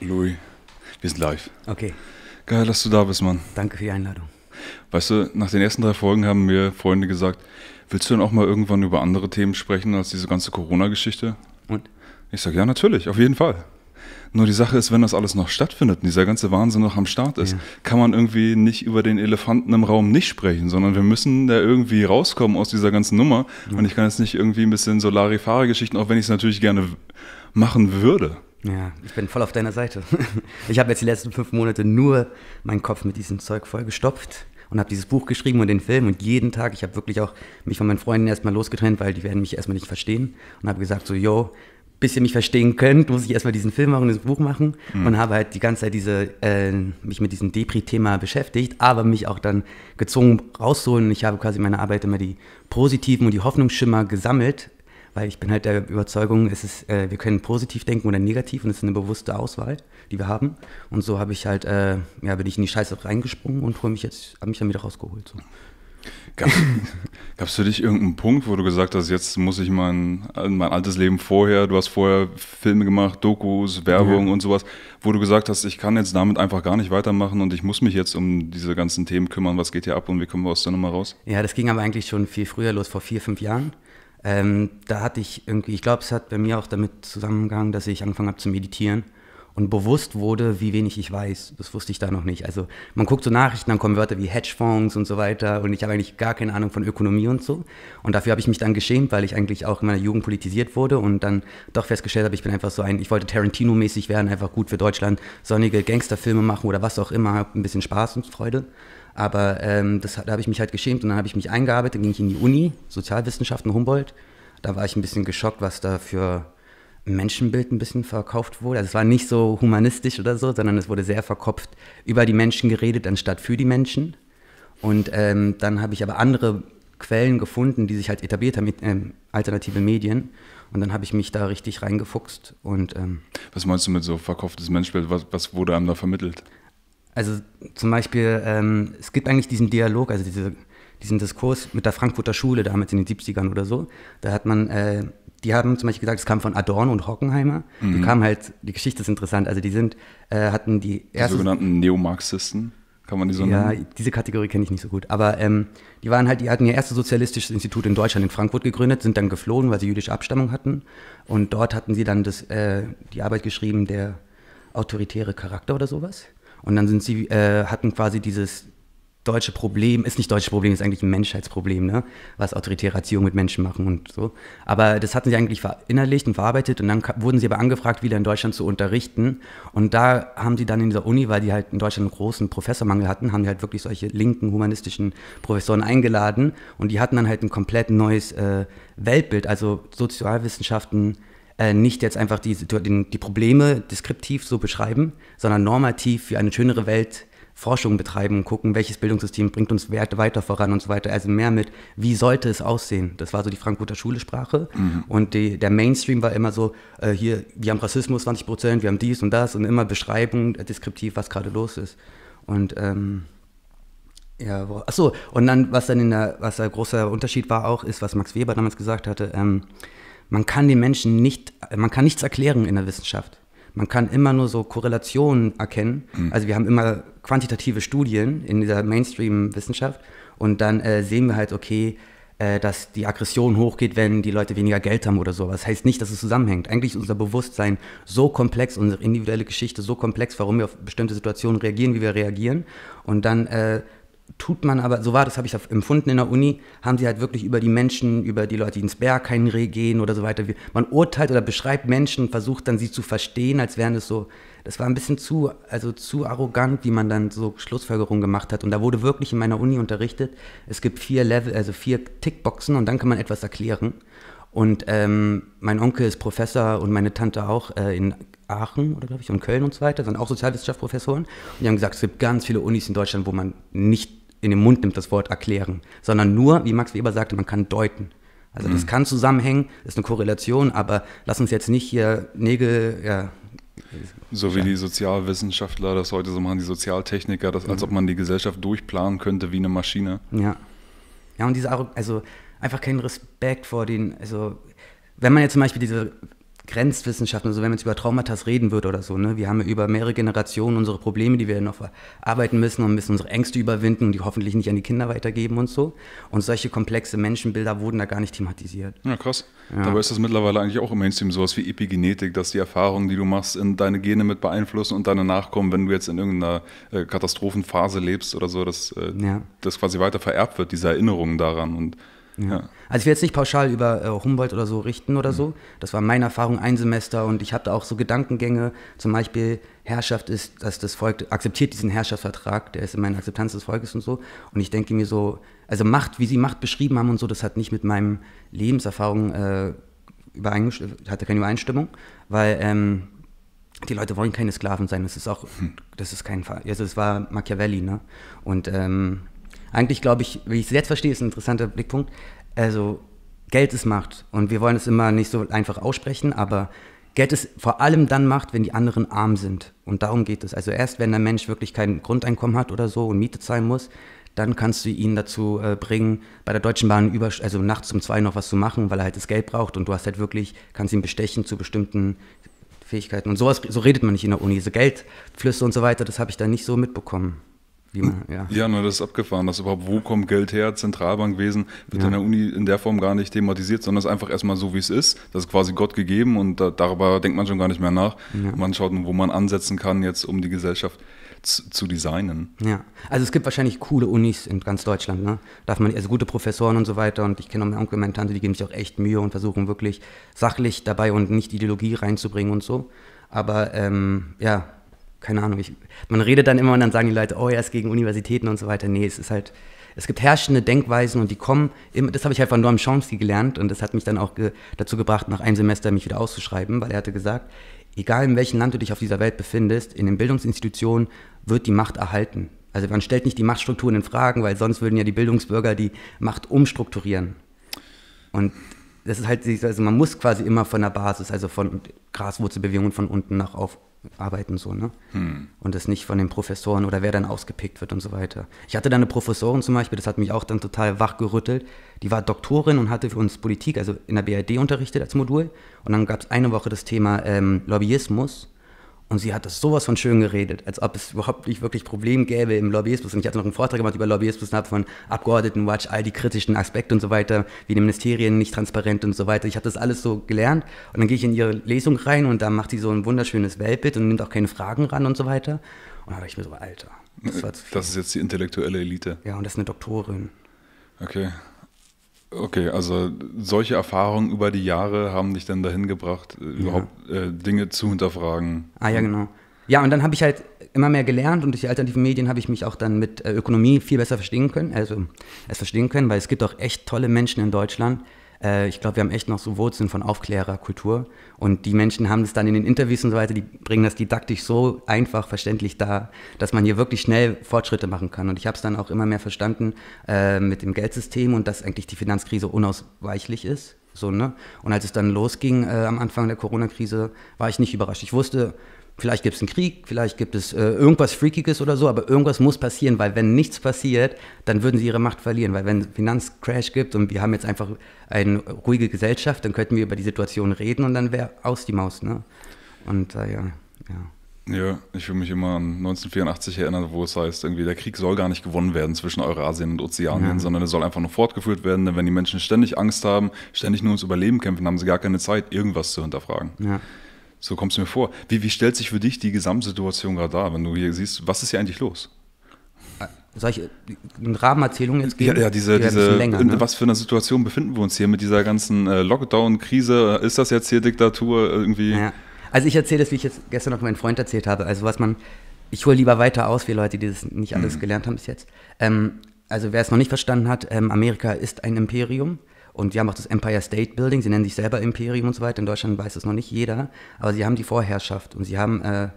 Louis, wir sind live. Okay, Geil, dass du da bist, Mann. danke für die Einladung. Weißt du, nach den ersten drei Folgen haben mir Freunde gesagt, willst du denn auch mal irgendwann über andere Themen sprechen als diese ganze Corona-Geschichte? Und? Ich sage, ja, natürlich, auf jeden Fall. Nur die Sache ist, wenn das alles noch stattfindet und dieser ganze Wahnsinn noch am Start ist, Ja. kann man irgendwie nicht über den Elefanten im Raum nicht sprechen, sondern wir müssen da irgendwie rauskommen aus dieser ganzen Nummer. Und ich kann jetzt nicht irgendwie ein bisschen Solari-Fahrer-Geschichten, auch wenn ich es natürlich gerne machen würde. Ja, ich bin voll auf deiner Seite. Ich habe jetzt die letzten fünf Monate nur meinen Kopf mit diesem Zeug vollgestopft und habe dieses Buch geschrieben und den Film und jeden Tag, ich habe wirklich auch mich von meinen Freunden erstmal losgetrennt, weil die werden mich erstmal nicht verstehen und habe gesagt so, yo, bis ihr mich verstehen könnt, muss ich erstmal diesen Film machen und das Buch machen und habe halt die ganze Zeit diese, äh, mich mit diesem Depri-Thema beschäftigt, aber mich auch dann gezwungen rauszuholen. Ich habe quasi in meiner Arbeit immer die positiven und die Hoffnungsschimmer gesammelt, weil ich bin halt der Überzeugung, es ist, äh, wir können positiv denken oder negativ und es ist eine bewusste Auswahl, die wir haben. Und so habe ich halt, äh, ja, bin ich in die Scheiße reingesprungen und hol mich jetzt, habe mich dann wieder rausgeholt. So. Gab es für dich irgendeinen Punkt, wo du gesagt hast, jetzt muss ich mein, mein altes Leben vorher, du hast vorher Filme gemacht, Dokus, Werbung Ja. und sowas, wo du gesagt hast, ich kann jetzt damit einfach gar nicht weitermachen und ich muss mich jetzt um diese ganzen Themen kümmern, was geht hier ab und wie kommen wir aus der Nummer raus? Ja, das ging aber eigentlich schon viel früher los, vor vier, fünf Jahren. Ähm, da hatte ich irgendwie, ich glaube, es hat bei mir auch damit zusammengegangen, dass ich angefangen habe zu meditieren und bewusst wurde, wie wenig ich weiß. Das wusste ich da noch nicht. Also man guckt so Nachrichten, dann kommen Wörter wie Hedgefonds und so weiter und ich habe eigentlich gar keine Ahnung von Ökonomie und so. Und dafür habe ich mich dann geschämt, weil ich eigentlich auch in meiner Jugend politisiert wurde und dann doch festgestellt habe, ich bin einfach so ein, ich wollte Tarantino-mäßig werden, einfach gut für Deutschland, sonnige Gangsterfilme machen oder was auch immer, ein bisschen Spaß und Freude. Aber ähm, das, da habe ich mich halt geschämt und dann habe ich mich eingearbeitet, dann ging ich in die Uni, Sozialwissenschaften Humboldt. Da war ich ein bisschen geschockt, was da für Menschenbild ein bisschen verkauft wurde. Also es war nicht so humanistisch oder so, sondern es wurde sehr verkopft über die Menschen geredet, anstatt für die Menschen. Und ähm, dann habe ich aber andere Quellen gefunden, die sich halt etabliert haben mit ähm, alternative Medien. Und dann habe ich mich da richtig reingefuchst und ähm, Was meinst du mit so verkauftes Menschbild? Was, was wurde einem da vermittelt? Also zum Beispiel, ähm, es gibt eigentlich diesen Dialog, also diese, diesen Diskurs mit der Frankfurter Schule damals in den 70ern oder so. Da hat man, äh, die haben zum Beispiel gesagt, es kam von Adorno und Hockenheimer. Die kamen halt, die Geschichte ist interessant, also die sind, äh, hatten die Die erste... sogenannten Neomarxisten, kann man die so Ja, nennen? diese Kategorie kenne ich nicht so gut. Aber ähm, die waren halt, die hatten ihr erstes sozialistisches Institut in Deutschland in Frankfurt gegründet, sind dann geflohen, weil sie jüdische Abstammung hatten. Und dort hatten sie dann das, äh, die Arbeit geschrieben, der autoritäre Charakter oder sowas. Und dann sind sie, äh, hatten quasi dieses deutsche Problem, ist nicht deutsches Problem, ist eigentlich ein Menschheitsproblem, ne? was autoritäre Erziehung mit Menschen machen und so. Aber das hatten sie eigentlich verinnerlicht und verarbeitet und dann wurden sie aber angefragt, wieder in Deutschland zu unterrichten. Und da haben sie dann in dieser Uni, weil die halt in Deutschland einen großen Professormangel hatten, haben die halt wirklich solche linken humanistischen Professoren eingeladen und die hatten dann halt ein komplett neues äh, Weltbild, also Sozialwissenschaften äh, nicht jetzt einfach die, die Probleme deskriptiv so beschreiben, sondern normativ für eine schönere Welt Forschung betreiben und gucken, welches Bildungssystem bringt uns Werte weiter voran und so weiter. Also mehr mit, wie sollte es aussehen? Das war so die Frankfurter Schulesprache. Und die, der Mainstream war immer so, äh, hier, wir haben Rassismus 20 Prozent, wir haben dies und das und immer Beschreibung, äh, deskriptiv, was gerade los ist. Und ähm, ja, wo, achso, und dann, was dann in der, was der große Unterschied war auch, ist, was Max Weber damals gesagt hatte, ähm, man kann den Menschen nicht, man kann nichts erklären in der Wissenschaft. Man kann immer nur so Korrelationen erkennen. Also wir haben immer quantitative Studien in dieser Mainstream-Wissenschaft und dann äh, sehen wir halt, okay, äh, dass die Aggression hochgeht, wenn die Leute weniger Geld haben oder so. Das heißt nicht, dass es zusammenhängt. Eigentlich ist unser Bewusstsein so komplex, unsere individuelle Geschichte so komplex, warum wir auf bestimmte Situationen reagieren, wie wir reagieren. Und dann äh, tut man aber, so war das, habe ich empfunden in der Uni, haben sie halt wirklich über die Menschen, über die Leute, die ins Berghain gehen oder so weiter. Man urteilt oder beschreibt Menschen versucht dann sie zu verstehen, als wären es so, das war ein bisschen zu, also zu arrogant, wie man dann so Schlussfolgerungen gemacht hat. Und da wurde wirklich in meiner Uni unterrichtet, es gibt vier Level, also vier Tickboxen und dann kann man etwas erklären. Und ähm, mein Onkel ist Professor und meine Tante auch äh, in Aachen oder glaube ich und Köln und so weiter, sind auch Sozialwissenschaftsprofessoren. Und die haben gesagt, es gibt ganz viele Unis in Deutschland, wo man nicht in den Mund nimmt das Wort erklären, sondern nur, wie Max Weber sagte, man kann deuten. Also das kann zusammenhängen, ist eine Korrelation, aber lass uns jetzt nicht hier Nägel, ja, So wie die Sozialwissenschaftler das heute so machen, die Sozialtechniker, das, als ob man die Gesellschaft durchplanen könnte wie eine Maschine. Ja. Ja, und diese, also einfach keinen Respekt vor den, also wenn man jetzt zum Beispiel diese Grenzwissenschaften, also wenn man jetzt über Traumata reden würde oder so, ne? wir haben über mehrere Generationen unsere Probleme, die wir noch verarbeiten müssen und müssen unsere Ängste überwinden und die hoffentlich nicht an die Kinder weitergeben und so. Und solche komplexe Menschenbilder wurden da gar nicht thematisiert. Ja, krass. Ja. Dabei ist das mittlerweile eigentlich auch im Mainstream sowas wie Epigenetik, dass die Erfahrungen, die du machst, in deine Gene mit beeinflussen und deine Nachkommen, wenn du jetzt in irgendeiner äh, Katastrophenphase lebst oder so, dass äh, ja. das quasi weiter vererbt wird, diese Erinnerungen daran und ja. Also ich will jetzt nicht pauschal über äh, Humboldt oder so richten oder mhm. so. Das war meine Erfahrung ein Semester und ich hatte auch so Gedankengänge, zum Beispiel Herrschaft ist, dass das Volk akzeptiert diesen Herrschaftsvertrag, der ist in meiner Akzeptanz des Volkes und so. Und ich denke mir so, also Macht, wie sie Macht beschrieben haben und so, das hat nicht mit meinem Lebenserfahrung äh, übereingestimmt, hatte keine Übereinstimmung, weil ähm, die Leute wollen keine Sklaven sein. Das ist auch, hm. das ist kein Fall. Also es war Machiavelli, ne? Und ähm, eigentlich glaube ich, wie ich es jetzt verstehe, ist ein interessanter Blickpunkt. Also Geld ist Macht und wir wollen es immer nicht so einfach aussprechen, aber Geld ist vor allem dann Macht, wenn die anderen arm sind. Und darum geht es. Also erst wenn der Mensch wirklich kein Grundeinkommen hat oder so und Miete zahlen muss, dann kannst du ihn dazu äh, bringen, bei der Deutschen Bahn über, also nachts um zwei noch was zu machen, weil er halt das Geld braucht und du hast halt wirklich, kannst ihn bestechen zu bestimmten Fähigkeiten. Und sowas, so redet man nicht in der Uni. Diese Geldflüsse und so weiter, das habe ich da nicht so mitbekommen. Man, ja. ja, nur das ist abgefahren, dass überhaupt, wo kommt Geld her, Zentralbankwesen, wird ja. in der Uni in der Form gar nicht thematisiert, sondern es ist einfach erstmal so, wie es ist. Das ist quasi Gott gegeben und da, darüber denkt man schon gar nicht mehr nach. Ja. Man schaut, wo man ansetzen kann, jetzt um die Gesellschaft zu, zu, designen. Ja, also es gibt wahrscheinlich coole Unis in ganz Deutschland, ne? Darf man, also gute Professoren und so weiter und ich kenne auch meinen Onkel, meine Tante, die geben sich auch echt Mühe und versuchen wirklich sachlich dabei und nicht Ideologie reinzubringen und so. Aber ähm, ja, keine Ahnung, ich, man redet dann immer und dann sagen die Leute, oh, er ist gegen Universitäten und so weiter. Nee, es ist halt, es gibt herrschende Denkweisen und die kommen, immer, das habe ich halt von Noam Chomsky gelernt und das hat mich dann auch ge, dazu gebracht, nach einem Semester mich wieder auszuschreiben, weil er hatte gesagt, egal in welchem Land du dich auf dieser Welt befindest, in den Bildungsinstitutionen wird die Macht erhalten. Also man stellt nicht die Machtstrukturen in Fragen, weil sonst würden ja die Bildungsbürger die Macht umstrukturieren. Und das ist halt, also man muss quasi immer von der Basis, also von Graswurzelbewegungen von unten nach auf arbeiten so, ne? Hm. Und das nicht von den Professoren oder wer dann ausgepickt wird und so weiter. Ich hatte dann eine Professorin zum Beispiel, das hat mich auch dann total wachgerüttelt. Die war Doktorin und hatte für uns Politik, also in der BRD unterrichtet als Modul. Und dann gab es eine Woche das Thema ähm, Lobbyismus. Und sie hat das sowas von schön geredet, als ob es überhaupt nicht wirklich Problem gäbe im Lobbyismus. Und ich hatte noch einen Vortrag gemacht über Lobbyismus und habe von Abgeordnetenwatch all die kritischen Aspekte und so weiter, wie die Ministerien nicht transparent und so weiter. Ich hatte das alles so gelernt. Und dann gehe ich in ihre Lesung rein und da macht sie so ein wunderschönes Weltbild und nimmt auch keine Fragen ran und so weiter. Und da habe ich mir so, Alter, das war zu viel. Das ist jetzt die intellektuelle Elite. Ja, und das ist eine Doktorin. Okay. Okay, also solche Erfahrungen über die Jahre haben dich dann dahin gebracht, ja. überhaupt äh, Dinge zu hinterfragen. Ah ja, genau. Ja, und dann habe ich halt immer mehr gelernt und durch die alternativen Medien habe ich mich auch dann mit äh, Ökonomie viel besser verstehen können, also es verstehen können, weil es gibt auch echt tolle Menschen in Deutschland, äh, ich glaube, wir haben echt noch so Wurzeln von Aufklärerkultur. Und die Menschen haben es dann in den Interviews und so weiter, die bringen das didaktisch so einfach verständlich dar, dass man hier wirklich schnell Fortschritte machen kann. Und ich habe es dann auch immer mehr verstanden äh, mit dem Geldsystem und dass eigentlich die Finanzkrise unausweichlich ist. So, ne? Und als es dann losging äh, am Anfang der Corona-Krise, war ich nicht überrascht. Ich wusste, Vielleicht gibt es einen Krieg, vielleicht gibt es äh, irgendwas Freakiges oder so, aber irgendwas muss passieren, weil wenn nichts passiert, dann würden sie ihre Macht verlieren. Weil wenn es Finanzcrash gibt und wir haben jetzt einfach eine ruhige Gesellschaft, dann könnten wir über die Situation reden und dann wäre aus die Maus. Ne? Und äh, ja, ja. Ja, ich will mich immer an 1984 erinnern, wo es heißt, irgendwie der Krieg soll gar nicht gewonnen werden zwischen Eurasien und Ozeanien, ja. sondern er soll einfach nur fortgeführt werden. Denn wenn die Menschen ständig Angst haben, ständig nur ums Überleben kämpfen, haben sie gar keine Zeit, irgendwas zu hinterfragen. Ja. So kommst du mir vor. Wie, wie stellt sich für dich die Gesamtsituation gerade dar, wenn du hier siehst, was ist hier eigentlich los? Soll ich eine Rahmenerzählung jetzt geben? Ja, ja diese, diese länger, in ne? was für einer Situation befinden wir uns hier mit dieser ganzen äh, Lockdown-Krise? Ist das jetzt hier Diktatur irgendwie? Ja. Also ich erzähle das, wie ich jetzt gestern noch meinen Freund erzählt habe. Also was man, ich hole lieber weiter aus für Leute, die das nicht alles mhm. gelernt haben bis jetzt. Ähm, also wer es noch nicht verstanden hat, ähm, Amerika ist ein Imperium. Und die haben auch das Empire State Building, sie nennen sich selber Imperium und so weiter. In Deutschland weiß das noch nicht jeder, aber sie haben die Vorherrschaft und sie haben, äh,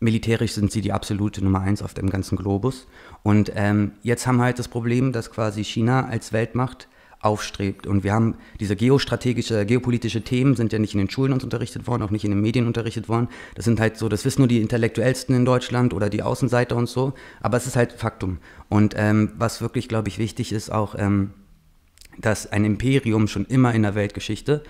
militärisch sind sie die absolute Nummer eins auf dem ganzen Globus. Und ähm, jetzt haben wir halt das Problem, dass quasi China als Weltmacht aufstrebt. Und wir haben diese geostrategische, geopolitische Themen sind ja nicht in den Schulen uns unterrichtet worden, auch nicht in den Medien unterrichtet worden. Das sind halt so, das wissen nur die Intellektuellsten in Deutschland oder die Außenseiter und so. Aber es ist halt Faktum. Und ähm, was wirklich, glaube ich, wichtig ist, auch ähm, dass ein Imperium schon immer in der Weltgeschichte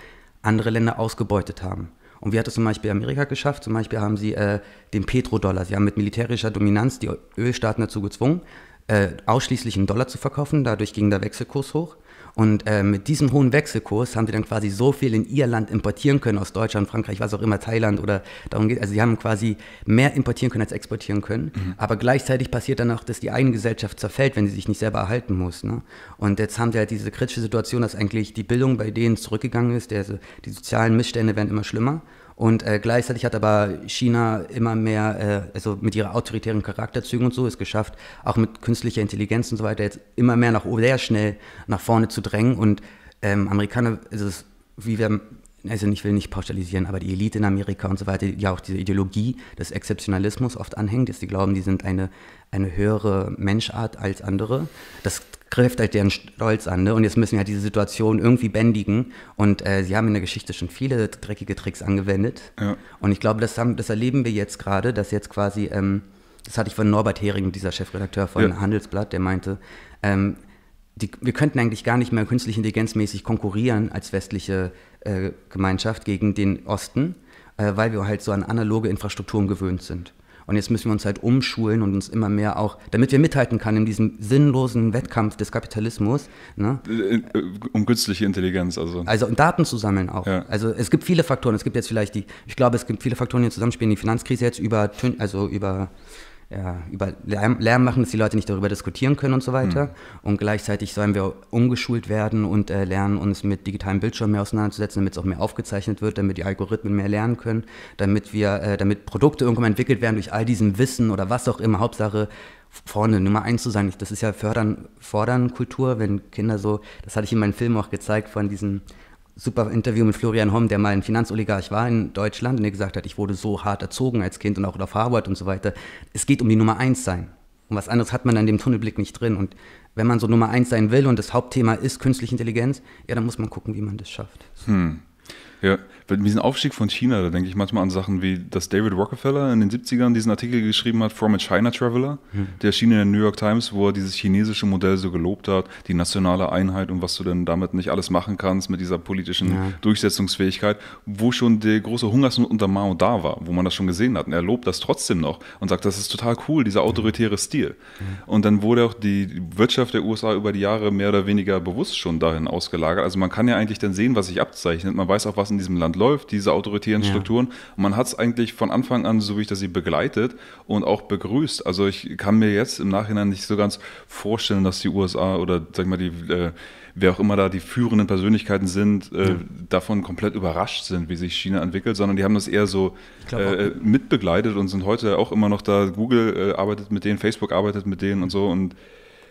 andere Länder ausgebeutet haben. Und wie hat es zum Beispiel Amerika geschafft? Zum Beispiel haben sie äh, den Petrodollar, sie haben mit militärischer Dominanz die Ölstaaten dazu gezwungen, äh, ausschließlich in Dollar zu verkaufen. Dadurch ging der Wechselkurs hoch. Und äh, mit diesem hohen Wechselkurs haben sie dann quasi so viel in ihr Land importieren können, aus Deutschland, Frankreich, was auch immer, Thailand oder darum geht. Also sie haben quasi mehr importieren können als exportieren können. Mhm. Aber gleichzeitig passiert dann auch, dass die eigene Gesellschaft zerfällt, wenn sie sich nicht selber erhalten muss. Ne? Und jetzt haben sie halt diese kritische Situation, dass eigentlich die Bildung bei denen zurückgegangen ist, der, die sozialen Missstände werden immer schlimmer. Und äh, gleichzeitig hat aber China immer mehr, äh, also mit ihrer autoritären Charakterzügen und so, es geschafft, auch mit künstlicher Intelligenz und so weiter, jetzt immer mehr nach sehr schnell nach vorne zu drängen. Und ähm, Amerikaner, also es, wie wir, also ich will nicht pauschalisieren, aber die Elite in Amerika und so weiter, die auch diese Ideologie des Exzeptionalismus oft anhängt, dass die glauben, die sind eine, eine höhere Menschart als andere. Das greift halt deren Stolz an. Ne? Und jetzt müssen wir halt diese Situation irgendwie bändigen. Und äh, sie haben in der Geschichte schon viele dreckige Tricks angewendet. Ja. Und ich glaube, das, haben, das erleben wir jetzt gerade, dass jetzt quasi, ähm, das hatte ich von Norbert Hering, dieser Chefredakteur von ja. Handelsblatt, der meinte, ähm, die, wir könnten eigentlich gar nicht mehr künstlich intelligenzmäßig konkurrieren als westliche äh, Gemeinschaft gegen den Osten, äh, weil wir halt so an analoge Infrastrukturen gewöhnt sind. Und jetzt müssen wir uns halt umschulen und uns immer mehr auch, damit wir mithalten können in diesem sinnlosen Wettkampf des Kapitalismus. Ne? Äh, um künstliche Intelligenz, also. Also um Daten zu sammeln auch. Ja. Also es gibt viele Faktoren. Es gibt jetzt vielleicht die, ich glaube, es gibt viele Faktoren, die zusammenspielen. Die Finanzkrise jetzt über, also über ja, über Lärm, Lärm, machen, dass die Leute nicht darüber diskutieren können und so weiter. Mhm. Und gleichzeitig sollen wir umgeschult werden und äh, lernen, uns mit digitalen Bildschirmen mehr auseinanderzusetzen, damit es auch mehr aufgezeichnet wird, damit die Algorithmen mehr lernen können, damit wir, äh, damit Produkte irgendwann entwickelt werden durch all diesem Wissen oder was auch immer. Hauptsache vorne Nummer eins zu sein. Das ist ja fördern, fordern Kultur, wenn Kinder so, das hatte ich in meinem Film auch gezeigt von diesen super Interview mit Florian Homm, der mal ein Finanzoligarch war in Deutschland und der gesagt hat, ich wurde so hart erzogen als Kind und auch auf Harvard und so weiter. Es geht um die Nummer eins sein. Und was anderes hat man in dem Tunnelblick nicht drin. Und wenn man so Nummer eins sein will und das Hauptthema ist künstliche Intelligenz, ja, dann muss man gucken, wie man das schafft. Hm. Ja, mit diesem Aufstieg von China, da denke ich manchmal an Sachen wie, dass David Rockefeller in den 70ern diesen Artikel geschrieben hat, From a China Traveler, hm. der erschien in der New York Times, wo er dieses chinesische Modell so gelobt hat, die nationale Einheit und was du denn damit nicht alles machen kannst mit dieser politischen ja. Durchsetzungsfähigkeit, wo schon der große Hungersnot unter Mao da war, wo man das schon gesehen hat. Und er lobt das trotzdem noch und sagt, das ist total cool, dieser autoritäre Stil. Hm. Und dann wurde auch die Wirtschaft der USA über die Jahre mehr oder weniger bewusst schon dahin ausgelagert. Also man kann ja eigentlich dann sehen, was sich abzeichnet. Man weiß auch, was in diesem Land läuft, diese autoritären ja. Strukturen. Und man hat es eigentlich von Anfang an, so wie ich das sie begleitet und auch begrüßt. Also ich kann mir jetzt im Nachhinein nicht so ganz vorstellen, dass die USA oder sag mal die äh, wer auch immer da die führenden Persönlichkeiten sind, äh, ja. davon komplett überrascht sind, wie sich China entwickelt, sondern die haben das eher so äh, mitbegleitet und sind heute auch immer noch da. Google äh, arbeitet mit denen, Facebook arbeitet mit denen und so und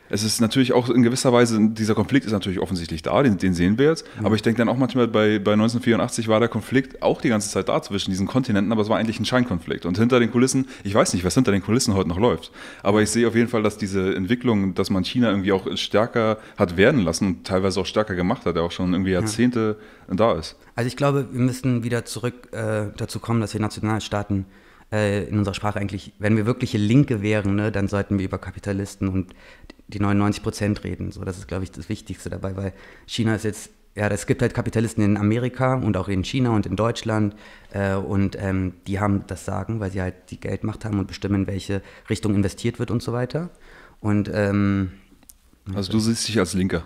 es ist natürlich auch in gewisser Weise, dieser Konflikt ist natürlich offensichtlich da, den, den sehen wir jetzt. Mhm. Aber ich denke dann auch manchmal, bei, bei 1984 war der Konflikt auch die ganze Zeit da zwischen diesen Kontinenten, aber es war eigentlich ein Scheinkonflikt. Und hinter den Kulissen, ich weiß nicht, was hinter den Kulissen heute noch läuft. Aber ich sehe auf jeden Fall, dass diese Entwicklung, dass man China irgendwie auch stärker hat werden lassen und teilweise auch stärker gemacht hat, der auch schon irgendwie Jahrzehnte ja. da ist. Also ich glaube, wir müssen wieder zurück äh, dazu kommen, dass die Nationalstaaten äh, in unserer Sprache eigentlich, wenn wir wirkliche Linke wären, ne, dann sollten wir über Kapitalisten und die 99 Prozent reden. So, das ist, glaube ich, das Wichtigste dabei, weil China ist jetzt, ja, es gibt halt Kapitalisten in Amerika und auch in China und in Deutschland äh, und ähm, die haben das Sagen, weil sie halt die Geldmacht haben und bestimmen, in welche Richtung investiert wird und so weiter. Und ähm, also du siehst dich als Linker.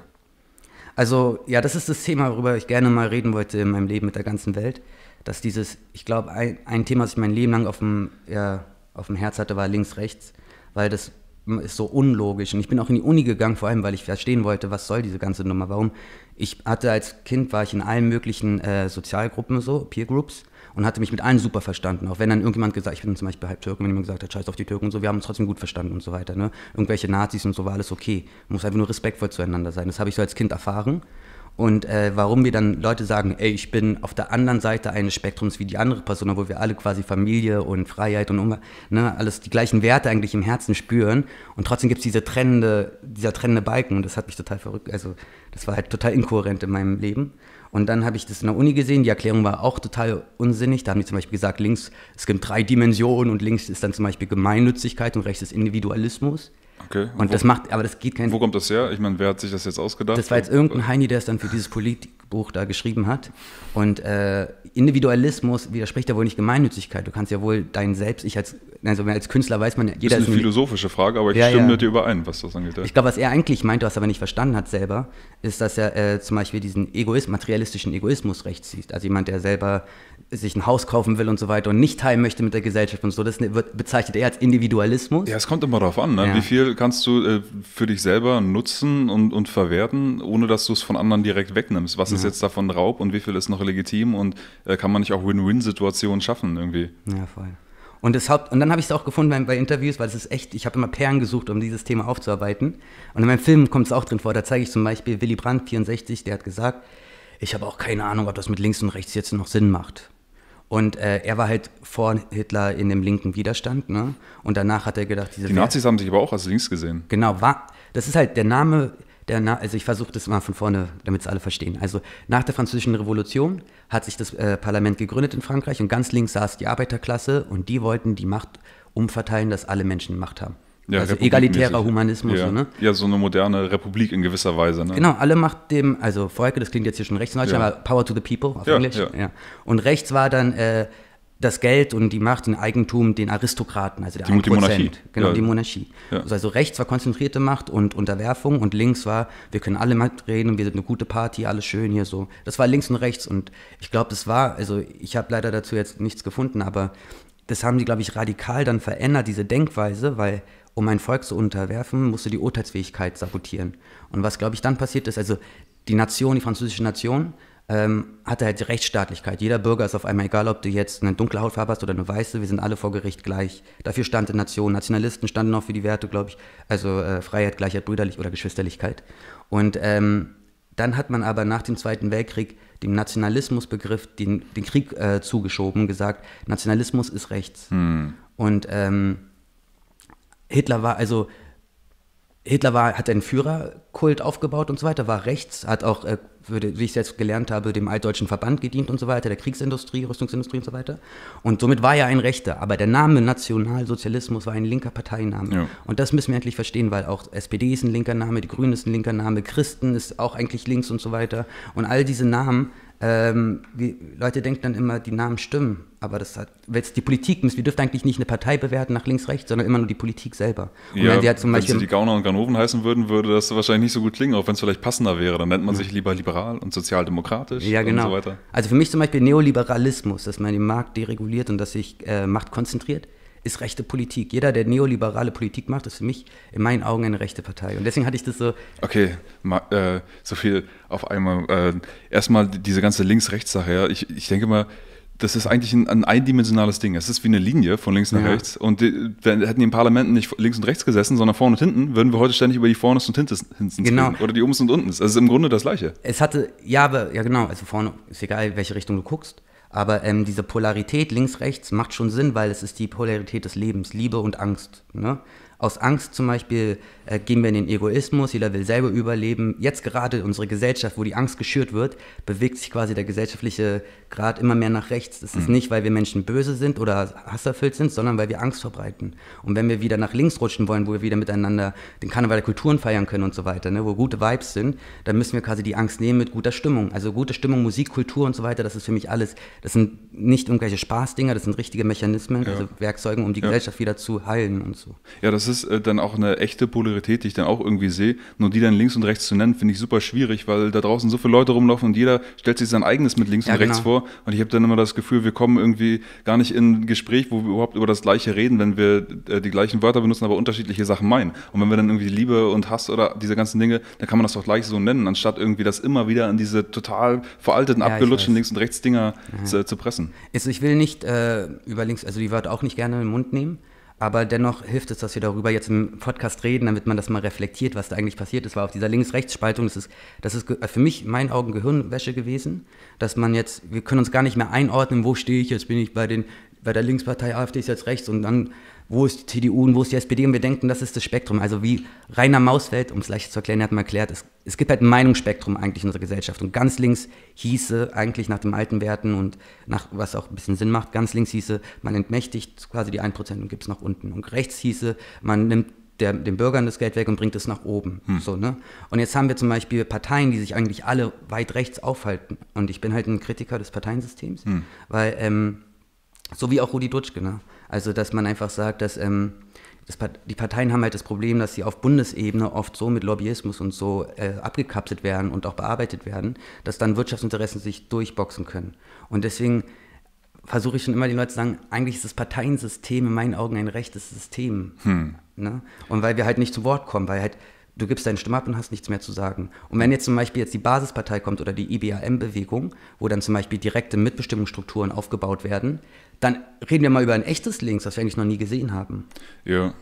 Also ja, das ist das Thema, worüber ich gerne mal reden wollte in meinem Leben mit der ganzen Welt. Dass dieses, ich glaube, ein, ein Thema, das ich mein Leben lang auf dem, ja, auf dem Herz hatte, war links-rechts, weil das ist so unlogisch. Und ich bin auch in die Uni gegangen, vor allem, weil ich verstehen wollte, was soll diese ganze Nummer. Warum? Ich hatte als Kind, war ich in allen möglichen äh, Sozialgruppen so, Peer und hatte mich mit allen super verstanden. Auch wenn dann irgendjemand gesagt ich bin zum Beispiel halb Türken, wenn jemand gesagt hat, scheiß auf die Türken und so, wir haben uns trotzdem gut verstanden und so weiter. Ne? Irgendwelche Nazis und so war alles okay. Man muss einfach nur respektvoll zueinander sein. Das habe ich so als Kind erfahren. Und äh, warum wir dann Leute sagen, ey, ich bin auf der anderen Seite eines Spektrums wie die andere Person, wo wir alle quasi Familie und Freiheit und ne, alles die gleichen Werte eigentlich im Herzen spüren. Und trotzdem gibt es diese trennende, dieser trennende Balken. Und das hat mich total verrückt. Also, das war halt total inkohärent in meinem Leben. Und dann habe ich das in der Uni gesehen, die Erklärung war auch total unsinnig. Da haben die zum Beispiel gesagt, links, es gibt drei Dimensionen und links ist dann zum Beispiel Gemeinnützigkeit und rechts ist Individualismus. Okay. Und, wo, das macht, aber das geht kein. Wo kommt das her? Ich meine, wer hat sich das jetzt ausgedacht? Das war jetzt irgendein Heini, der es dann für dieses Politikbuch da geschrieben hat. Und äh, Individualismus widerspricht ja wohl nicht Gemeinnützigkeit. Du kannst ja wohl dein Selbst, ich als, also als Künstler weiß man, jeder das ist eine ein, philosophische Frage, aber ich Ja, stimme ja. mit dir überein, was das angeht. ja. Ich glaube, was er eigentlich meint, was er aber nicht verstanden hat selber, ist, dass er äh, zum Beispiel diesen Egoismus, materialistischen Egoismus rechts sieht. Also jemand, der selber sich ein Haus kaufen will und so weiter und nicht teilen möchte mit der Gesellschaft und so. Das ne- wird bezeichnet er als Individualismus. Ja, es kommt immer darauf an, ne? Wie viel kannst du äh, für dich selber nutzen und, und verwerten, ohne dass du es von anderen direkt wegnimmst. Was ist jetzt davon Raub und wie viel ist noch legitim und äh, kann man nicht auch Win-Win-Situationen schaffen irgendwie? Ja, voll. Und, das Haupt, und dann habe ich es auch gefunden bei, bei Interviews, weil es ist echt, ich habe immer Perlen gesucht, um dieses Thema aufzuarbeiten. Und in meinem Film kommt es auch drin vor, da zeige ich zum Beispiel Willy Brandt, 64, der hat gesagt, ich habe auch keine Ahnung, ob das mit links und rechts jetzt noch Sinn macht. Und äh, er war halt vor Hitler in dem linken Widerstand, ne? Und danach hat er gedacht, diese Die Nazis haben sich aber auch als links gesehen. Genau, war, das ist halt der Name, der Na also ich versuche das mal von vorne, damit es alle verstehen. Also nach der Französischen Revolution hat sich das äh, Parlament gegründet in Frankreich und ganz links saß die Arbeiterklasse und die wollten die Macht umverteilen, dass alle Menschen Macht haben. Also republikmäßig. egalitärer Humanismus, ja. so, ne? Ja, so eine moderne Republik in gewisser Weise. Ne? Genau, alle Macht dem, also Volke, das klingt jetzt hier schon rechts in Deutschland, Ja. aber Power to the People auf Ja, Englisch. ja. Und rechts war dann äh, das Geld und die Macht und Eigentum den Aristokraten, also der Die- die 1%. Monarchie. Genau, Ja. die Monarchie. Ja. Also, also rechts war konzentrierte Macht und Unterwerfung und links war, wir können alle mitreden und wir sind eine gute Party, alles schön hier so. Das war links und rechts und ich glaube, das war, also ich habe leider dazu jetzt nichts gefunden, aber das haben die, glaube ich, radikal dann verändert, diese Denkweise, weil um ein Volk zu unterwerfen, musste die Urteilsfähigkeit sabotieren. Und was, glaube ich, dann passiert ist, also die Nation, die französische Nation, ähm, hatte halt die Rechtsstaatlichkeit. Jeder Bürger ist auf einmal, egal ob du jetzt eine dunkle Hautfarbe hast oder eine weiße, wir sind alle vor Gericht gleich. Dafür stand die Nation. Nationalisten standen auch für die Werte, glaube ich, also äh, Freiheit, Gleichheit, Brüderlich oder Geschwisterlichkeit. Und ähm, dann hat man aber nach dem Zweiten Weltkrieg dem Nationalismusbegriff den, den Krieg äh, zugeschoben, gesagt, Nationalismus ist rechts. Und ähm, Hitler war also Hitler war, hat einen Führerkult aufgebaut und so weiter, war rechts, hat auch, äh, würde, wie ich es jetzt gelernt habe, dem altdeutschen Verband gedient und so weiter, der Kriegsindustrie, Rüstungsindustrie und so weiter. Und somit war er ein Rechter. Aber der Name Nationalsozialismus war ein linker Parteiname. Ja. Und das müssen wir endlich verstehen, weil auch SPD ist ein linker Name, die Grünen ist ein linker Name, Christen ist auch eigentlich links und so weiter. Und all diese Namen, ähm, wie, Leute denken dann immer, die Namen stimmen. Aber das hat, wenn es die Politik misst, wir dürfen eigentlich nicht eine Partei bewerten nach links, rechts, sondern immer nur die Politik selber. Und Ja, wenn sie halt zum wenn Beispiel sie die Gauner und Ganoven heißen würden, würde das wahrscheinlich nicht so gut klingen, auch wenn es vielleicht passender wäre. Dann nennt man sich lieber liberal und sozialdemokratisch Ja, genau. und so weiter. Also für mich zum Beispiel Neoliberalismus, dass man den Markt dereguliert und dass sich äh, Macht konzentriert, ist rechte Politik. Jeder, der neoliberale Politik macht, ist für mich in meinen Augen eine rechte Partei. Und deswegen hatte ich das so, Okay, ma, äh, so viel auf einmal. Äh, erstmal diese ganze Links-Rechts-Sache. Ja. Ich, ich denke mal, das ist eigentlich ein, ein eindimensionales Ding. Es ist wie eine Linie von links nach Ja. rechts. Und die, wenn, hätten die im Parlament nicht links und rechts gesessen, sondern vorne und hinten, würden wir heute ständig über die Vornes und Hintens Genau. reden. Oder die Obens und Untens. Das ist im Grunde das Gleiche. es hatte, ja, aber, ja genau, also vorne ist egal, welche Richtung du guckst. Aber ähm, diese Polarität links, rechts macht schon Sinn, weil es ist die Polarität des Lebens, Liebe und Angst. Ne? Aus Angst zum Beispiel äh, gehen wir in den Egoismus, jeder will selber überleben. Jetzt gerade unsere Gesellschaft, wo die Angst geschürt wird, bewegt sich quasi der gesellschaftliche Grad immer mehr nach rechts. Das ist nicht, weil wir Menschen böse sind oder hasserfüllt sind, sondern weil wir Angst verbreiten. Und wenn wir wieder nach links rutschen wollen, wo wir wieder miteinander den Karneval der Kulturen feiern können und so weiter, ne, wo gute Vibes sind, dann müssen wir quasi die Angst nehmen mit guter Stimmung. Also gute Stimmung, Musik, Kultur und so weiter, das ist für mich alles, das sind nicht irgendwelche Spaßdinger, das sind richtige Mechanismen, Ja. also Werkzeuge, um die Ja. Gesellschaft wieder zu heilen und so. Ja, das ist äh, dann auch eine echte Polarität, die ich dann auch irgendwie sehe. Nur die dann links und rechts zu nennen, finde ich super schwierig, weil da draußen so viele Leute rumlaufen und jeder stellt sich sein eigenes mit links Ja, und rechts genau. vor. Und ich habe dann immer das Gefühl, wir kommen irgendwie gar nicht in ein Gespräch, wo wir überhaupt über das Gleiche reden, wenn wir äh, die gleichen Wörter benutzen, aber unterschiedliche Sachen meinen. Und wenn wir dann irgendwie Liebe und Hass oder diese ganzen Dinge, dann kann man das doch gleich so nennen, anstatt irgendwie das immer wieder in diese total veralteten, Ja, abgelutschten links und rechts Dinger zu, zu pressen. Also ich will nicht äh, über links, also die Wörter auch nicht gerne in den Mund nehmen, aber dennoch hilft es, dass wir darüber jetzt im Podcast reden, damit man das mal reflektiert, was da eigentlich passiert ist. War auf dieser Links-Rechts-Spaltung, das ist, das ist ge- für mich in meinen Augen Gehirnwäsche gewesen, dass man jetzt, wir können uns gar nicht mehr einordnen, wo stehe ich, jetzt bin ich bei den bei der Linkspartei AfD ist jetzt rechts und dann wo ist die CDU und wo ist die SPD und wir denken, das ist das Spektrum. Also wie Rainer Mausfeld, um es leicht zu erklären, hat mal erklärt, es, es gibt halt ein Meinungsspektrum eigentlich in unserer Gesellschaft und ganz links hieße eigentlich nach den alten Werten und nach, was auch ein bisschen Sinn macht, ganz links hieße, man entmächtigt quasi die 1% und gibt es nach unten und rechts hieße, man nimmt der, den Bürgern das Geld weg und bringt es nach oben. Hm. So, ne? Und jetzt haben wir zum Beispiel Parteien, die sich eigentlich alle weit rechts aufhalten. Und ich bin halt ein Kritiker des Parteiensystems, hm. weil, ähm, so wie auch Rudi Dutschke, ne? Also, dass man einfach sagt, dass ähm, das, die Parteien haben halt das Problem, dass sie auf Bundesebene oft so mit Lobbyismus und so äh, abgekapselt werden und auch bearbeitet werden, dass dann Wirtschaftsinteressen sich durchboxen können. Und deswegen versuche ich schon immer den Leuten zu sagen, eigentlich ist das Parteiensystem in meinen Augen ein rechtes System. Hm. Ne? Und weil wir halt nicht zu Wort kommen, weil halt du gibst deine Stimme ab und hast nichts mehr zu sagen. Und wenn jetzt zum Beispiel jetzt die Basispartei kommt oder die IBAM-Bewegung, wo dann zum Beispiel direkte Mitbestimmungsstrukturen aufgebaut werden, dann reden wir mal über ein echtes Links, das wir eigentlich noch nie gesehen haben. Ja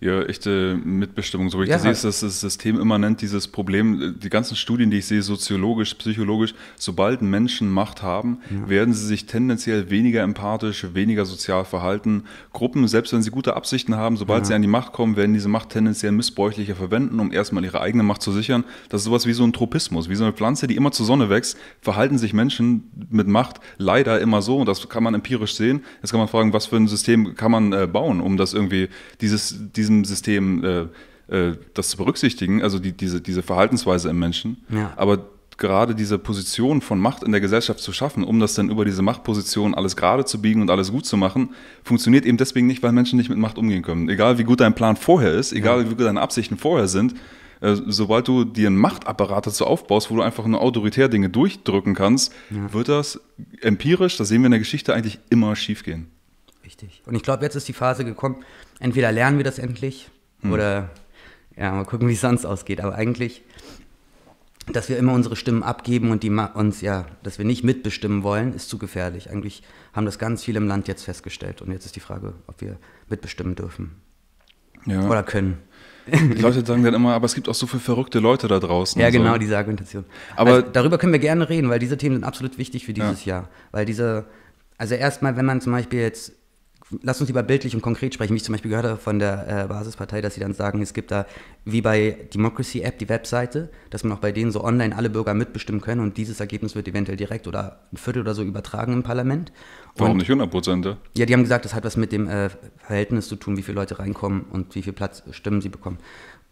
ja, echte Mitbestimmung. So wie ich ja, sehe, ist das, das System immanent dieses Problem. Die ganzen Studien, die ich sehe, soziologisch, psychologisch, sobald Menschen Macht haben, ja. werden sie sich tendenziell weniger empathisch, weniger sozial verhalten. Gruppen, selbst wenn sie gute Absichten haben, sobald ja. sie an die Macht kommen, werden diese Macht tendenziell missbräuchlicher verwenden, um erstmal ihre eigene Macht zu sichern. Das ist sowas wie so ein Tropismus, wie so eine Pflanze, die immer zur Sonne wächst, verhalten sich Menschen mit Macht leider immer so. Und das kann man empirisch sehen. Jetzt kann man fragen, was für ein System kann man äh, bauen, um das irgendwie, dieses, dieses diesem System äh, äh, das zu berücksichtigen, also die, diese, diese Verhaltensweise im Menschen. Ja. Aber gerade diese Position von Macht in der Gesellschaft zu schaffen, um das dann über diese Machtposition alles gerade zu biegen und alles gut zu machen, funktioniert eben deswegen nicht, weil Menschen nicht mit Macht umgehen können. Egal wie gut dein Plan vorher ist, egal ja. wie gut deine Absichten vorher sind, äh, sobald du dir einen Machtapparat dazu aufbaust, wo du einfach nur autoritär Dinge durchdrücken kannst, ja. wird das empirisch, das sehen wir in der Geschichte, eigentlich immer schiefgehen. Richtig. Und ich glaube, jetzt ist die Phase gekommen, entweder lernen wir das endlich hm. oder ja, mal gucken, wie es sonst ausgeht. Aber eigentlich, dass wir immer unsere Stimmen abgeben und die uns ja, dass wir nicht mitbestimmen wollen, ist zu gefährlich. Eigentlich haben das ganz viele im Land jetzt festgestellt. Und jetzt ist die Frage, ob wir mitbestimmen dürfen. Ja. Oder können. Die Leute sagen dann immer, aber es gibt auch so viele verrückte Leute da draußen. Ja, genau, so. diese Argumentation. Aber also, darüber können wir gerne reden, weil diese Themen sind absolut wichtig für dieses ja. Jahr. Weil diese, also erstmal, wenn man zum Beispiel jetzt lass uns lieber bildlich und konkret sprechen, wie ich zum Beispiel gehört habe von der äh, Basispartei, dass sie dann sagen, es gibt da wie bei Democracy App die Webseite, dass man auch bei denen so online alle Bürger mitbestimmen können und dieses Ergebnis wird eventuell direkt oder ein Viertel oder so übertragen im Parlament. Warum und, nicht 100 Prozent? Ja, die haben gesagt, das hat was mit dem äh, Verhältnis zu tun, wie viele Leute reinkommen und wie viel Platz Stimmen sie bekommen.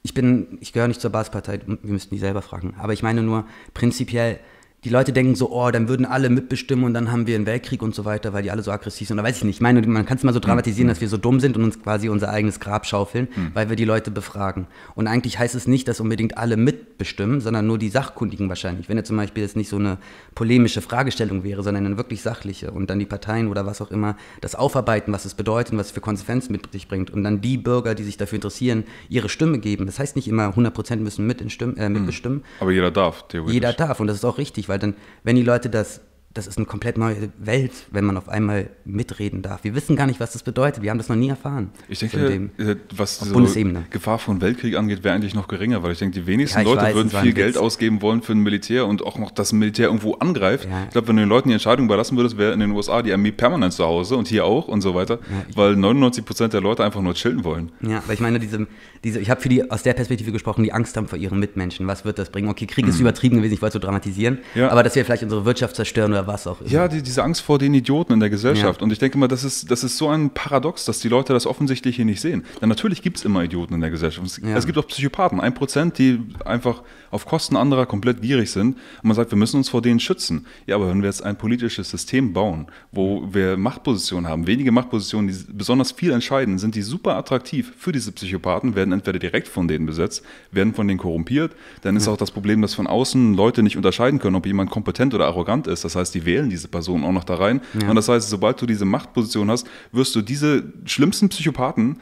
Ich bin, ich gehöre nicht zur Basispartei, wir müssten die selber fragen. Aber ich meine nur, prinzipiell die Leute denken so, oh, dann würden alle mitbestimmen und dann haben wir einen Weltkrieg und so weiter, weil die alle so aggressiv sind. Oder weiß ich nicht. Ich meine, man kann es mal so dramatisieren, mhm. dass wir so dumm sind und uns quasi unser eigenes Grab schaufeln, mhm. weil wir die Leute befragen. Und eigentlich heißt es nicht, dass unbedingt alle mitbestimmen, sondern nur die Sachkundigen wahrscheinlich. Wenn jetzt zum Beispiel jetzt nicht so eine polemische Fragestellung wäre, sondern eine wirklich sachliche und dann die Parteien oder was auch immer das aufarbeiten, was es bedeutet und was es für Konsequenzen mit sich bringt und dann die Bürger, die sich dafür interessieren, ihre Stimme geben. Das heißt nicht immer 100% müssen mit äh, mitbestimmen. Aber jeder darf, theoretisch. Jeder darf und das ist auch richtig, weil weil dann, wenn die Leute das das ist eine komplett neue Welt, wenn man auf einmal mitreden darf. Wir wissen gar nicht, was das bedeutet. Wir haben das noch nie erfahren. Ich denke, dem, äh, was die Gefahr von Weltkrieg angeht, wäre eigentlich noch geringer, weil ich denke, die wenigsten ja, Leute weiß, würden viel Geld Witz. ausgeben wollen für ein Militär und auch noch das Militär irgendwo angreift. Ja. Ich glaube, wenn du den Leuten die Entscheidung überlassen würdest, wäre in den USA die Armee permanent zu Hause und hier auch und so weiter, ja, weil 99 Prozent der Leute einfach nur chillen wollen. Ja, weil ich meine, diese, diese ich habe für die aus der Perspektive gesprochen, die Angst haben vor ihren Mitmenschen. Was wird das bringen? Okay, Krieg mhm. ist übertrieben gewesen, ich wollte so dramatisieren, aber dass wir vielleicht unsere Wirtschaft zerstören oder was auch immer. Ja, die, diese Angst vor den Idioten in der Gesellschaft. Ja. Und ich denke mal, das ist, das ist so ein Paradox, dass die Leute das offensichtlich hier nicht sehen. Denn natürlich gibt es immer Idioten in der Gesellschaft. Es, ja. es gibt auch Psychopathen, ein Prozent, die einfach auf Kosten anderer komplett gierig sind. Und man sagt, wir müssen uns vor denen schützen. Ja, aber wenn wir jetzt ein politisches System bauen, wo wir Machtpositionen haben, wenige Machtpositionen, die besonders viel entscheiden, sind die super attraktiv für diese Psychopathen, werden entweder direkt von denen besetzt, werden von denen korrumpiert. Dann ist ja. auch das Problem, dass von außen Leute nicht unterscheiden können, ob jemand kompetent oder arrogant ist. Das heißt, die wählen diese Person Person auch noch da rein. Ja. Und das heißt, sobald du diese Machtposition hast, wirst du diese schlimmsten Psychopathen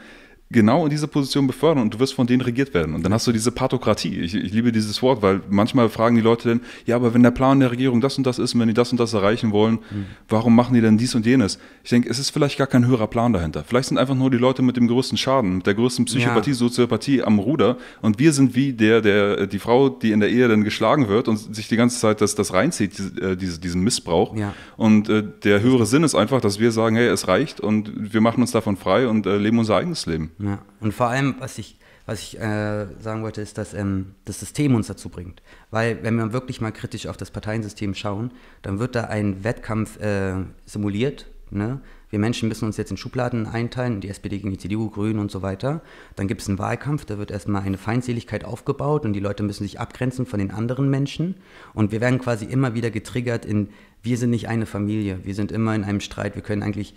genau in diese Position befördern und du wirst von denen regiert werden. Und dann hast du diese Pathokratie. Ich, ich, liebe dieses Wort, weil manchmal fragen die Leute dann, ja, aber wenn der Plan der Regierung das und das ist und wenn die das und das erreichen wollen, mhm. warum machen die denn dies und jenes? Ich denke, es ist vielleicht gar kein höherer Plan dahinter. Vielleicht sind einfach nur die Leute mit dem größten Schaden, mit der größten Psychopathie, ja. Soziopathie am Ruder und wir sind wie der, der, die Frau, die in der Ehe dann geschlagen wird und sich die ganze Zeit das, das reinzieht, diese, diese, diesen Missbrauch. Ja. Und äh, der höhere Sinn ist einfach, dass wir sagen, hey, es reicht und wir machen uns davon frei und äh, leben unser eigenes Leben. Ja. Und vor allem, was ich, was ich äh, sagen wollte, ist, dass ähm, das System uns dazu bringt. Weil, wenn wir wirklich mal kritisch auf das Parteiensystem schauen, dann wird da ein Wettkampf äh, simuliert. Ne? Wir Menschen müssen uns jetzt in Schubladen einteilen, die SPD gegen die CDU, Grünen und so weiter. Dann gibt es einen Wahlkampf, da wird erstmal eine Feindseligkeit aufgebaut und die Leute müssen sich abgrenzen von den anderen Menschen. Und wir werden quasi immer wieder getriggert in, wir sind nicht eine Familie, wir sind immer in einem Streit, wir können eigentlich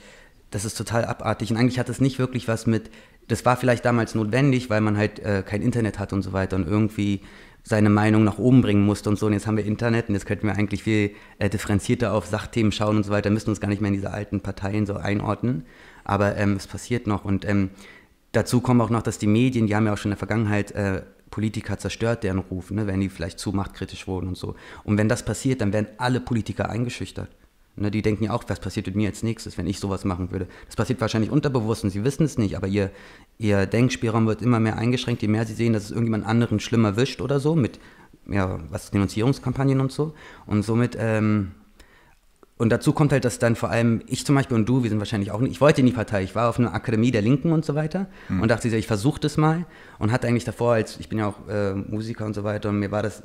das ist total abartig. Und eigentlich hat es nicht wirklich was mit, das war vielleicht damals notwendig, weil man halt äh, kein Internet hat und so weiter und irgendwie seine Meinung nach oben bringen musste und so. Und jetzt haben wir Internet und jetzt könnten wir eigentlich viel äh, differenzierter auf Sachthemen schauen und so weiter, müssen uns gar nicht mehr in diese alten Parteien so einordnen. Aber ähm, es passiert noch. Und ähm, dazu kommt auch noch, dass die Medien, die haben ja auch schon in der Vergangenheit äh, Politiker zerstört, deren Ruf, ne, wenn die vielleicht zu machtkritisch wurden und so. Und wenn das passiert, dann werden alle Politiker eingeschüchtert. Ne, die denken ja auch, was passiert mit mir als nächstes, wenn ich sowas machen würde. Das passiert wahrscheinlich unterbewusst und sie wissen es nicht, aber ihr, ihr Denkspielraum wird immer mehr eingeschränkt, je mehr sie sehen, dass es irgendjemand anderen schlimmer wischt oder so, mit ja, was Denunzierungskampagnen und so. Und somit, ähm, und dazu kommt halt, dass dann vor allem ich zum Beispiel und du, wir sind wahrscheinlich auch nicht, ich wollte in die Partei, ich war auf einer Akademie der Linken und so weiter mhm. und dachte, ich versuche das mal und hatte eigentlich davor, als ich bin ja auch äh, Musiker und so weiter und mir war das,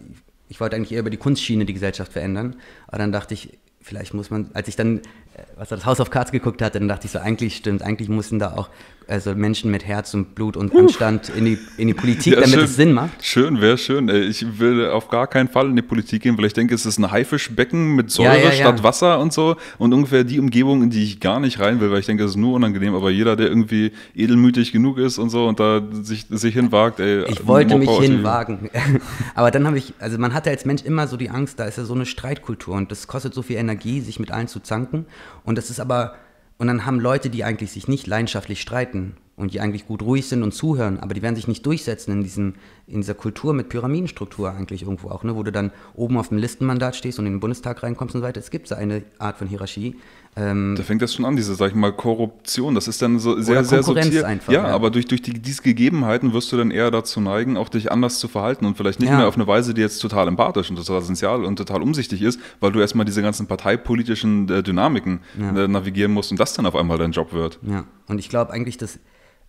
ich wollte eigentlich eher über die Kunstschiene die Gesellschaft verändern, aber dann dachte ich, vielleicht muss man, als ich dann, äh, was das House of Cards geguckt hatte, dann dachte ich so, eigentlich stimmt, eigentlich mussten da auch also Menschen mit Herz und Blut und Anstand in die, in die Politik, ja, damit schön, es Sinn macht. Schön, wäre schön. Ich will auf gar keinen Fall in die Politik gehen, weil ich denke, es ist ein Haifischbecken mit Säure ja, ja, statt Wasser und so und ungefähr die Umgebung, in die ich gar nicht rein will, weil ich denke, es ist nur unangenehm, aber jeder, der irgendwie edelmütig genug ist und so und da sich, sich hinwagt, ey. Ich wollte mich hinwagen. aber dann habe ich, also man hatte als Mensch immer so die Angst, da ist ja so eine Streitkultur und das kostet so viel Energie, sich mit allen zu zanken und das ist aber und dann haben Leute, die eigentlich sich nicht leidenschaftlich streiten und die eigentlich gut ruhig sind und zuhören, aber die werden sich nicht durchsetzen in, diesem, in dieser Kultur mit Pyramidenstruktur eigentlich irgendwo auch, ne? wo du dann oben auf dem Listenmandat stehst und in den Bundestag reinkommst und so weiter. Es gibt so eine Art von Hierarchie. Ähm, da fängt das schon an, diese, sag ich mal, Korruption. Das ist dann so sehr, sehr subtil. Einfach, ja, ja, aber durch, durch die, diese Gegebenheiten wirst du dann eher dazu neigen, auch dich anders zu verhalten und vielleicht nicht ja. mehr auf eine Weise, die jetzt total empathisch und total essential und total umsichtig ist, weil du erstmal diese ganzen parteipolitischen äh, Dynamiken ja. äh, navigieren musst und das dann auf einmal dein Job wird. Ja, und ich glaube eigentlich, dass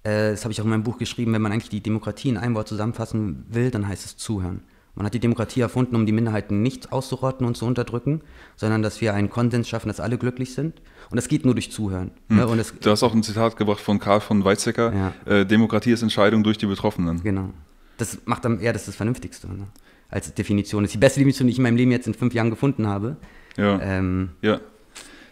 äh, das habe ich auch in meinem Buch geschrieben, wenn man eigentlich die Demokratie in einem Wort zusammenfassen will, dann heißt es zuhören. Man hat die Demokratie erfunden, um die Minderheiten nicht auszurotten und zu unterdrücken, sondern dass wir einen Konsens schaffen, dass alle glücklich sind. Und das geht nur durch Zuhören. Hm. Ne? Es, du hast auch ein Zitat gebracht von Karl von Weizsäcker: ja. äh, Demokratie ist Entscheidung durch die Betroffenen. Genau. Das macht dann eher das, das Vernünftigste ne? als Definition. Das ist die beste Definition, die ich in meinem Leben jetzt in fünf Jahren gefunden habe. Ja. Ähm, ja.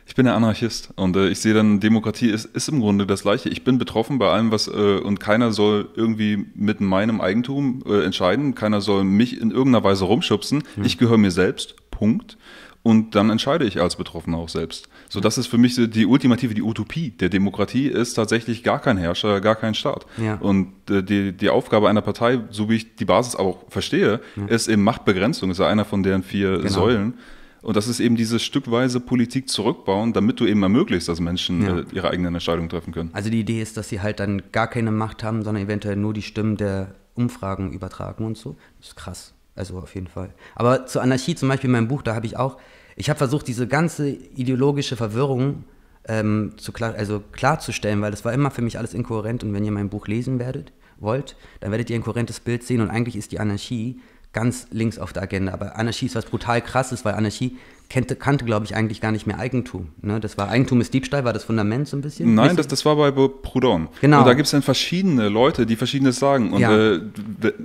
Ich bin der Anarchist und äh, ich sehe dann, Demokratie ist, ist im Grunde das Gleiche. Ich bin betroffen bei allem, was äh, und keiner soll irgendwie mit meinem Eigentum äh, entscheiden. Keiner soll mich in irgendeiner Weise rumschubsen. Mhm. Ich gehöre mir selbst. Punkt. Und dann entscheide ich als Betroffener auch selbst. So, das ist für mich die ultimative, die Utopie der Demokratie ist tatsächlich gar kein Herrscher, gar kein Staat. Ja. Und äh, die, die Aufgabe einer Partei, so wie ich die Basis auch verstehe, ja. ist eben Machtbegrenzung, ist ja einer von deren vier genau. Säulen. Und das ist eben diese stückweise Politik zurückbauen, damit du eben ermöglicht, dass Menschen ja. äh, ihre eigenen Entscheidungen treffen können. Also die Idee ist, dass sie halt dann gar keine Macht haben, sondern eventuell nur die Stimmen der Umfragen übertragen und so. Das ist krass. Also auf jeden Fall. Aber zur Anarchie zum Beispiel in meinem Buch, da habe ich auch, ich habe versucht, diese ganze ideologische Verwirrung ähm, zu klar, also klarzustellen, weil das war immer für mich alles inkohärent und wenn ihr mein Buch lesen werdet, wollt, dann werdet ihr ein kohärentes Bild sehen und eigentlich ist die Anarchie ganz links auf der Agenda. Aber Anarchie ist was brutal krasses, weil Anarchie kannte, kannte glaube ich, eigentlich gar nicht mehr Eigentum. Ne? Das war Eigentum ist Diebstahl, war das Fundament so ein bisschen? Nein, das, das war bei Proudhon. Genau. Und da gibt es dann verschiedene Leute, die verschiedenes sagen. Und ja. äh,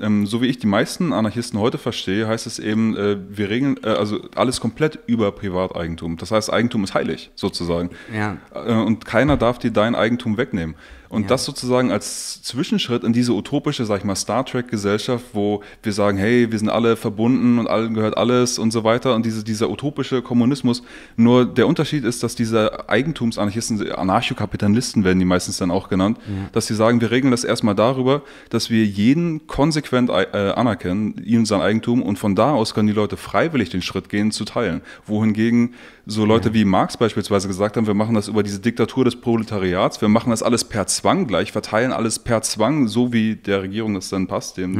ähm, so wie ich die meisten Anarchisten heute verstehe, heißt es eben, äh, wir regeln äh, also alles komplett über Privateigentum. Das heißt, Eigentum ist heilig, sozusagen. Ja. Äh, und keiner darf dir dein Eigentum wegnehmen. Und Ja. das sozusagen als Zwischenschritt in diese utopische, sag ich mal, Star Trek-Gesellschaft, wo wir sagen, hey, wir sind alle verbunden und allen gehört alles und so weiter. Und diese, dieser utopische Kommunismus. Nur der Unterschied ist, dass diese Eigentumsanarchisten, Anarchokapitalisten werden die meistens dann auch genannt, dass sie sagen, wir regeln das erstmal darüber, dass wir jeden konsequent äh, anerkennen, ihm sein Eigentum und von da aus können die Leute freiwillig den Schritt gehen, zu teilen. Wohingegen so Leute wie Marx beispielsweise gesagt haben, wir machen das über diese Diktatur des Proletariats, wir machen das alles per Zwang gleich, verteilen alles per Zwang, so wie der Regierung das dann passt. Dem,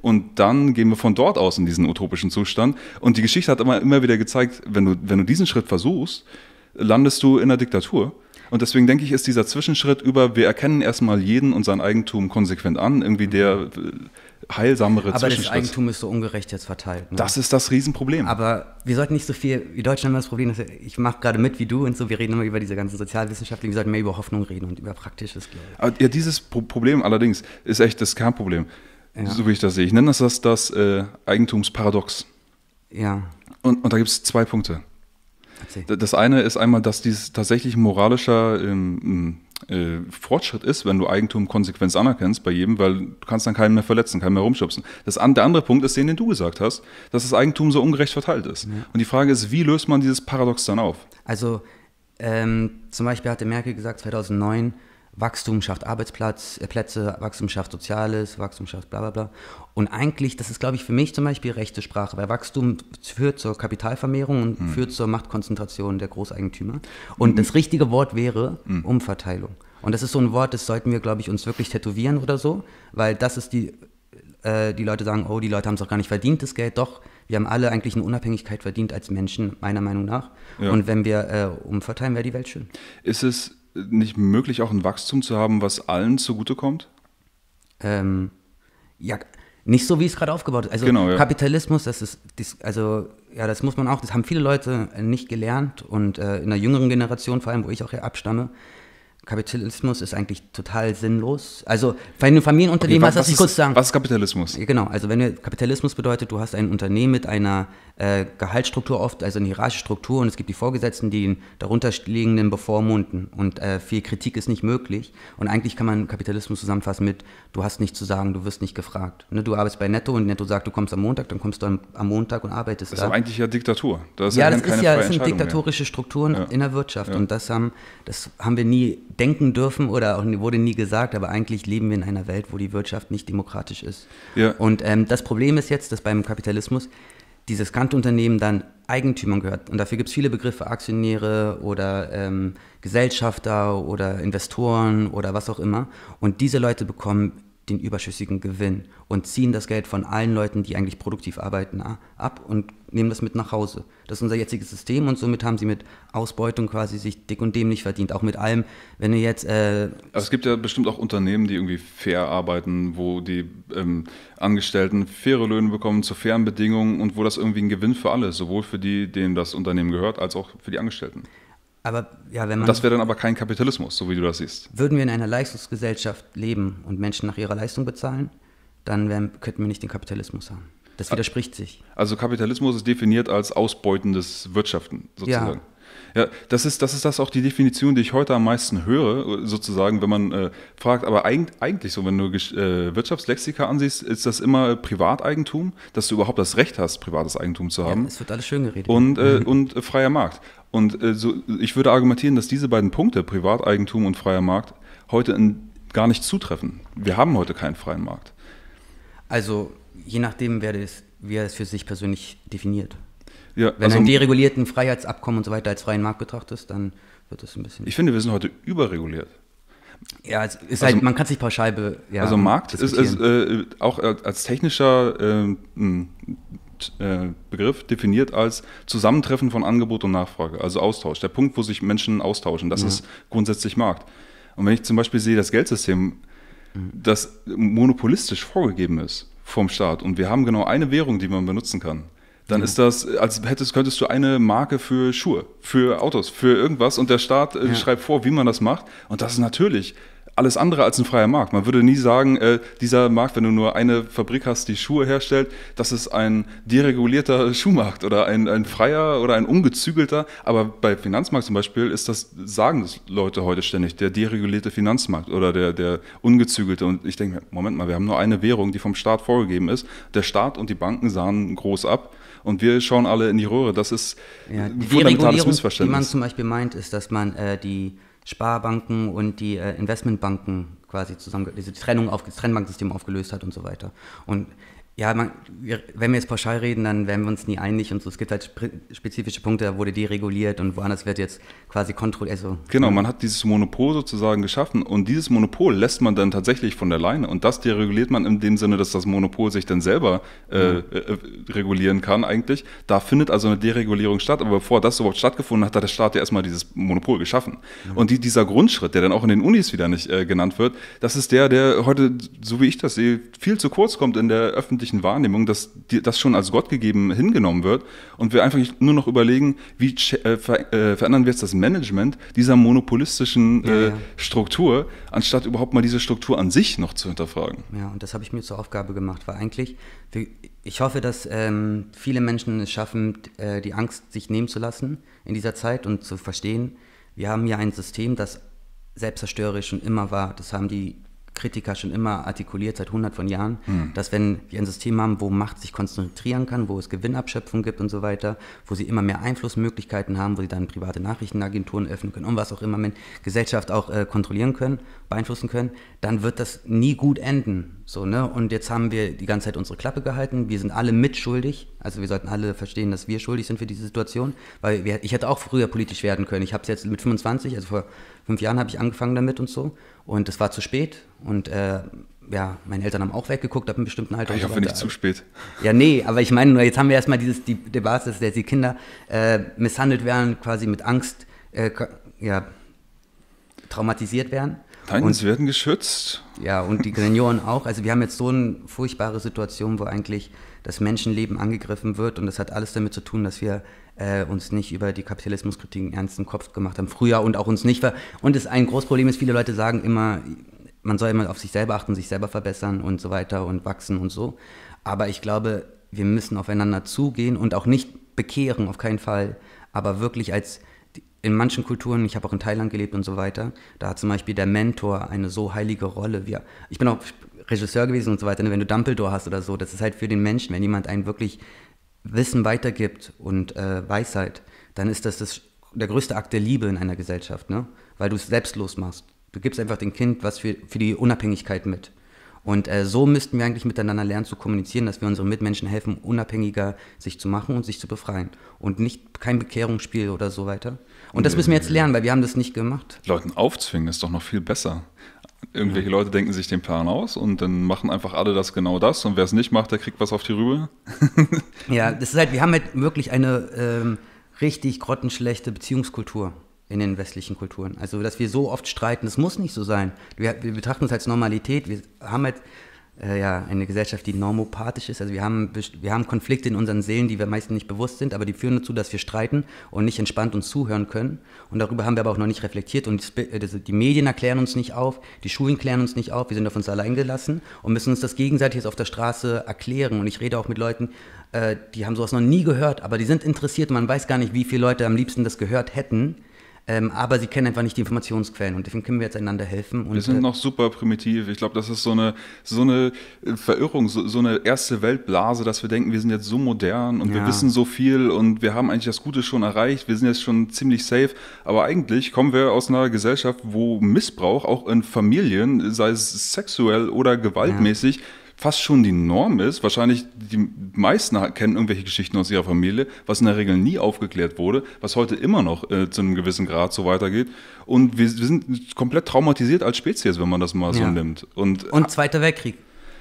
Und dann gehen wir von dort aus in diesen utopischen Zustand. Und die Geschichte hat immer, immer wieder gezeigt, wenn du, wenn du diesen Schritt versuchst, landest du in der Diktatur. Und deswegen denke ich, ist dieser Zwischenschritt über, wir erkennen erstmal jeden und sein Eigentum konsequent an, irgendwie der heilsamere Aber das Zwischenschritt. Eigentum ist so ungerecht jetzt verteilt. Ne? das ist das Riesenproblem. Aber wir sollten nicht so viel, wie Deutschland immer das Problem ist, ich mache gerade mit wie du und so, wir reden immer über diese ganzen Sozialwissenschaften, wir sollten mehr über Hoffnung reden und über Praktisches. Aber Ja, dieses Pro Problem allerdings ist echt das Kernproblem, Ja. so wie ich das sehe. Ich nenne das das, das äh, Eigentumsparadox. Ja, Und, und da gibt es zwei Punkte. Das eine ist einmal, dass dies tatsächlich moralischer ähm, äh, Fortschritt ist, wenn du Eigentum konsequent anerkennst bei jedem, weil du kannst dann keinen mehr verletzen, keinen mehr rumschubsen. Das an, der andere Punkt ist den, den du gesagt hast, dass das Eigentum so ungerecht verteilt ist. Und die Frage ist, wie löst man dieses Paradox dann auf? Also ähm, zum Beispiel hatte Merkel gesagt 2009, Wachstum schafft Arbeitsplatz, äh, Wachstum schafft Soziales, Wachstum schafft bla bla bla. Und eigentlich, das ist glaube ich für mich zum Beispiel rechte Sprache, weil Wachstum führt zur Kapitalvermehrung und führt zur Machtkonzentration der Großeigentümer. Und das richtige Wort wäre Umverteilung. Und das ist so ein Wort, das sollten wir glaube ich uns wirklich tätowieren oder so, weil das ist die, äh, die Leute sagen, oh, die Leute haben es doch gar nicht verdient, das Geld. Doch, wir haben alle eigentlich eine Unabhängigkeit verdient als Menschen, meiner Meinung nach. Ja. Und wenn wir äh, umverteilen, wäre die Welt schön. Ist es nicht möglich, auch ein Wachstum zu haben, was allen zugutekommt? Ähm, ja, nicht so, wie es gerade aufgebaut ist. Also Genau, ja. Kapitalismus, das ist, das, also ja, das muss man auch, das haben viele Leute nicht gelernt und äh, in der jüngeren Generation, vor allem, wo ich auch her abstamme, Kapitalismus ist eigentlich total sinnlos. Also, wenn du ein Familienunternehmen hast, lass mich ist, kurz sagen. was ist Kapitalismus? Ja, Genau, also wenn wir Kapitalismus bedeutet, du hast ein Unternehmen mit einer äh, Gehaltsstruktur oft, also eine hierarchische Struktur und es gibt die Vorgesetzten, die den darunterliegenden bevormunden und äh, viel Kritik ist nicht möglich und eigentlich kann man Kapitalismus zusammenfassen mit, du hast nichts zu sagen, du wirst nicht gefragt. Ne, du arbeitest bei Netto und Netto sagt, du kommst am Montag, dann kommst du am, am Montag und arbeitest Das ist da. aber eigentlich ja Diktatur. Da ist Ja, dann das ist ja das sind Entscheidung mehr. diktatorische Strukturen Ja. in der Wirtschaft Ja. und das haben, das haben wir nie denken dürfen oder auch, wurde nie gesagt, aber eigentlich leben wir in einer Welt, wo die Wirtschaft nicht demokratisch ist. Ja. Und ähm, das Problem ist jetzt, dass beim Kapitalismus dieses Kantunternehmen dann Eigentümern gehört. Und dafür gibt es viele Begriffe, Aktionäre oder ähm, Gesellschafter oder Investoren oder was auch immer. Und diese Leute bekommen den überschüssigen Gewinn und ziehen das Geld von allen Leuten, die eigentlich produktiv arbeiten, ab und nehmen das mit nach Hause. Das ist unser jetziges System und somit haben sie mit Ausbeutung quasi sich dick und dämlich verdient. Auch mit allem, wenn du jetzt äh, Also es gibt ja bestimmt auch Unternehmen, die irgendwie fair arbeiten, wo die ähm, Angestellten faire Löhne bekommen zu fairen Bedingungen und wo das irgendwie ein Gewinn für alle, sowohl für die, denen das Unternehmen gehört, als auch für die Angestellten. aber ja, wenn man Das wäre dann aber kein Kapitalismus, so wie du das siehst. Würden wir in einer Leistungsgesellschaft leben und Menschen nach ihrer Leistung bezahlen, dann wären, könnten wir nicht den Kapitalismus haben. Das widerspricht sich. Also Kapitalismus ist definiert als ausbeutendes Wirtschaften sozusagen. Ja, das ist, das ist das auch die Definition, die ich heute am meisten höre, sozusagen, wenn man äh, fragt, aber eig eigentlich so, wenn du äh, Wirtschaftslexika ansiehst, ist das immer Privateigentum, dass du überhaupt das Recht hast, privates Eigentum zu Ja, haben. es wird alles schön geredet. und, äh, und äh, freier Markt. Und äh, so, ich würde argumentieren, dass diese beiden Punkte, Privateigentum und freier Markt, heute in, gar nicht zutreffen. Wir haben heute keinen freien Markt. also je nachdem, wer, das, wer es für sich persönlich definiert. Ja, Wenn also, ein deregulierten Freiheitsabkommen und so weiter als freien Markt betrachtest, dann wird das ein bisschen. ich finde, wir sind heute überreguliert. ja, es ist also- halt, man kann sich pauschal be, ja, also Markt ist, ist äh, auch als technischer äh, m, t- äh, Begriff definiert als Zusammentreffen von Angebot und Nachfrage, also Austausch. Der Punkt, wo sich Menschen austauschen, das ist grundsätzlich Markt. Und wenn ich zum Beispiel sehe, das Geldsystem, das monopolistisch vorgegeben ist vom Staat. Und wir haben genau eine Währung, die man benutzen kann, dann ist das, als hättest, könntest du eine Marke für Schuhe, für Autos, für irgendwas. Und der Staat äh, Ja. schreibt vor, wie man das macht. Und das ist natürlich alles andere als ein freier Markt. Man würde nie sagen, äh, dieser Markt, wenn du nur eine Fabrik hast, die Schuhe herstellt, das ist ein deregulierter Schuhmarkt oder ein, ein freier oder ein ungezügelter. Aber bei Finanzmarkt zum Beispiel ist das, sagen das Leute heute ständig, der deregulierte Finanzmarkt oder der, der ungezügelte. Und ich denke, Moment mal, wir haben nur eine Währung, die vom Staat vorgegeben ist. Der Staat und die Banken sahen groß ab und wir schauen alle in die Röhre. Das ist ja, ein fundamentales Missverständnis. Die man zum Beispiel meint, ist, dass man äh, die Sparbanken und die äh, Investmentbanken quasi zusammen, diese Trennung auf, das Trennbanksystem aufgelöst hat und so weiter. Und ja, man, wenn wir jetzt pauschal reden, dann werden wir uns nie einig und so. Es gibt halt spezifische Punkte, da wurde dereguliert und woanders wird jetzt quasi kontrolliert. Also, genau, man hat dieses Monopol sozusagen geschaffen und dieses Monopol lässt man dann tatsächlich von der Leine und das dereguliert man in dem Sinne, dass das Monopol sich dann selber äh, mhm. äh, regulieren kann eigentlich. Da findet also eine Deregulierung statt, aber bevor das überhaupt stattgefunden hat, hat der Staat ja erstmal dieses Monopol geschaffen. Mhm. Und die, dieser Grundschritt, der dann auch in den Unis wieder nicht äh, genannt wird, das ist der, der heute, so wie ich das sehe, viel zu kurz kommt in der öffentlichen öffentlichen Wahrnehmung, dass das schon als Gott gegeben hingenommen wird und wir einfach nur noch überlegen, wie äh, äh, verändern wir jetzt das Management dieser monopolistischen ja, äh, ja. Struktur, anstatt überhaupt mal diese Struktur an sich noch zu hinterfragen. Ja, und das habe ich mir zur Aufgabe gemacht, weil eigentlich, ich hoffe, dass ähm, viele Menschen es schaffen, die Angst sich nehmen zu lassen in dieser Zeit und zu verstehen, wir haben hier ein System, das selbstzerstörerisch schon immer war. Das haben die Kritiker schon immer artikuliert, seit 100 von Jahren, mhm. dass wenn wir ein System haben, wo Macht sich konzentrieren kann, wo es Gewinnabschöpfung gibt und so weiter, wo sie immer mehr Einflussmöglichkeiten haben, wo sie dann private Nachrichtenagenturen öffnen können und was auch immer mit Gesellschaft auch äh, kontrollieren können, beeinflussen können, dann wird das nie gut enden. So, ne? Und jetzt haben wir die ganze Zeit unsere Klappe gehalten. Wir sind alle mitschuldig. Also wir sollten alle verstehen, dass wir schuldig sind für diese Situation. Weil wir, ich hätte auch früher politisch werden können. Ich habe es jetzt mit 25, also vor fünf Jahren habe ich angefangen damit und so. Und es war zu spät. Und äh, ja, meine Eltern haben auch weggeguckt ab einem bestimmten Alter. Ich hoffe nicht zu spät. Ja, nee, aber ich meine nur, jetzt haben wir erstmal dieses die Debatte, dass die Kinder äh, misshandelt werden, quasi mit Angst äh, ja, traumatisiert werden. Sie werden geschützt. Ja, und die Senioren auch. Also wir haben jetzt so eine furchtbare Situation, wo eigentlich das Menschenleben angegriffen wird und das hat alles damit zu tun, dass wir äh, uns nicht über die Kapitalismuskritik einen ernsten Kopf gemacht haben, früher und auch uns nicht. Und es ein großes Problem ist, viele Leute sagen immer, man soll immer auf sich selber achten, sich selber verbessern und so weiter und wachsen und so. Aber ich glaube, wir müssen aufeinander zugehen und auch nicht bekehren, auf keinen Fall, aber wirklich als in manchen Kulturen, ich habe auch in Thailand gelebt und so weiter, da hat zum Beispiel der Mentor eine so heilige Rolle. Wir, ich bin auch Regisseur gewesen und so weiter, ne, wenn du Dumbledore hast oder so, das ist halt für den Menschen, wenn jemand einen wirklich Wissen weitergibt und äh, Weisheit, dann ist das, das der größte Akt der Liebe in einer Gesellschaft, ne? weil du es selbstlos machst. Du gibst einfach dem Kind was für, für die Unabhängigkeit mit. Und äh, so müssten wir eigentlich miteinander lernen zu kommunizieren, dass wir unseren Mitmenschen helfen, unabhängiger sich zu machen und sich zu befreien. Und nicht kein Bekehrungsspiel oder so weiter. Und das müssen wir jetzt lernen, weil wir haben das nicht gemacht. Leuten aufzwingen ist doch noch viel besser. Irgendwelche ja. Leute denken sich den Plan aus und dann machen einfach alle das genau das und wer es nicht macht, der kriegt was auf die Rübe. ja, das ist halt, wir haben halt wirklich eine ähm, richtig grottenschlechte Beziehungskultur in den westlichen Kulturen. Also, dass wir so oft streiten, das muss nicht so sein. Wir, wir betrachten es als Normalität. Wir haben halt äh, ja, eine Gesellschaft, die normopathisch ist. Also wir haben, wir haben Konflikte in unseren Seelen, die wir meistens nicht bewusst sind, aber die führen dazu, dass wir streiten und nicht entspannt uns zuhören können. Und darüber haben wir aber auch noch nicht reflektiert. Und die Medien erklären uns nicht auf, die Schulen klären uns nicht auf, wir sind auf uns allein gelassen und müssen uns das gegenseitig jetzt auf der Straße erklären. Und ich rede auch mit Leuten, äh, die haben sowas noch nie gehört, aber die sind interessiert. Man weiß gar nicht, wie viele Leute am liebsten das gehört hätten ähm, aber sie kennen einfach nicht die Informationsquellen und deswegen können wir jetzt einander helfen. wir sind äh, noch super primitiv. Ich glaube, das ist so eine, so eine Verirrung, so, so, eine erste Weltblase, dass wir denken, wir sind jetzt so modern und ja. wir wissen so viel und wir haben eigentlich das Gute schon erreicht. Wir sind jetzt schon ziemlich safe. Aber eigentlich kommen wir aus einer Gesellschaft, wo Missbrauch auch in Familien, sei es sexuell oder gewaltmäßig, ja fast schon die Norm ist. Wahrscheinlich die meisten kennen irgendwelche Geschichten aus ihrer Familie, was in der Regel nie aufgeklärt wurde, was heute immer noch äh, zu einem gewissen Grad so weitergeht. Und wir, wir, sind komplett traumatisiert als Spezies, wenn man das mal ja. so nimmt. Und, und Zweiter Weltkrieg.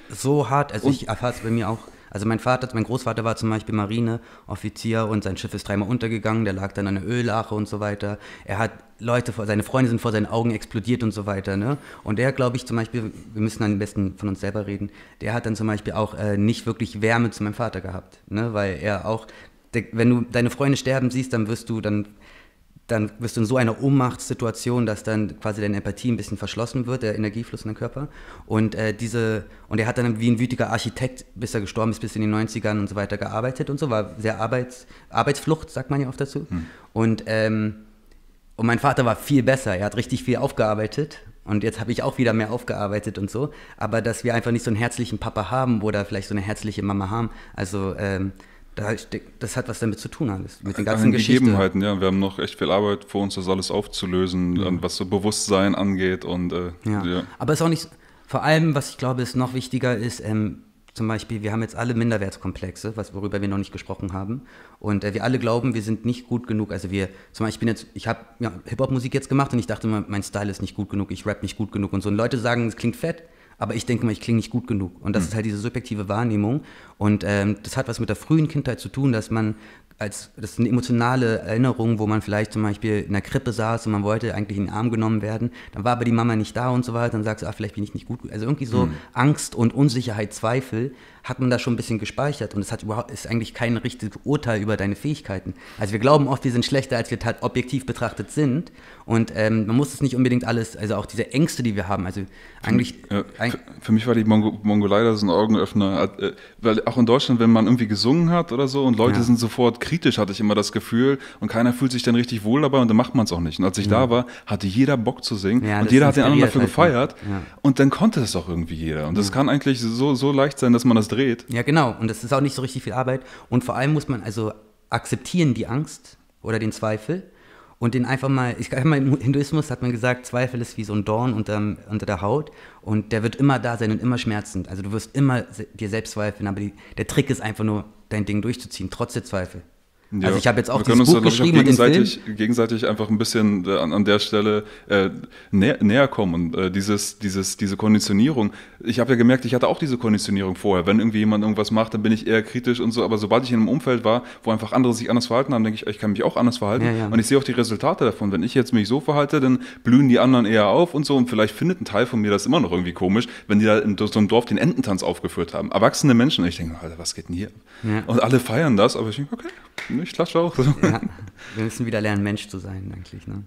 So hart, also ich erfahre es bei mir auch also mein Vater, mein Großvater war zum Beispiel Marineoffizier und sein Schiff ist dreimal untergegangen, der lag dann an einer Öllache und so weiter. Er hat Leute, vor, seine Freunde sind vor seinen Augen explodiert und so weiter. Ne? Und der, glaube ich, zum Beispiel, wir müssen am besten von uns selber reden, der hat dann zum Beispiel auch äh, nicht wirklich Wärme zu meinem Vater gehabt. Ne? Weil er auch, der, wenn du deine Freunde sterben siehst, dann wirst du, dann dann bist du in so einer Ohnmachtssituation, dass dann quasi deine Empathie ein bisschen verschlossen wird, der Energiefluss in den Körper. Und äh, diese, und er hat dann wie ein wütiger Architekt, bis er gestorben ist, bis in den 90ern und so weiter gearbeitet und so, war sehr Arbeits, Arbeitsflucht, sagt man ja oft dazu. Hm. Und, ähm, und mein Vater war viel besser, er hat richtig viel aufgearbeitet und jetzt habe ich auch wieder mehr aufgearbeitet und so. Aber dass wir einfach nicht so einen herzlichen Papa haben oder vielleicht so eine herzliche Mama haben, also ähm, das hat was damit zu tun, alles. Mit den ganzen An Gegebenheiten, ja. Wir haben noch echt viel Arbeit vor uns, das alles aufzulösen, ja. was so Bewusstsein angeht. Und, äh, ja. ja. Aber es ist auch nicht, vor allem, was ich glaube, ist noch wichtiger ist, ähm, zum Beispiel, wir haben jetzt alle Minderwertskomplexe, was, worüber wir noch nicht gesprochen haben. Und äh, wir alle glauben, wir sind nicht gut genug. Also wir, zum Beispiel, ich bin jetzt, ich habe ja, Hip-Hop-Musik jetzt gemacht und ich dachte immer, mein Style ist nicht gut genug, ich rap nicht gut genug und so. Und Leute sagen, es klingt fett, aber ich denke mal, ich klinge nicht gut genug. Und das mhm. ist halt diese subjektive Wahrnehmung. Und ähm, das hat was mit der frühen Kindheit zu tun, dass man als das ist eine emotionale Erinnerung, wo man vielleicht zum Beispiel in der Krippe saß und man wollte eigentlich in den Arm genommen werden, dann war aber die Mama nicht da und so weiter, dann sagst du, ah, vielleicht bin ich nicht gut. Also irgendwie so mhm. Angst und Unsicherheit, Zweifel hat man da schon ein bisschen gespeichert und es hat überhaupt ist eigentlich kein richtiges Urteil über deine Fähigkeiten. Also wir glauben oft, wir sind schlechter, als wir objektiv betrachtet sind und ähm, man muss es nicht unbedingt alles, also auch diese Ängste, die wir haben, also eigentlich. Ja, für, für, mich war die Mongo Mongolei das ein Augenöffner, äh, weil auch in Deutschland, wenn man irgendwie gesungen hat oder so und Leute ja. sind sofort kritisch, hatte ich immer das Gefühl und keiner fühlt sich dann richtig wohl dabei und dann macht man es auch nicht. Und als ich ja. da war, hatte jeder Bock zu singen ja, und jeder hat den anderen dafür halt gefeiert und dann konnte es auch irgendwie jeder und das kann eigentlich so, so leicht sein, dass man das dreht. Ja, genau. Und das ist auch nicht so richtig viel Arbeit. Und vor allem muss man also akzeptieren die Angst oder den Zweifel und den einfach mal, ich glaube, im Hinduismus hat man gesagt, Zweifel ist wie so ein Dorn unter, unter der Haut und der wird immer da sein und immer schmerzend. Also du wirst immer dir selbst zweifeln, aber die, der Trick ist einfach nur, dein Ding durchzuziehen, trotz der Zweifel. Ja. Also ich habe jetzt auch wir dieses Buch geschrieben und gegenseitig, gegenseitig einfach ein bisschen äh, an, an der Stelle äh, näher, näher kommen und äh, dieses, dieses, diese Konditionierung. Ich habe ja gemerkt, ich hatte auch diese Konditionierung vorher. Wenn irgendwie jemand irgendwas macht, dann bin ich eher kritisch und so. Aber sobald ich in einem Umfeld war, wo einfach andere sich anders verhalten haben, denke ich, ich kann mich auch anders verhalten. Ja, ja. Und ich sehe auch die Resultate davon. Wenn ich jetzt mich so verhalte, dann blühen die anderen eher auf und so. Und vielleicht findet ein Teil von mir das immer noch irgendwie komisch, wenn die da in so einem Dorf den Ententanz aufgeführt haben. Erwachsene Menschen. Und ich denke, Alter, was geht denn hier? Und alle feiern das, aber ich denke, okay ich klatsche auch. So. Ja, wir müssen wieder lernen, Mensch zu sein, eigentlich. Ne?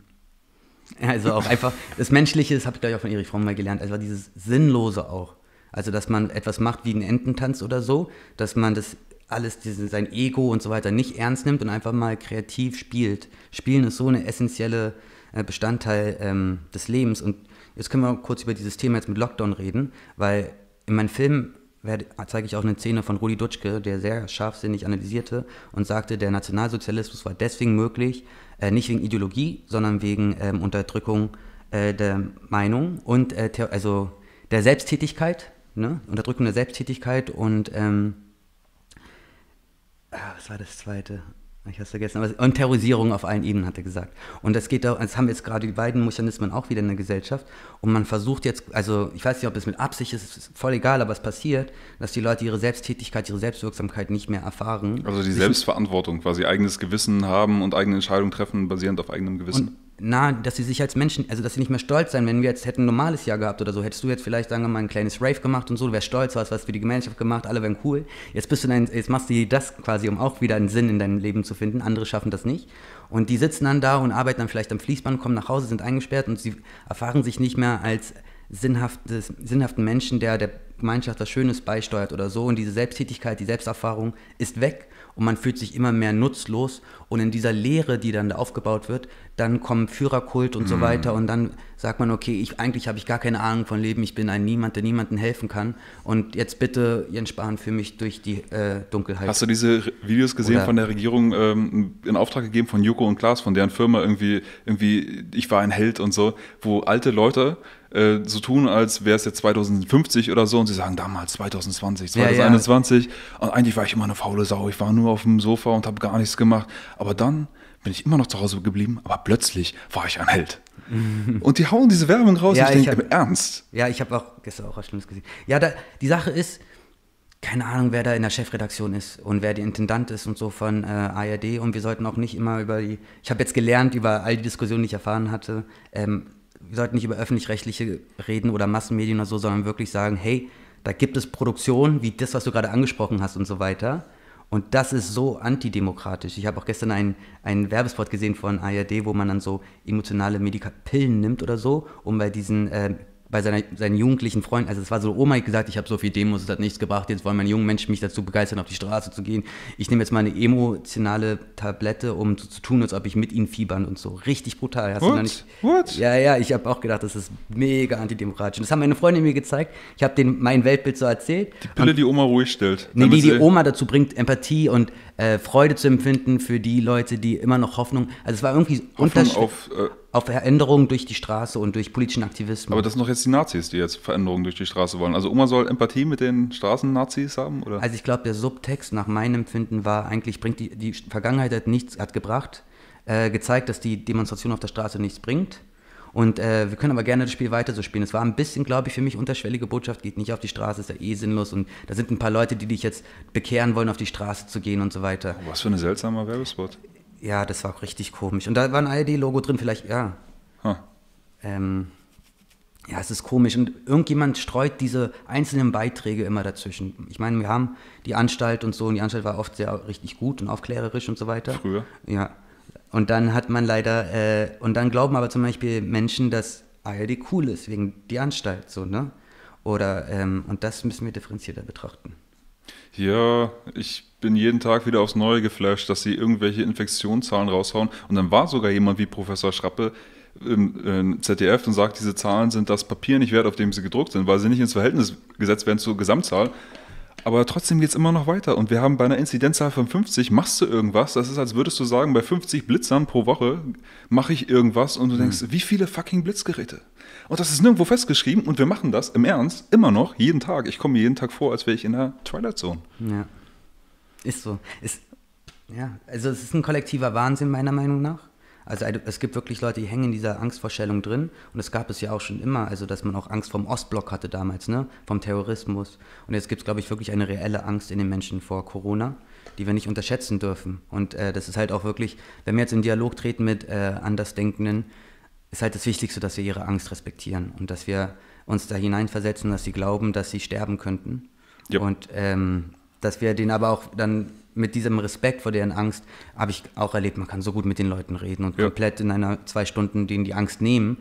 Also auch einfach, das Menschliche, das habe ich gleich auch von Erich Fromm mal gelernt, also dieses Sinnlose auch. Also, dass man etwas macht wie einen Ententanz oder so, dass man das alles, diese, sein Ego und so weiter nicht ernst nimmt und einfach mal kreativ spielt. Spielen ist so ein essentieller äh, Bestandteil ähm, des Lebens. Und jetzt können wir kurz über dieses Thema jetzt mit Lockdown reden, weil in meinem Film zeige ich auch eine Szene von Rudi Dutschke, der sehr scharfsinnig analysierte und sagte, der Nationalsozialismus war deswegen möglich, äh, nicht wegen Ideologie, sondern wegen ähm, Unterdrückung äh, der Meinung und äh, also der Selbsttätigkeit, ne? Unterdrückung der Selbsttätigkeit und ähm, ah, was war das zweite? Ich habe es vergessen, aber und Terrorisierung auf allen Ebenen, hat er gesagt. Und das geht da, das haben jetzt gerade die beiden Mechanismen auch wieder in der Gesellschaft. Und man versucht jetzt, also ich weiß nicht, ob es mit Absicht ist, ist voll egal, aber es passiert, dass die Leute ihre Selbsttätigkeit, ihre Selbstwirksamkeit nicht mehr erfahren. Also die Selbstverantwortung, quasi eigenes Gewissen haben und eigene Entscheidungen treffen, basierend auf eigenem Gewissen. Na, dass sie sich als Menschen, also dass sie nicht mehr stolz sein, wenn wir jetzt hätten ein normales Jahr gehabt oder so, hättest du jetzt vielleicht, sagen wir mal, ein kleines Rave gemacht und so, du wärst stolz, hast was für die Gemeinschaft gemacht, alle wären cool. Jetzt bist du dann, jetzt machst du das quasi, um auch wieder einen Sinn in deinem Leben zu finden. Andere schaffen das nicht. Und die sitzen dann da und arbeiten dann vielleicht am Fließband, kommen nach Hause, sind eingesperrt und sie erfahren sich nicht mehr als sinnhaftes, sinnhaften Menschen, der der Gemeinschaft was Schönes beisteuert oder so. Und diese Selbsttätigkeit, die Selbsterfahrung ist weg und man fühlt sich immer mehr nutzlos. Und in dieser Leere, die dann da aufgebaut wird, dann kommen Führerkult und mhm. so weiter. Und dann sagt man, okay, ich, eigentlich habe ich gar keine Ahnung von Leben, ich bin ein Niemand, der niemandem helfen kann. Und jetzt bitte, Jens Spahn, für mich durch die äh, Dunkelheit. Hast du diese Videos gesehen Oder von der Regierung ähm, in Auftrag gegeben von Joko und Klaas, von deren Firma irgendwie, irgendwie, ich war ein Held und so, wo alte Leute äh, so tun, als wäre es jetzt 2050 oder so und sie sagen damals 2020, 2021 ja, ja. und eigentlich war ich immer eine faule Sau, ich war nur auf dem Sofa und habe gar nichts gemacht, aber dann bin ich immer noch zu Hause geblieben, aber plötzlich war ich ein Held. und die hauen diese Werbung raus ja, und ich, denke, ernst? Ja, ich habe auch gestern auch was Schlimmes gesehen. Ja, da, die Sache ist, keine Ahnung, wer da in der Chefredaktion ist und wer der Intendant ist und so von äh, ARD. Und wir sollten auch nicht immer über die. Ich habe jetzt gelernt über all die Diskussionen, die ich erfahren hatte. Ähm, wir sollten nicht über öffentlich-rechtliche reden oder Massenmedien oder so, sondern wirklich sagen, hey, da gibt es Produktion wie das, was du gerade angesprochen hast und so weiter. Und das ist so antidemokratisch. Ich habe auch gestern einen, einen Werbespot gesehen von ARD, wo man dann so emotionale Medikapillen nimmt oder so, um bei diesen äh, bei seiner, seinen jugendlichen Freunden, also es war so, Oma hat gesagt, ich habe so viel Demos, es hat nichts gebracht, jetzt wollen meine jungen Menschen mich dazu begeistern, auf die Straße zu gehen. Ich nehme jetzt mal eine emotionale Tablette, um so zu tun, als ob ich mit ihnen fiebern und so. Richtig brutal. Hast What? Du nicht, What? Ja, ja, ich habe auch gedacht, das ist mega antidemokratisch. Und das haben meine Freunde mir gezeigt. Ich habe denen mein Weltbild so erzählt. Die Pille, die Oma ruhig stellt. Nee, die die Oma dazu bringt, Empathie und äh, Freude zu empfinden für die Leute, die immer noch Hoffnung. Also es war irgendwie Hoffnung auf, äh, auf Veränderungen durch die Straße und durch politischen Aktivismus. Aber das sind doch jetzt die Nazis, die jetzt Veränderungen durch die Straße wollen. Also Oma soll Empathie mit den Straßennazis haben, oder? Also ich glaube, der Subtext nach meinem Empfinden war eigentlich, bringt die, die Vergangenheit hat nichts, hat gebracht, äh, gezeigt, dass die Demonstration auf der Straße nichts bringt. Und äh, wir können aber gerne das Spiel weiter so spielen. Es war ein bisschen, glaube ich, für mich unterschwellige Botschaft, geht nicht auf die Straße, ist ja eh sinnlos. Und da sind ein paar Leute, die dich jetzt bekehren wollen, auf die Straße zu gehen und so weiter. Was für ein seltsamer Werbespot. Ja, das war auch richtig komisch. Und da war ein ARD-Logo drin, vielleicht, ja. Huh. Ähm, ja, es ist komisch. Und irgendjemand streut diese einzelnen Beiträge immer dazwischen. Ich meine, wir haben die Anstalt und so, und die Anstalt war oft sehr richtig gut und aufklärerisch und so weiter. Früher. Ja. Und dann hat man leider, äh, und dann glauben aber zum Beispiel Menschen, dass ARD cool ist, wegen die Anstalt, so, ne? Oder, ähm, und das müssen wir differenzierter betrachten. Ja, ich bin jeden Tag wieder aufs Neue geflasht, dass sie irgendwelche Infektionszahlen raushauen. Und dann war sogar jemand wie Professor Schrappe im, im ZDF und sagt, diese Zahlen sind das Papier nicht wert, auf dem sie gedruckt sind, weil sie nicht ins Verhältnis gesetzt werden zur Gesamtzahl. Aber trotzdem geht es immer noch weiter. Und wir haben bei einer Inzidenzzahl von 50, machst du irgendwas? Das ist, als würdest du sagen, bei 50 Blitzern pro Woche mache ich irgendwas und du denkst, Mhm. wie viele fucking Blitzgeräte? Und das ist nirgendwo festgeschrieben und wir machen das im Ernst immer noch, jeden Tag. Ich komme mir jeden Tag vor, als wäre ich in der Twilight Zone. Ja. Ist so. Ist, ja, also es ist ein kollektiver Wahnsinn, meiner Meinung nach. Also es gibt wirklich Leute, die hängen in dieser Angstvorstellung drin. Und es gab es ja auch schon immer, also dass man auch Angst vom Ostblock hatte damals, ne? Vom Terrorismus. Und jetzt gibt es, glaube ich, wirklich eine reelle Angst in den Menschen vor Corona, die wir nicht unterschätzen dürfen. Und äh, das ist halt auch wirklich, wenn wir jetzt in Dialog treten mit äh, Andersdenkenden, ist halt das Wichtigste, dass wir ihre Angst respektieren und dass wir uns da hineinversetzen, dass sie glauben, dass sie sterben könnten. Ja. Und ähm, dass wir den aber auch dann mit diesem Respekt vor deren Angst, habe ich auch erlebt, man kann so gut mit den Leuten reden und Ja. komplett in einer zwei Stunden denen die Angst nehmen,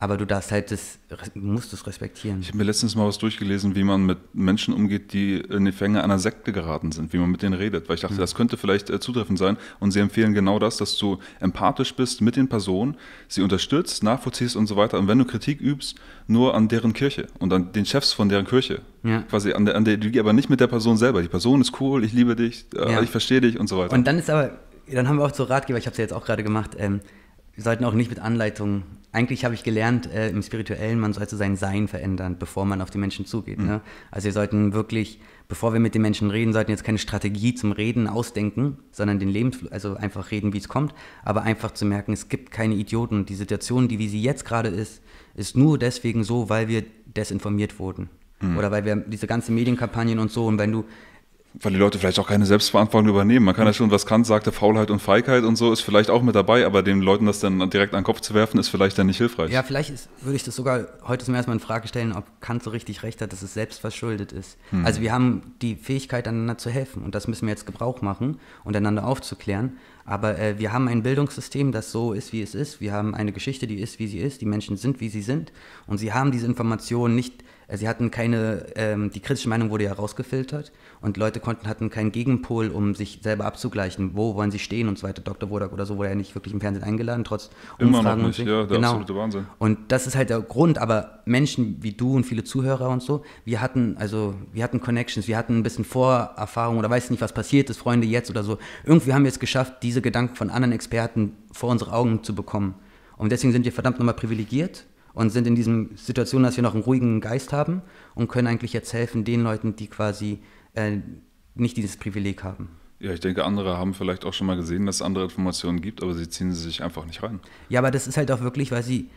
aber du darfst halt das, musst es respektieren. Ich habe mir letztens mal was durchgelesen, wie man mit Menschen umgeht, die in die Fänge einer Sekte geraten sind, wie man mit denen redet. Weil ich dachte, das könnte vielleicht äh, zutreffend sein. Und sie empfehlen genau das, dass du empathisch bist mit den Personen, sie unterstützt, nachvollziehst und so weiter. Und wenn du Kritik übst, nur an deren Kirche und an den Chefs von deren Kirche. Ja. Quasi an der, an der, aber nicht mit der Person selber. Die Person ist cool, ich liebe dich, äh, Ja. ich verstehe dich und so weiter. Und dann ist aber, dann haben wir auch so Ratgeber, ich habe es ja jetzt auch gerade gemacht, ähm, wir sollten auch nicht mit Anleitungen, eigentlich habe ich gelernt äh, im Spirituellen, man sollte sein Sein verändern, bevor man auf die Menschen zugeht. Ne? Also wir sollten wirklich, bevor wir mit den Menschen reden, sollten jetzt keine Strategie zum Reden ausdenken, sondern den Lebensfluss, also einfach reden, wie es kommt, aber einfach zu merken, es gibt keine Idioten und die Situation, die wie sie jetzt gerade ist, ist nur deswegen so, weil wir desinformiert wurden. Oder weil wir diese ganzen Medienkampagnen und so und wenn du Weil die Leute vielleicht auch keine Selbstverantwortung übernehmen. Man kann ja schon, was Kant sagte, Faulheit und Feigheit und so ist vielleicht auch mit dabei, aber den Leuten das dann direkt an den Kopf zu werfen, ist vielleicht dann nicht hilfreich. Ja, vielleicht ist, würde ich das sogar heute zum ersten Mal in Frage stellen, ob Kant so richtig recht hat, dass es selbst verschuldet ist. Also wir haben die Fähigkeit, einander zu helfen und das müssen wir jetzt Gebrauch machen und einander aufzuklären. Aber äh, wir haben ein Bildungssystem, das so ist, wie es ist. Wir haben eine Geschichte, die ist, wie sie ist. Die Menschen sind, wie sie sind. Und sie haben diese Informationen nicht, sie hatten keine, ähm, die kritische Meinung wurde ja rausgefiltert und Leute konnten, hatten keinen Gegenpol, um sich selber abzugleichen. Wo wollen sie stehen und so weiter. Dr. Wodak oder so wurde ja nicht wirklich im Fernsehen eingeladen, trotz Immer noch Umfragen und nicht, so. ja, der absolute Wahnsinn. Und das ist halt der Grund, aber Menschen wie du und viele Zuhörer und so, wir hatten, also, wir hatten Connections, wir hatten ein bisschen Vorerfahrung oder weiß nicht, was passiert ist, Freunde jetzt oder so. Irgendwie haben wir es geschafft, diese Gedanken von anderen Experten vor unsere Augen zu bekommen. Und deswegen sind wir verdammt nochmal privilegiert und sind in diesem Situation, dass wir noch einen ruhigen Geist haben und können eigentlich jetzt helfen den Leuten, die quasi äh, nicht dieses Privileg haben. Ja, ich denke, andere haben vielleicht auch schon mal gesehen, dass es andere Informationen gibt, aber sie ziehen sie sich einfach nicht rein. Ja, aber das ist halt auch wirklich, weil sie.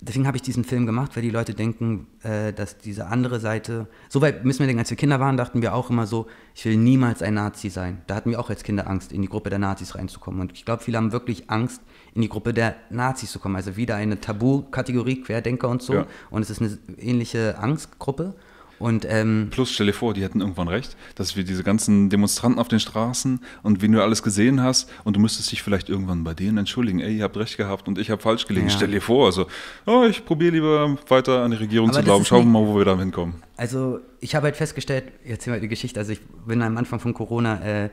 Deswegen habe ich diesen Film gemacht, weil die Leute denken, äh, dass diese andere Seite. So weit müssen wir denken, als wir Kinder waren, dachten wir auch immer so, ich will niemals ein Nazi sein. Da hatten wir auch als Kinder Angst, in die Gruppe der Nazis reinzukommen. Und ich glaube, viele haben wirklich Angst, in die Gruppe der Nazis zu kommen. Also wieder eine Tabu-Kategorie, Querdenker und so. Ja. Und es ist eine ähnliche Angstgruppe. Und, ähm, Plus, stell dir vor, die hätten irgendwann recht, dass wir diese ganzen Demonstranten auf den Straßen und wenn du alles gesehen hast und du müsstest dich vielleicht irgendwann bei denen entschuldigen, ey, ihr habt recht gehabt und ich habe falsch gelegen. Ja. Stell dir vor, also, oh, ich probiere lieber weiter an die Regierung Aber zu glauben. Schauen wir mal, wo wir da hinkommen. Also ich habe halt festgestellt, jetzt hier mal die Geschichte, also ich bin am Anfang von Corona, äh,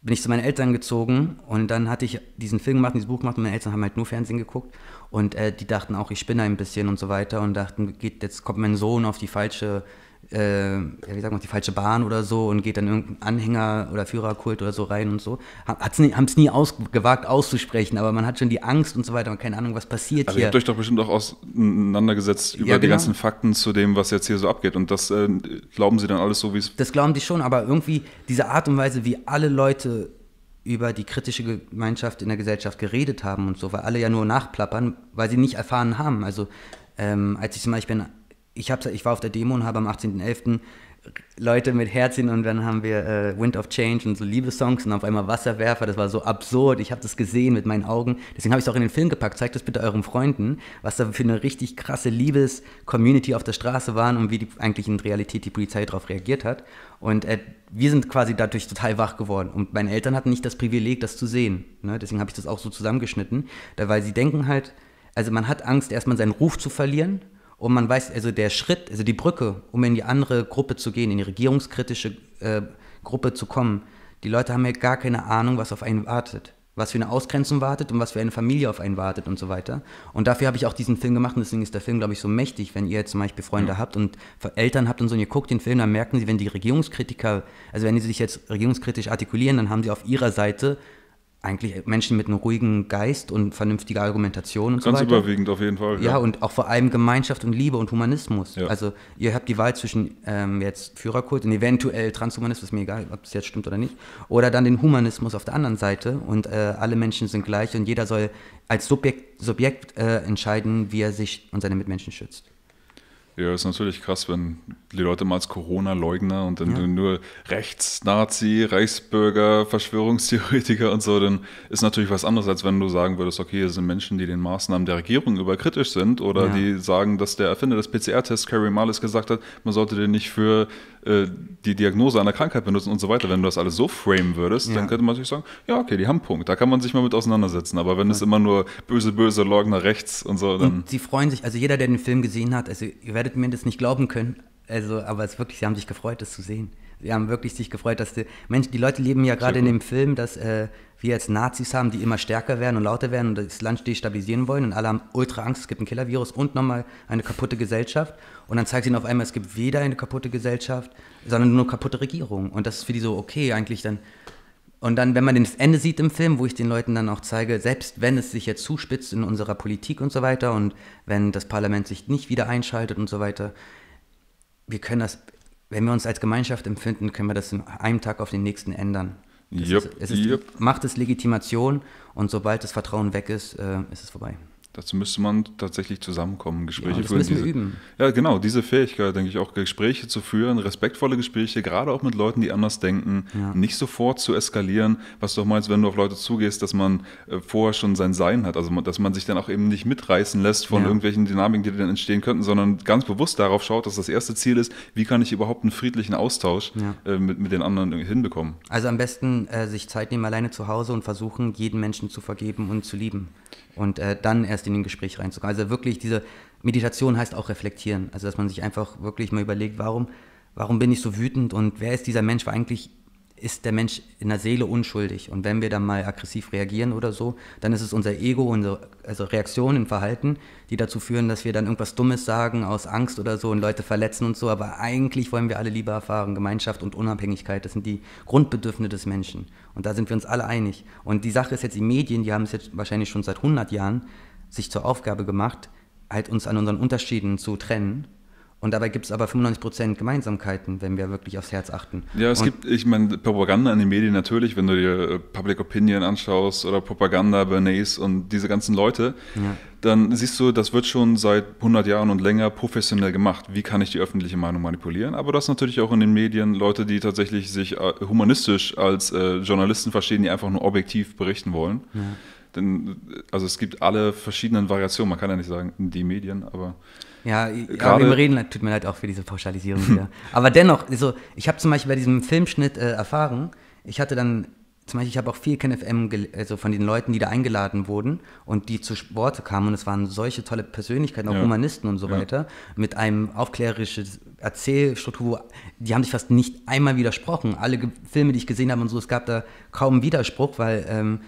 bin ich zu meinen Eltern gezogen und dann hatte ich diesen Film gemacht, dieses Buch gemacht und meine Eltern haben halt nur Fernsehen geguckt und äh, die dachten auch, ich spinne ein bisschen und so weiter und dachten, geht, jetzt kommt mein Sohn auf die falsche, äh, ja, wie sagt man, die falsche Bahn oder so und geht dann irgendein Anhänger oder Führerkult oder so rein und so. Haben es nie aus, gewagt auszusprechen, aber man hat schon die Angst und so weiter und keine Ahnung, was passiert ihr hier. habt euch doch bestimmt auch auseinandergesetzt über die genau. ganzen Fakten zu dem, was jetzt hier so abgeht. Und das äh, glauben sie dann alles so, wie es. Das glauben die schon, aber irgendwie diese Art und Weise, wie alle Leute über die kritische Gemeinschaft in der Gesellschaft geredet haben und so, weil alle ja nur nachplappern, weil sie nicht erfahren haben. Also ähm, als ich zum Beispiel, ich, hab, ich war auf der Demo und habe am 18.11. Leute mit Herzchen und dann haben wir äh, Wind of Change und so Liebessongs und auf einmal Wasserwerfer, das war so absurd, ich habe das gesehen mit meinen Augen, deswegen habe ich es auch in den Film gepackt, zeigt das bitte euren Freunden, was da für eine richtig krasse Liebes-Community auf der Straße waren und wie die, eigentlich in Realität die Polizei darauf reagiert hat. Und äh, wir sind quasi dadurch total wach geworden. Und meine Eltern hatten nicht das Privileg, das zu sehen, ne? deswegen habe ich das auch so zusammengeschnitten, weil sie denken halt, also man hat Angst, erstmal seinen Ruf zu verlieren und man weiß, also der Schritt, also die Brücke, um in die andere Gruppe zu gehen, in die regierungskritische äh, Gruppe zu kommen, die Leute haben ja gar keine Ahnung, was auf einen wartet. Was für eine Ausgrenzung wartet und was für eine Familie auf einen wartet und so weiter. Und dafür habe ich auch diesen Film gemacht und deswegen ist der Film, glaube ich, so mächtig. Wenn ihr jetzt zum Beispiel Freunde habt und Eltern habt und so und ihr guckt den Film, dann merken sie, wenn die Regierungskritiker, also wenn die sich jetzt regierungskritisch artikulieren, dann haben sie auf ihrer Seite eigentlich Menschen mit einem ruhigen Geist und vernünftiger Argumentation und Ganz so weiter. überwiegend auf jeden Fall. Ja, und auch vor allem Gemeinschaft und Liebe und Humanismus. Ja. Also ihr habt die Wahl zwischen ähm, jetzt Führerkult und eventuell Transhumanismus, ist mir egal, ob das jetzt stimmt oder nicht, oder dann den Humanismus auf der anderen Seite und äh, alle Menschen sind gleich und jeder soll als Subjekt, Subjekt äh, entscheiden, wie er sich und seine Mitmenschen schützt. Ja, ist natürlich krass, wenn die Leute mal als Corona-Leugner und dann Ja. nur Rechts, Nazi, Reichsbürger, Verschwörungstheoretiker und so, dann ist natürlich was anderes, als wenn du sagen würdest, okay, hier sind Menschen, die den Maßnahmen der Regierung überkritisch sind oder Ja. die sagen, dass der Erfinder des PCR-Tests, Carrie Marlis, gesagt hat, man sollte den nicht für äh, die Diagnose einer Krankheit benutzen und so weiter. Wenn du das alles so framen würdest, Ja. dann könnte man natürlich sagen, ja, okay, die haben einen Punkt, da kann man sich mal mit auseinandersetzen. Aber wenn es immer nur böse, böse Leugner rechts und so, dann... Und sie freuen sich, also jeder, der den Film gesehen hat, also ihr werdet mir das nicht glauben können, also, aber es ist wirklich, sie haben sich gefreut, das zu sehen. Sie haben wirklich sich gefreut, dass die Menschen, die Leute leben ja gerade in dem Film, dass äh, wir jetzt Nazis haben, die immer stärker werden und lauter werden und das Land destabilisieren wollen und alle haben ultra Angst, es gibt ein Killervirus und nochmal eine kaputte Gesellschaft. Und dann zeigt ihnen auf einmal, es gibt weder eine kaputte Gesellschaft, sondern nur kaputte Regierung. Und das ist für die so, okay, eigentlich dann. Und dann, wenn man das Ende sieht im Film, wo ich den Leuten dann auch zeige, selbst wenn es sich jetzt zuspitzt in unserer Politik und so weiter und wenn das Parlament sich nicht wieder einschaltet und so weiter, wir können das, wenn wir uns als Gemeinschaft empfinden, können wir das in einem Tag auf den nächsten ändern. Jupp, ist, es ist jupp. Macht es Legitimation und sobald das Vertrauen weg ist, äh, ist es vorbei. Dazu müsste man tatsächlich zusammenkommen, Gespräche Ja, das führen. diese, üben. Ja, genau, diese Fähigkeit, denke ich, auch Gespräche zu führen, respektvolle Gespräche, gerade auch mit Leuten, die anders denken, Ja. nicht sofort zu eskalieren, was du auch meinst, wenn du auf Leute zugehst, dass man äh, vorher schon sein Sein hat, also dass man sich dann auch eben nicht mitreißen lässt von Ja. irgendwelchen Dynamiken, die dann entstehen könnten, sondern ganz bewusst darauf schaut, dass das erste Ziel ist, wie kann ich überhaupt einen friedlichen Austausch äh, mit, mit den anderen hinbekommen. Also am besten äh, sich Zeit nehmen alleine zu Hause und versuchen, jeden Menschen zu vergeben und zu lieben. Und äh, dann erst in ein Gespräch reinzukommen. Also wirklich diese Meditation heißt auch reflektieren. Also dass man sich einfach wirklich mal überlegt, warum, warum bin ich so wütend und wer ist dieser Mensch? Weil eigentlich ist der Mensch in der Seele unschuldig. Und wenn wir dann mal aggressiv reagieren oder so, dann ist es unser Ego, unsere also Reaktionen, Verhalten, die dazu führen, dass wir dann irgendwas Dummes sagen aus Angst oder so und Leute verletzen und so. Aber eigentlich wollen wir alle Liebe erfahren, Gemeinschaft und Unabhängigkeit. Das sind die Grundbedürfnisse des Menschen. Und da sind wir uns alle einig. Und die Sache ist jetzt, die Medien, die haben es jetzt wahrscheinlich schon seit 100 Jahren sich zur Aufgabe gemacht, halt uns an unseren Unterschieden zu trennen. Und dabei gibt es aber 95% Gemeinsamkeiten, wenn wir wirklich aufs Herz achten. Ja, es und, gibt, ich meine, Propaganda in den Medien natürlich, wenn du dir äh, Public Opinion anschaust oder Propaganda, Bernays und diese ganzen Leute, Ja. dann siehst du, das wird schon seit 100 Jahren und länger professionell gemacht. Wie kann ich die öffentliche Meinung manipulieren? Aber das natürlich auch in den Medien Leute, die tatsächlich sich äh, humanistisch als äh, Journalisten verstehen, die einfach nur objektiv berichten wollen. Denn, äh, also es gibt alle verschiedenen Variationen, man kann ja nicht sagen, die Medien, aber Ja, ja wir reden, tut mir leid auch für diese Pauschalisierung wieder. Aber dennoch, also, ich habe zum Beispiel bei diesem Filmschnitt äh, erfahren, ich hatte dann zum Beispiel, ich habe auch viel KenFM, also von den Leuten, die da eingeladen wurden und die zu Worte kamen und es waren solche tolle Persönlichkeiten, auch ja. Humanisten und so ja. weiter, mit einem aufklärerischen Erzählstruktur, die haben sich fast nicht einmal widersprochen. Alle Filme, die ich gesehen habe und so, es gab da kaum Widerspruch, weil ähm,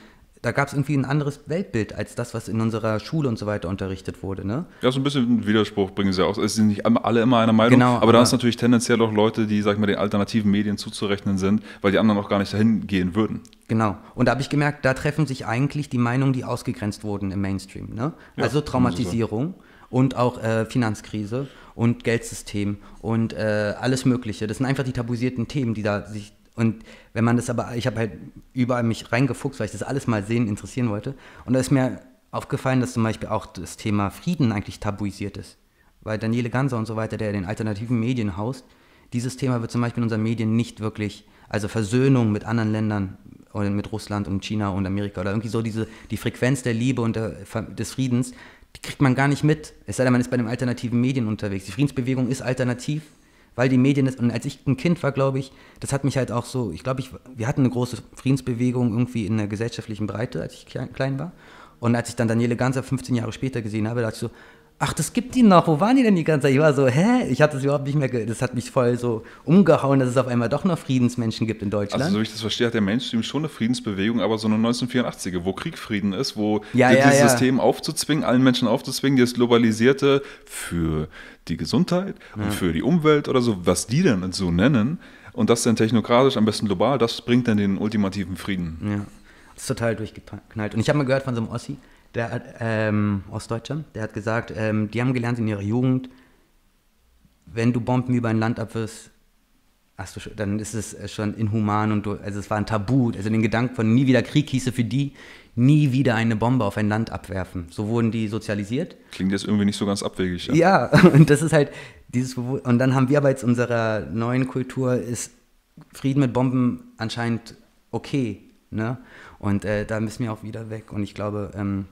da gab es irgendwie ein anderes Weltbild als das, was in unserer Schule und so weiter unterrichtet wurde. Ne? Ja, so ein bisschen Widerspruch bringen sie auch. Es sind nicht alle immer einer Meinung, genau, aber, aber da ist natürlich tendenziell auch Leute, die, sag ich mal, den alternativen Medien zuzurechnen sind, weil die anderen auch gar nicht dahin gehen würden. Genau. Und da habe ich gemerkt, da treffen sich eigentlich die Meinungen, die ausgegrenzt wurden im Mainstream. Ne? Ja, also Traumatisierung und auch äh, Finanzkrise und Geldsystem und äh, alles Mögliche. Das sind einfach die tabuisierten Themen, die da sich und wenn man das aber, ich habe halt überall mich reingefuchst, weil ich das alles mal sehen, interessieren wollte. Und da ist mir aufgefallen, dass zum Beispiel auch das Thema Frieden eigentlich tabuisiert ist. Weil Daniele Ganser und so weiter, der den alternativen Medien haust, dieses Thema wird zum Beispiel in unseren Medien nicht wirklich, also Versöhnung mit anderen Ländern oder mit Russland und China und Amerika oder irgendwie so diese, die Frequenz der Liebe und der, des Friedens, die kriegt man gar nicht mit. Es sei denn, man ist bei den alternativen Medien unterwegs. Die Friedensbewegung ist alternativ, weil die Medien das, und als ich ein Kind war, glaube ich, das hat mich halt auch so, ich glaube, ich, wir hatten eine große Friedensbewegung irgendwie in der gesellschaftlichen Breite, als ich klein war. Und als ich dann Daniele Ganser 15 Jahre später gesehen habe, dachte ich so, ach, das gibt die noch, wo waren die denn die ganze Zeit? Ich war so, hä? Ich hatte das überhaupt nicht mehr, das hat mich voll so umgehauen, dass es auf einmal doch noch Friedensmenschen gibt in Deutschland. Also so wie ich das verstehe, hat der Mainstream schon eine Friedensbewegung, aber so eine 1984er, wo Krieg Frieden ist, wo ja, dieses ja. System aufzuzwingen, allen Menschen aufzuzwingen, das Globalisierte für die Gesundheit und für die Umwelt oder so, was die dann so nennen, und das dann technokratisch, am besten global, das bringt dann den ultimativen Frieden. Ja, das ist total durchgeknallt. Und ich habe mal gehört von so einem Ossi, der ähm, Ostdeutscher, der hat gesagt, ähm, die haben gelernt in ihrer Jugend, wenn du Bomben über ein Land abwirfst, hast du, dann ist es schon inhuman und du, also es war ein Tabu. Also den Gedanken von nie wieder Krieg hieße für die, nie wieder eine Bombe auf ein Land abwerfen. So wurden die sozialisiert. Klingt jetzt irgendwie nicht so ganz abwegig. Ja, ja und das ist halt dieses, und dann haben wir aber jetzt unserer neuen Kultur ist Frieden mit Bomben anscheinend okay, ne? Und äh, da müssen wir auch wieder weg. Und ich glaube, ähm,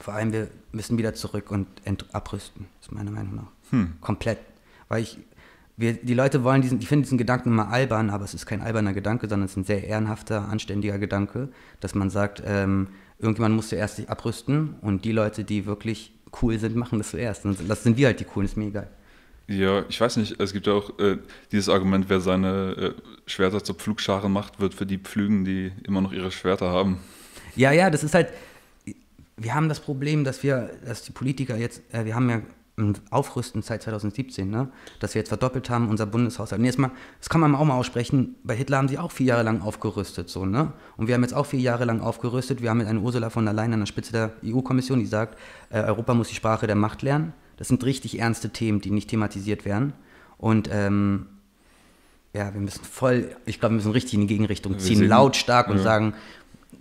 vor allem, wir müssen wieder zurück und abrüsten, ist meiner Meinung nach. Hm. Komplett. Weil ich, wir, die Leute wollen diesen, die finden diesen Gedanken immer albern, aber es ist kein alberner Gedanke, sondern es ist ein sehr ehrenhafter, anständiger Gedanke, dass man sagt, ähm, irgendjemand muss zuerst sich abrüsten und die Leute, die wirklich cool sind, machen das zuerst. Und das sind wir halt die coolen, ist mir egal. Ja, ich weiß nicht, es gibt ja auch äh, dieses Argument, wer seine äh, Schwerter zur Pflugschare macht, wird für die pflügen, die immer noch ihre Schwerter haben. Ja, ja, das ist halt, wir haben das Problem, dass wir, dass die Politiker jetzt, äh, wir haben ja ein Aufrüsten seit 2017, ne? dass wir jetzt verdoppelt haben, unser Bundeshaushalt. Und jetzt mal, das kann man auch mal aussprechen, bei Hitler haben sie auch vier Jahre lang aufgerüstet. So, ne? Und wir haben jetzt auch vier Jahre lang aufgerüstet. Wir haben mit einer Ursula von der Leyen an der Spitze der EU-Kommission, die sagt, äh, Europa muss die Sprache der Macht lernen. Das sind richtig ernste Themen, die nicht thematisiert werden. Und ähm, ja, wir müssen voll, ich glaube, wir müssen richtig in die Gegenrichtung ziehen, lautstark und ja. sagen,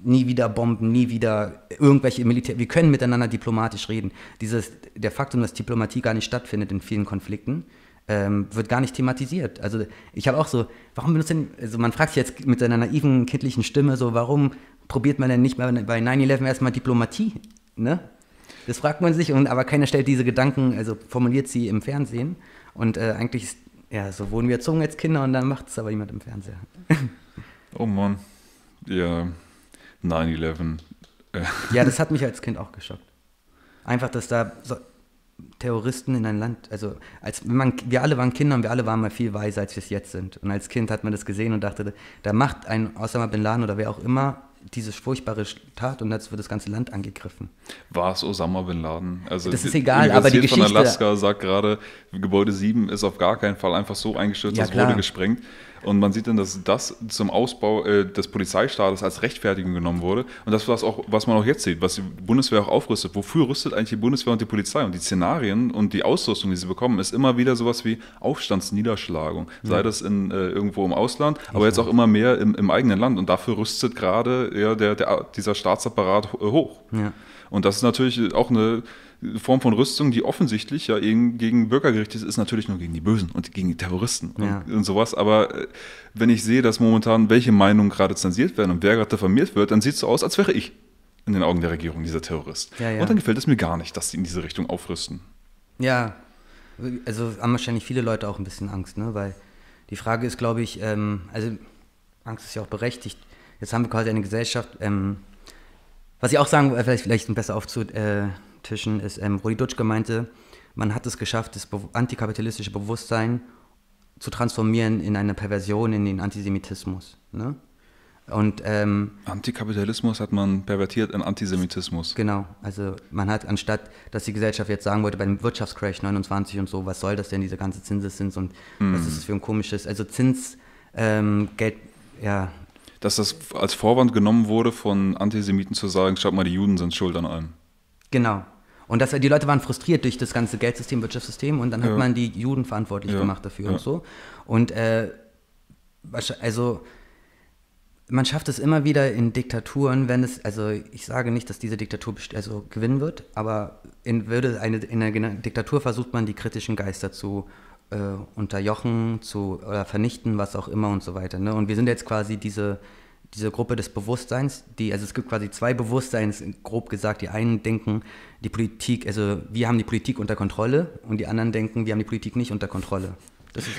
nie wieder Bomben, nie wieder irgendwelche Militär. Wir können miteinander diplomatisch reden. Dieses, der Faktum, dass Diplomatie gar nicht stattfindet in vielen Konflikten, ähm, wird gar nicht thematisiert. Also ich habe auch so, warum benutzt denn, also man fragt sich jetzt mit seiner naiven, kindlichen Stimme so, warum probiert man denn nicht bei, bei 9-11 erstmal Diplomatie? Ne? Das fragt man sich, und, aber keiner stellt diese Gedanken, also formuliert sie im Fernsehen. Und äh, eigentlich, ist, ja, so wurden wir erzogen als Kinder und dann macht es aber jemand im Fernseher. oh Mann. Ja, 9-11. ja, das hat mich als Kind auch geschockt. Einfach, dass da so Terroristen in ein Land, also als man, wir alle waren Kinder und wir alle waren mal viel weiser, als wir es jetzt sind. Und als Kind hat man das gesehen und dachte, da macht ein Osama Bin Laden oder wer auch immer diese furchtbare Tat und jetzt wird das ganze Land angegriffen. War es Osama Bin Laden? Also das ist egal, aber die Geschichte... von Alaska sagt gerade, Gebäude 7 ist auf gar keinen Fall einfach so eingestürzt, ja, das wurde gesprengt. Und man sieht dann, dass das zum Ausbau äh, des Polizeistaates als Rechtfertigung genommen wurde. Und das ist auch, was man auch jetzt sieht, was die Bundeswehr auch aufrüstet. Wofür rüstet eigentlich die Bundeswehr und die Polizei? Und die Szenarien und die Ausrüstung, die sie bekommen, ist immer wieder sowas wie Aufstandsniederschlagung. Ja. Sei das in, äh, irgendwo im Ausland, aber jetzt auch immer mehr im, im, eigenen Land. Und dafür rüstet gerade ja, der, der, dieser Staatsapparat hoch. Ja. Und das ist natürlich auch eine Form von Rüstung, die offensichtlich ja gegen Bürger gerichtet ist, ist natürlich nur gegen die Bösen und gegen die Terroristen ja. und, und, sowas. Aber äh, wenn ich sehe, dass momentan welche Meinungen gerade zensiert werden und wer gerade diffamiert wird, dann sieht es so aus, als wäre ich in den Augen der Regierung dieser Terrorist. Ja, ja. Und dann gefällt es mir gar nicht, dass sie in diese Richtung aufrüsten. Ja, also haben wahrscheinlich viele Leute auch ein bisschen Angst, ne? weil die Frage ist, glaube ich, ähm, also Angst ist ja auch berechtigt. Jetzt haben wir quasi eine Gesellschaft, ähm, was ich auch sagen, vielleicht, vielleicht besser aufzutischen, ist, ähm, Rudi Dutschke meinte, man hat es geschafft, das antikapitalistische Bewusstsein zu transformieren in eine Perversion, in den Antisemitismus. Ne? Und, ähm, Antikapitalismus hat man pervertiert in Antisemitismus. Genau, also man hat anstatt, dass die Gesellschaft jetzt sagen wollte, beim Wirtschaftscrash 29 und so, was soll das denn, diese ganze Zinseszins und mm. was ist das für ein komisches, also Zins, ähm, Geld, ja. Dass das als Vorwand genommen wurde, von Antisemiten zu sagen, schaut mal, die Juden sind schuld an allem. Genau. Und das, die Leute waren frustriert durch das ganze Geldsystem, Wirtschaftssystem und dann hat ja. man die Juden verantwortlich ja. gemacht dafür ja. und so. Und äh, also man schafft es immer wieder in Diktaturen, wenn es, also ich sage nicht, dass diese Diktatur also gewinnen wird, aber in, würde eine, in einer Diktatur versucht man die kritischen Geister zu äh, unterjochen, zu oder vernichten, was auch immer und so weiter. Ne? Und wir sind jetzt quasi diese, diese Gruppe des Bewusstseins, die, also es gibt quasi zwei Bewusstseins, grob gesagt, die einen denken, die Politik, also wir haben die Politik unter Kontrolle und die anderen denken, wir haben die Politik nicht unter Kontrolle.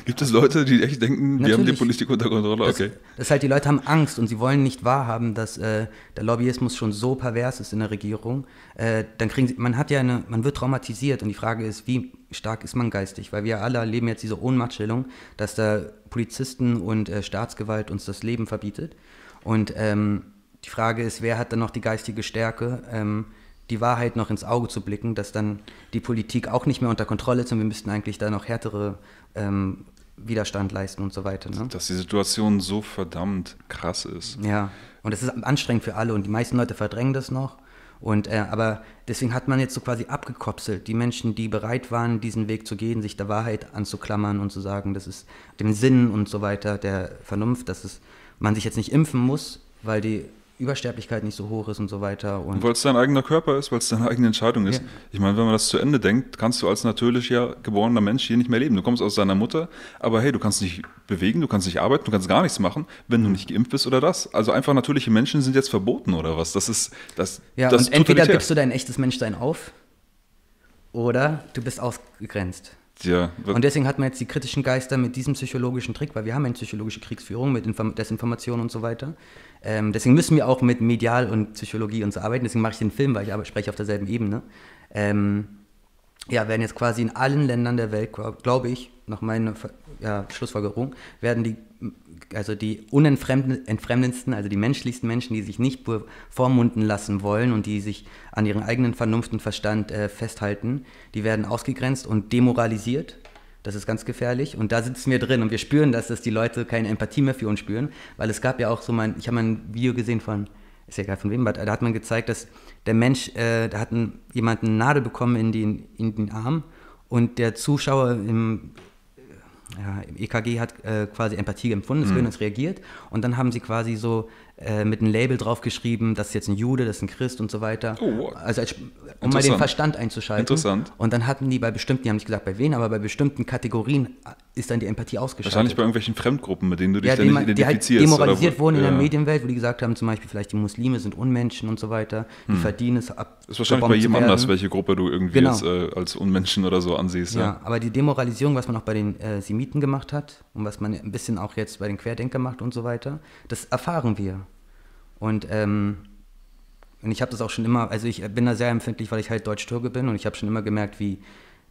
Gibt es Leute, die echt denken, wir haben die Politik unter Kontrolle? Okay. Das, das halt, die Leute haben Angst und sie wollen nicht wahrhaben, dass äh, der Lobbyismus schon so pervers ist in der Regierung. Äh, dann kriegen sie, man hat ja eine, man wird traumatisiert und die Frage ist, wie stark ist man geistig? Weil wir alle erleben jetzt diese Ohnmachtstellung, dass da Polizisten und äh, Staatsgewalt uns das Leben verbietet. Und ähm, die Frage ist, wer hat dann noch die geistige Stärke? Ähm, die Wahrheit noch ins Auge zu blicken, dass dann die Politik auch nicht mehr unter Kontrolle ist und wir müssten eigentlich da noch härtere ähm, Widerstand leisten und so weiter. Ne? Dass die Situation so verdammt krass ist. Ja, und es ist anstrengend für alle und die meisten Leute verdrängen das noch. Und, äh, aber deswegen hat man jetzt so quasi abgekopselt, die Menschen, die bereit waren, diesen Weg zu gehen, sich der Wahrheit anzuklammern und zu sagen, das ist dem Sinn und so weiter, der Vernunft, dass es, man sich jetzt nicht impfen muss, weil die Übersterblichkeit nicht so hoch ist und so weiter. Weil es dein eigener Körper ist, weil es deine eigene Entscheidung ist. Ja. Ich meine, wenn man das zu Ende denkt, kannst du als natürlicher geborener Mensch hier nicht mehr leben. Du kommst aus deiner Mutter, aber hey, du kannst nicht bewegen, du kannst nicht arbeiten, du kannst gar nichts machen, wenn du nicht geimpft bist oder das. Also einfach natürliche Menschen sind jetzt verboten oder was? Das ist das. Ja, das und entweder gibst du dein echtes Menschsein auf oder du bist ausgegrenzt. Ja, und deswegen hat man jetzt die kritischen Geister mit diesem psychologischen Trick, weil wir haben eine psychologische Kriegsführung mit Inform Desinformation und so weiter. Ähm, deswegen müssen wir auch mit Medial und Psychologie und so arbeiten. Deswegen mache ich den Film, weil ich spreche auf derselben Ebene. Ähm, ja, werden jetzt quasi in allen Ländern der Welt, glaube ich, nach meiner ja, Schlussfolgerung, werden die, also die unentfremdendsten, also die menschlichsten Menschen, die sich nicht vormunden lassen wollen und die sich an ihren eigenen Vernunft und Verstand äh, festhalten, die werden ausgegrenzt und demoralisiert das ist ganz gefährlich. Und da sitzen wir drin und wir spüren, dass das die Leute keine Empathie mehr für uns spüren. Weil es gab ja auch so mein, ich habe mal ein Video gesehen von, ist ja egal von wem, da hat man gezeigt, dass der Mensch, äh, da hat ein, jemand eine Nadel bekommen in den, in den Arm und der Zuschauer im, ja, EKG hat äh, quasi Empathie empfunden, das mhm. Gehirn ist reagiert und dann haben sie quasi so äh, mit einem Label draufgeschrieben, das ist jetzt ein Jude, das ist ein Christ und so weiter. Oh, also als, um mal den Verstand einzuschalten. Interessant. Und dann hatten die bei bestimmten, die haben nicht gesagt bei wen, aber bei bestimmten Kategorien ist dann die Empathie ausgeschaltet. Wahrscheinlich bei irgendwelchen Fremdgruppen, mit denen du dich ja, ständig die, identifizierst. Die halt demoralisiert wurden ja. in der Medienwelt, wo die gesagt haben, zum Beispiel vielleicht die Muslime sind Unmenschen und so weiter, die hm. verdienen es ab. Ist wahrscheinlich bei jedem anders, welche Gruppe du irgendwie genau. jetzt, äh, als Unmenschen oder so ansiehst. Ja, ja, aber die Demoralisierung, was man auch bei den äh, Semiten gemacht hat und was man ein bisschen auch jetzt bei den Querdenkern macht und so weiter, das erfahren wir. Und, ähm, und ich habe das auch schon immer, also ich bin da sehr empfindlich, weil ich halt Deutsch-Türke bin und ich habe schon immer gemerkt, wie,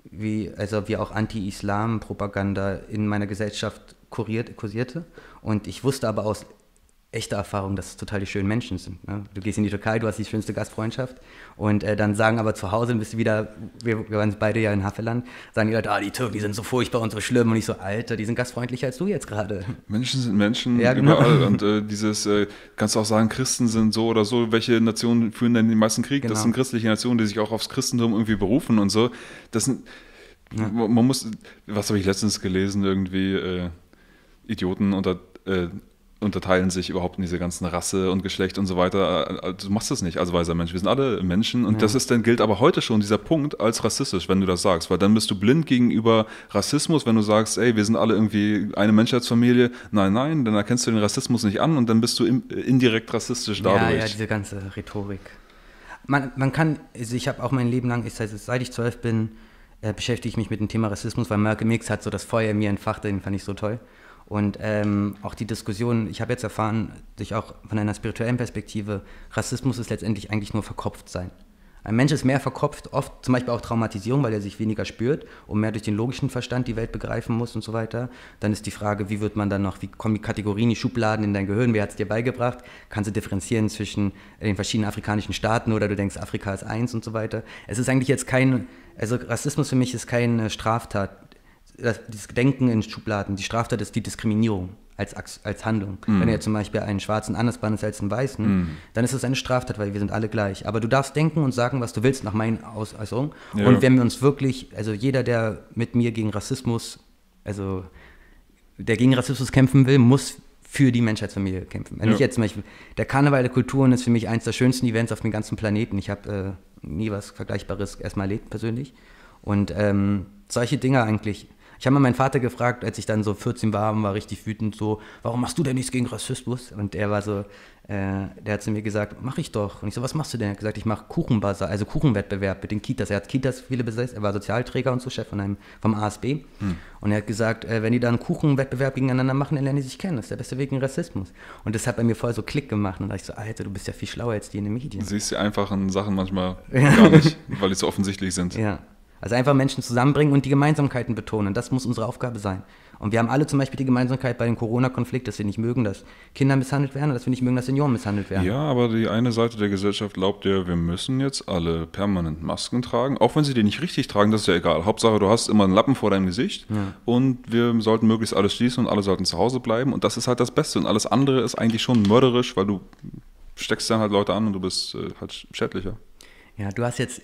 wie, also wie auch Anti-Islam-Propaganda in meiner Gesellschaft kuriert, kursierte. Und ich wusste aber aus echte Erfahrung, dass es total die schönen Menschen sind. Ne? Du gehst in die Türkei, du hast die schönste Gastfreundschaft und äh, dann sagen aber zu Hause, bist du wieder, wir, wir waren beide ja in Havelland, sagen die Leute, ah, die Türken, die sind so furchtbar und so schlimm und ich so, Alter, die sind gastfreundlicher als du jetzt gerade. Menschen sind Menschen ja, genau. überall und äh, dieses, äh, kannst du auch sagen, Christen sind so oder so, welche Nationen führen denn den meisten Krieg? Genau. Das sind christliche Nationen, die sich auch aufs Christentum irgendwie berufen und so. Das sind, ja. man muss, was habe ich letztens gelesen, irgendwie, äh, Idioten unter äh, unterteilen sich überhaupt in diese ganzen Rasse und Geschlecht und so weiter. Äh, äh, du machst das nicht als weiser Mensch. Wir sind alle Menschen und ja. das ist dann gilt aber heute schon dieser Punkt als rassistisch, wenn du das sagst, weil dann bist du blind gegenüber Rassismus, wenn du sagst, ey, wir sind alle irgendwie eine Menschheitsfamilie. Nein, nein, dann erkennst du den Rassismus nicht an und dann bist du indirekt rassistisch dadurch. Ja, ja, diese ganze Rhetorik. Man, man kann, also ich habe auch mein Leben lang, ich, seit ich zwölf bin, äh, beschäftige ich mich mit dem Thema Rassismus, weil Malcolm X hat so das Feuer in mir entfacht, den fand ich so toll. Und ähm, auch die Diskussion, ich habe jetzt erfahren, durch auch von einer spirituellen Perspektive, Rassismus ist letztendlich eigentlich nur verkopft sein. Ein Mensch ist mehr verkopft, oft zum Beispiel auch Traumatisierung, weil er sich weniger spürt und mehr durch den logischen Verstand die Welt begreifen muss und so weiter. Dann ist die Frage, wie wird man dann noch, wie kommen die Kategorien, die Schubladen in dein Gehirn, wer hat es dir beigebracht? Kannst du differenzieren zwischen den verschiedenen afrikanischen Staaten oder du denkst, Afrika ist eins und so weiter. Es ist eigentlich jetzt kein, also Rassismus für mich ist keine Straftat. Das, das Denken in Schubladen, die Straftat ist die Diskriminierung als, als Handlung. Mhm. Wenn du jetzt zum Beispiel einen Schwarzen anders behandelst als einen Weißen, mhm. dann ist es eine Straftat, weil wir sind alle gleich. Aber du darfst denken und sagen, was du willst, nach meinen Ausäußerungen. Ja. Und wenn wir uns wirklich, also jeder, der mit mir gegen Rassismus, also der gegen Rassismus kämpfen will, muss für die Menschheitsfamilie kämpfen. Wenn ja. ich jetzt zum Beispiel, der Karneval der Kulturen ist für mich eines der schönsten Events auf dem ganzen Planeten. Ich habe äh, nie was Vergleichbares erstmal erlebt persönlich. Und ähm, solche Dinge eigentlich ich habe mal meinen Vater gefragt, als ich dann so 14 war und war richtig wütend, so, warum machst du denn nichts gegen Rassismus? Und er war so, äh, der hat zu mir gesagt, mach ich doch. Und ich so, was machst du denn? Er hat gesagt, ich mache Kuchenbazar, also Kuchenwettbewerb mit den Kitas. Er hat Kitas viele besetzt, er war Sozialträger und so, Chef von einem, vom ASB. Hm. Und er hat gesagt, äh, wenn die dann einen Kuchenwettbewerb gegeneinander machen, dann lernen die sich kennen. Das ist der beste Weg in Rassismus. Und das hat bei mir voll so Klick gemacht. Und da dachte ich so, Alter, du bist ja viel schlauer als die in den Medien. Du siehst die einfachen Sachen manchmal gar nicht, weil die so offensichtlich sind. Ja. Also einfach Menschen zusammenbringen und die Gemeinsamkeiten betonen. Das muss unsere Aufgabe sein. Und wir haben alle zum Beispiel die Gemeinsamkeit bei dem Corona-Konflikt, dass wir nicht mögen, dass Kinder misshandelt werden und dass wir nicht mögen, dass Senioren misshandelt werden. Ja, aber die eine Seite der Gesellschaft glaubt ja, wir müssen jetzt alle permanent Masken tragen. Auch wenn sie die nicht richtig tragen, das ist ja egal. Hauptsache, du hast immer einen Lappen vor deinem Gesicht ja. und wir sollten möglichst alles schließen und alle sollten zu Hause bleiben. Und das ist halt das Beste. Und alles andere ist eigentlich schon mörderisch, weil du steckst dann halt Leute an und du bist äh, halt schädlicher. Ja, du hast jetzt,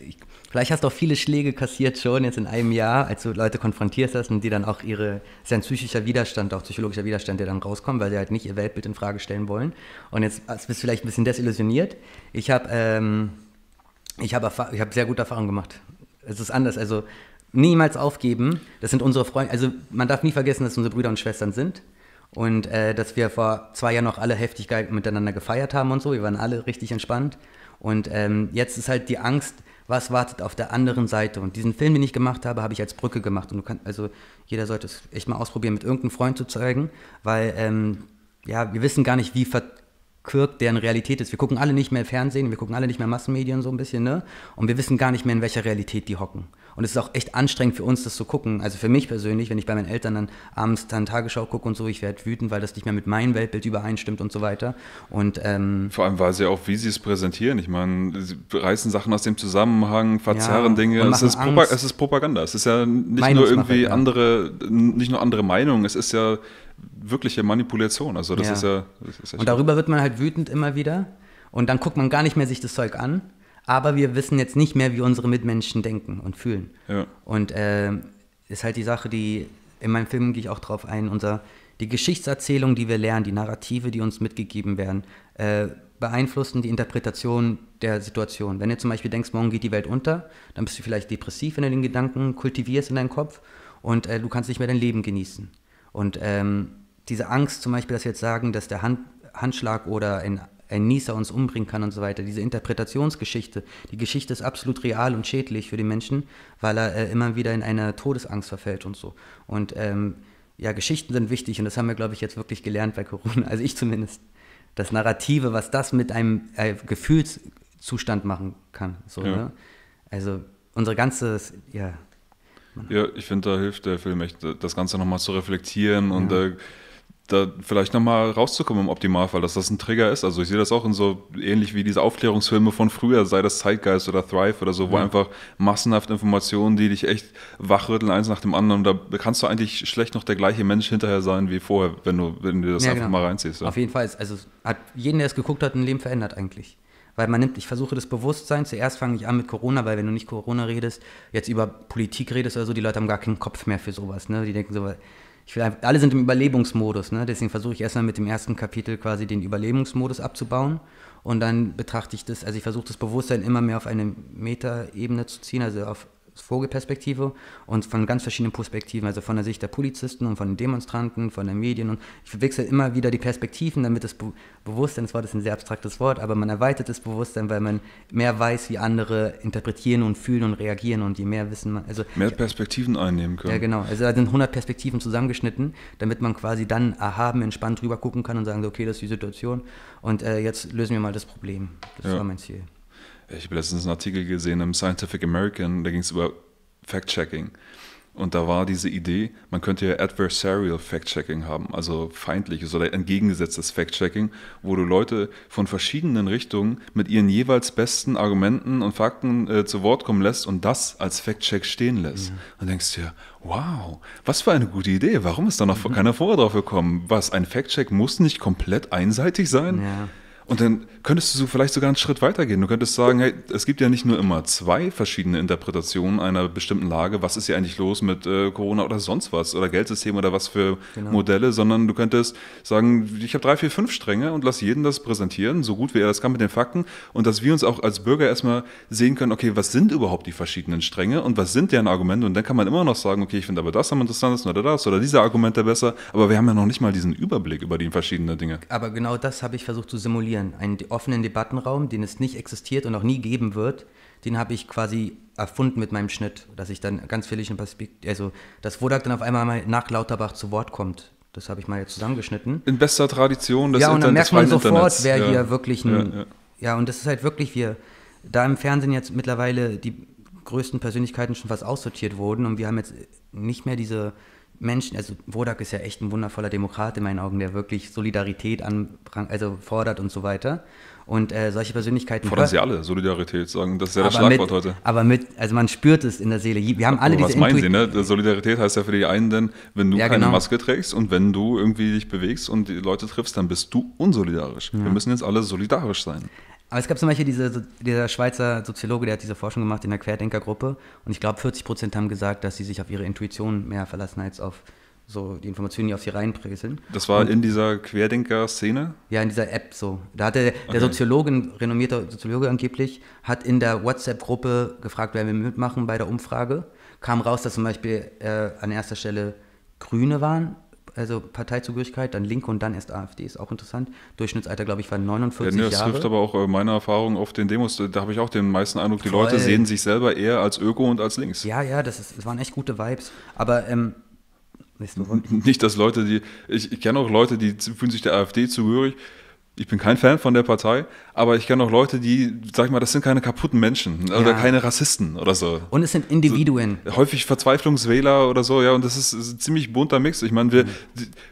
vielleicht hast du auch viele Schläge kassiert schon jetzt in einem Jahr, als du Leute konfrontiert hast und die dann auch ihre, ist ein psychischer Widerstand, auch psychologischer Widerstand, der dann rauskommt, weil sie halt nicht ihr Weltbild in Frage stellen wollen. Und jetzt bist du vielleicht ein bisschen desillusioniert. Ich habe ähm, hab hab sehr gute Erfahrungen gemacht. Es ist anders, also niemals aufgeben. Das sind unsere Freunde, also man darf nie vergessen, dass unsere Brüder und Schwestern sind und äh, dass wir vor zwei Jahren noch alle Heftigkeit miteinander gefeiert haben und so. Wir waren alle richtig entspannt. Und ähm, jetzt ist halt die Angst, was wartet auf der anderen Seite. Und diesen Film, den ich gemacht habe, habe ich als Brücke gemacht. Und du kannst, also jeder sollte es echt mal ausprobieren, mit irgendeinem Freund zu zeigen, weil ähm, ja, wir wissen gar nicht, wie verkürkt deren Realität ist. Wir gucken alle nicht mehr Fernsehen, wir gucken alle nicht mehr Massenmedien so ein bisschen, ne? Und wir wissen gar nicht mehr, in welcher Realität die hocken. Und es ist auch echt anstrengend für uns, das zu gucken. Also für mich persönlich, wenn ich bei meinen Eltern dann abends dann Tagesschau gucke und so, ich werde wütend, weil das nicht mehr mit meinem Weltbild übereinstimmt und so weiter. Und, ähm, Vor allem, weil sie auch, wie sie es präsentieren. Ich meine, sie reißen Sachen aus dem Zusammenhang, verzerren ja, Dinge. Es ist, es ist, Propaganda. Es ist ja nicht nur irgendwie andere, nicht nur andere Meinungen, es ist ja wirkliche Manipulation. Also das ja. ist ja. Das ist und darüber wird man halt wütend immer wieder. Und dann guckt man gar nicht mehr sich das Zeug an aber wir wissen jetzt nicht mehr, wie unsere Mitmenschen denken und fühlen. Ja. Und äh, ist halt die Sache, die in meinem Film gehe ich auch drauf ein, unser, die Geschichtserzählung, die wir lernen, die Narrative, die uns mitgegeben werden, äh, beeinflussen die Interpretation der Situation. Wenn du zum Beispiel denkst, morgen geht die Welt unter, dann bist du vielleicht depressiv, wenn du den Gedanken kultivierst in deinem Kopf und äh, du kannst nicht mehr dein Leben genießen. Und ähm, diese Angst zum Beispiel, dass wir jetzt sagen, dass der Hand, Handschlag oder ein ein Nieser uns umbringen kann und so weiter. Diese Interpretationsgeschichte, die Geschichte ist absolut real und schädlich für den Menschen, weil er äh, immer wieder in eine Todesangst verfällt und so. Und ähm, ja, Geschichten sind wichtig und das haben wir, glaube ich, jetzt wirklich gelernt bei Corona, also ich zumindest. Das Narrative, was das mit einem äh, Gefühlszustand machen kann. So, ja. ne? Also unsere ganze, ja. Ja, ich finde, da hilft der Film echt, das Ganze nochmal zu reflektieren ja. und äh, da vielleicht nochmal rauszukommen im Optimalfall, dass das ein Trigger ist. Also ich sehe das auch in so ähnlich wie diese Aufklärungsfilme von früher, sei das Zeitgeist oder Thrive oder so, wo einfach massenhaft Informationen, die dich echt wachrütteln, eins nach dem anderen. Und da kannst du eigentlich schlecht noch der gleiche Mensch hinterher sein wie vorher, wenn du, wenn du das ja, einfach genau. mal reinziehst. Ja. Auf jeden Fall. Also hat jeden, der es geguckt hat, ein Leben verändert eigentlich. Weil man nimmt, ich versuche das Bewusstsein, zuerst fange ich an mit Corona, weil wenn du nicht Corona redest, jetzt über Politik redest oder so, die Leute haben gar keinen Kopf mehr für sowas. Ne? Die denken so, ich will einfach, alle sind im Überlebensmodus, ne? deswegen versuche ich erstmal mit dem ersten Kapitel quasi den Überlebensmodus abzubauen und dann betrachte ich das, also ich versuche das Bewusstsein immer mehr auf eine Metaebene zu ziehen, also auf Vogelperspektive und von ganz verschiedenen Perspektiven, also von der Sicht der Polizisten und von den Demonstranten, von den Medien und ich wechsle immer wieder die Perspektiven, damit das Be Bewusstsein, das Wort ist ein sehr abstraktes Wort, aber man erweitert das Bewusstsein, weil man mehr weiß, wie andere interpretieren und fühlen und reagieren und je mehr wissen man, also mehr Perspektiven einnehmen können. Ja, genau. Also da sind 100 Perspektiven zusammengeschnitten, damit man quasi dann erhaben, entspannt drüber gucken kann und sagen, okay, das ist die Situation und äh, jetzt lösen wir mal das Problem. Das ja. war mein Ziel. Ich habe letztens einen Artikel gesehen im Scientific American, da ging es über Fact-Checking. Und da war diese Idee, man könnte ja Adversarial Fact-Checking haben, also feindliches oder entgegengesetztes Fact-Checking, wo du Leute von verschiedenen Richtungen mit ihren jeweils besten Argumenten und Fakten äh, zu Wort kommen lässt und das als Fact-Check stehen lässt. Ja. Und denkst dir, wow, was für eine gute Idee, warum ist da noch mhm. keiner vorher drauf gekommen? Was, ein Fact-Check muss nicht komplett einseitig sein? Ja. Und dann könntest du vielleicht sogar einen Schritt weiter gehen. Du könntest sagen, hey, es gibt ja nicht nur immer zwei verschiedene Interpretationen einer bestimmten Lage. Was ist hier eigentlich los mit äh, Corona oder sonst was oder Geldsystem oder was für genau. Modelle, sondern du könntest sagen, ich habe drei, vier, fünf Stränge und lass jeden das präsentieren, so gut wie er das kann mit den Fakten. Und dass wir uns auch als Bürger erstmal sehen können, okay, was sind überhaupt die verschiedenen Stränge und was sind deren Argumente? Und dann kann man immer noch sagen, okay, ich finde aber das am interessantesten oder das oder diese Argumente besser. Aber wir haben ja noch nicht mal diesen Überblick über die verschiedenen Dinge. Aber genau das habe ich versucht zu simulieren etablieren. Einen offenen Debattenraum, den es nicht existiert und auch nie geben wird, den habe ich quasi erfunden mit meinem Schnitt, dass ich dann ganz völlig in Perspektive, also dass Wodak dann auf einmal mal nach Lauterbach zu Wort kommt. Das habe ich mal jetzt zusammengeschnitten. In bester Tradition des Ja, und dann merkt man sofort, Internets. wer ja. hier wirklich ein. Ja, ja. ja, und das ist halt wirklich, wir, da im Fernsehen jetzt mittlerweile die größten Persönlichkeiten schon fast aussortiert wurden und wir haben jetzt nicht mehr diese Menschen, also Wodak ist ja echt ein wundervoller Demokrat in meinen Augen, der wirklich Solidarität an, also fordert und so weiter. Und äh, solche Persönlichkeiten. Fordern sie alle Solidarität, sagen, das ist ja das Schlagwort mit, heute. Aber mit, also man spürt es in der Seele. Wir haben alle aber diese Was meinen Sie, ne? Solidarität heißt ja für die einen denn, wenn du ja, keine genau. Maske trägst und wenn du irgendwie dich bewegst und die Leute triffst, dann bist du unsolidarisch. Ja. Wir müssen jetzt alle solidarisch sein. Aber es gab zum Beispiel diese, dieser Schweizer Soziologe, der hat diese Forschung gemacht in der Querdenkergruppe. Und ich glaube, 40 Prozent haben gesagt, dass sie sich auf ihre Intuition mehr verlassen als auf so die Informationen, die auf sie reinpräseln. Das war und, in dieser Querdenker-Szene? Ja, in dieser App so. Da hatte der okay. Soziologe, ein renommierter Soziologe angeblich, hat in der WhatsApp-Gruppe gefragt, wer wir mitmachen bei der Umfrage. Kam raus, dass zum Beispiel äh, an erster Stelle Grüne waren also Parteizugehörigkeit, dann Linke und dann erst AfD, ist auch interessant. Durchschnittsalter, glaube ich, war 49 ja, nee, das Jahre. Das trifft aber auch äh, meine Erfahrung auf den Demos. Da habe ich auch den meisten Eindruck, die Voll. Leute sehen sich selber eher als Öko und als links. Ja, ja, das, ist, das waren echt gute Vibes. Aber ähm, nicht, dass Leute, die, ich, ich kenne auch Leute, die fühlen sich der AfD zugehörig, ich bin kein Fan von der Partei, aber ich kenne auch Leute, die, sag ich mal, das sind keine kaputten Menschen ja. oder keine Rassisten oder so. Und es sind Individuen. So, häufig Verzweiflungswähler oder so, ja, und das ist, ein ziemlich bunter Mix. Ich meine, wir, mhm.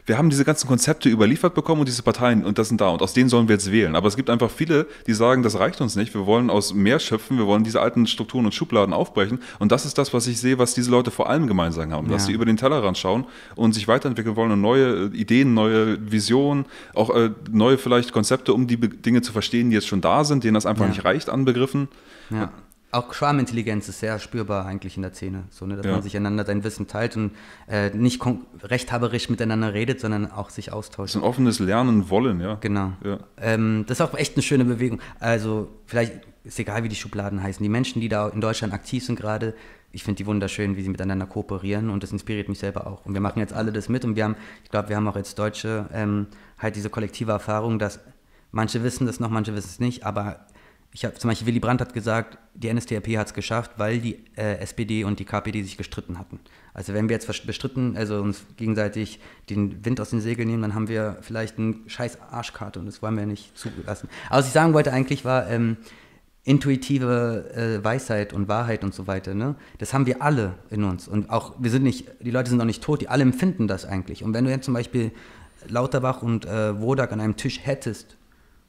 wir haben diese ganzen Konzepte überliefert bekommen und diese Parteien und das sind da und aus denen sollen wir jetzt wählen. Aber es gibt einfach viele, die sagen, das reicht uns nicht, wir wollen aus mehr schöpfen, wir wollen diese alten Strukturen und Schubladen aufbrechen und das ist das, was ich sehe, was diese Leute vor allem gemeinsam haben, ja. dass sie über den Tellerrand schauen und sich weiterentwickeln wollen und neue Ideen, neue Visionen, auch äh, neue vielleicht Konzepte, um die Dinge zu verstehen, die jetzt schon da sind, denen das einfach ja. nicht reicht an Begriffen. Ja. Auch Schwarmintelligenz ist sehr spürbar eigentlich in der Szene, so, ne, dass ja. man sich einander sein Wissen teilt und äh, nicht rechthaberisch miteinander redet, sondern auch sich austauscht. Das ist ein offenes Lernen wollen, ja. Genau. Ja. Ähm, das ist auch echt eine schöne Bewegung. Also vielleicht ist egal, wie die Schubladen heißen. Die Menschen, die da in Deutschland aktiv sind gerade, ich finde die wunderschön, wie sie miteinander kooperieren und das inspiriert mich selber auch. Und wir machen jetzt alle das mit und wir haben, ich glaube, wir haben auch als Deutsche ähm, halt diese kollektive Erfahrung, dass Manche wissen das noch, manche wissen es nicht, aber ich habe zum Beispiel Willy Brandt hat gesagt, die NSDAP hat es geschafft, weil die äh, SPD und die KPD sich gestritten hatten. Also wenn wir jetzt bestritten, also uns gegenseitig den Wind aus den Segeln nehmen, dann haben wir vielleicht eine scheiß Arschkarte und das wollen wir nicht zulassen. Aber was ich sagen wollte eigentlich war, ähm, intuitive äh, Weisheit und Wahrheit und so weiter, ne? Das haben wir alle in uns. Und auch, wir sind nicht, die Leute sind auch nicht tot, die alle empfinden das eigentlich. Und wenn du jetzt zum Beispiel Lauterbach und äh, Wodak an einem Tisch hättest,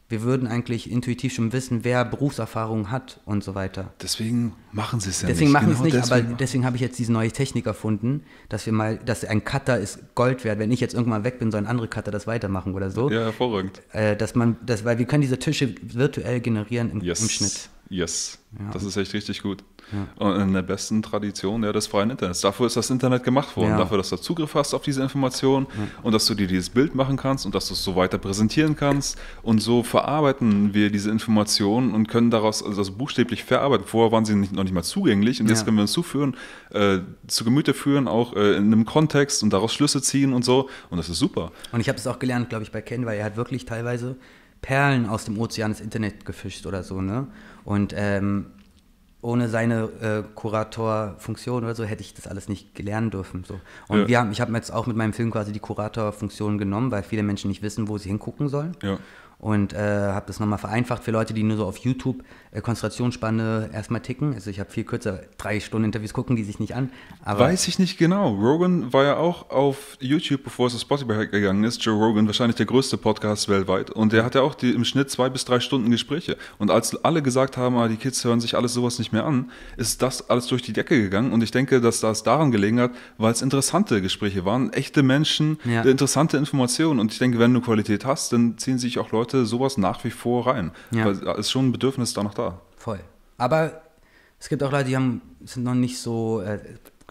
wir würden eigentlich intuitiv schon wissen, wer Berufserfahrung hat und so weiter. Deswegen machen sie es ja deswegen nicht. Machen genau es nicht, deswegen. aber deswegen habe ich jetzt diese neue Technik erfunden, dass wir mal, dass ein Cutter ist Gold wert. Wenn ich jetzt irgendwann weg bin, sollen andere Cutter das weitermachen oder so. Ja, hervorragend. Äh, dass man, das, weil wir können diese Tische virtuell generieren im, yes. im Schnitt. Yes, Ja. das ist echt richtig gut. Ja. Und in der besten Tradition ja, des freien Internets. Dafür ist das Internet gemacht worden. Ja. Dafür, dass du Zugriff hast auf diese Informationen und dass du dir dieses Bild machen kannst und dass du es so weiter präsentieren kannst. Und so verarbeiten wir diese Informationen und können daraus also das buchstäblich verarbeiten. Vorher waren sie nicht, noch nicht mal zugänglich und jetzt können wir uns zuführen, äh, zu Gemüte führen, auch äh, in einem Kontext und daraus Schlüsse ziehen und so. Und das ist super. Und ich habe es auch gelernt, glaube ich, bei Ken, weil er hat wirklich teilweise Perlen aus dem Ozean des Internet gefischt oder so, ne? Und ähm, ohne seine äh, Kuratorfunktion oder so hätte ich das alles nicht gelernen dürfen. So. Und Ja. wir haben, ich habe jetzt auch mit meinem Film quasi die Kuratorfunktion genommen, weil viele Menschen nicht wissen, wo sie hingucken sollen. Ja. Und äh, habe das nochmal vereinfacht für Leute, die nur so auf YouTube Konzentrationsspanne erstmal ticken. Also ich habe viel kürzer, drei Stunden Interviews gucken die sich nicht an. Weiß ich nicht genau. Rogan war ja auch auf YouTube, bevor es auf Spotify gegangen ist. Joe Rogan, wahrscheinlich der größte Podcast weltweit. Und der hat ja auch die, im Schnitt zwei bis drei Stunden Gespräche. Und als alle gesagt haben, ah, die Kids hören sich alles sowas nicht mehr an, ist das alles durch die Decke gegangen. Und ich denke, dass das daran gelegen hat, weil es interessante Gespräche waren, echte Menschen, Ja. interessante Informationen. Und ich denke, wenn du Qualität hast, dann ziehen sich auch Leute sowas nach wie vor rein. Ja. Weil es ist schon ein Bedürfnis da noch da. Voll. Aber es gibt auch Leute, die haben, sind noch nicht so. Äh,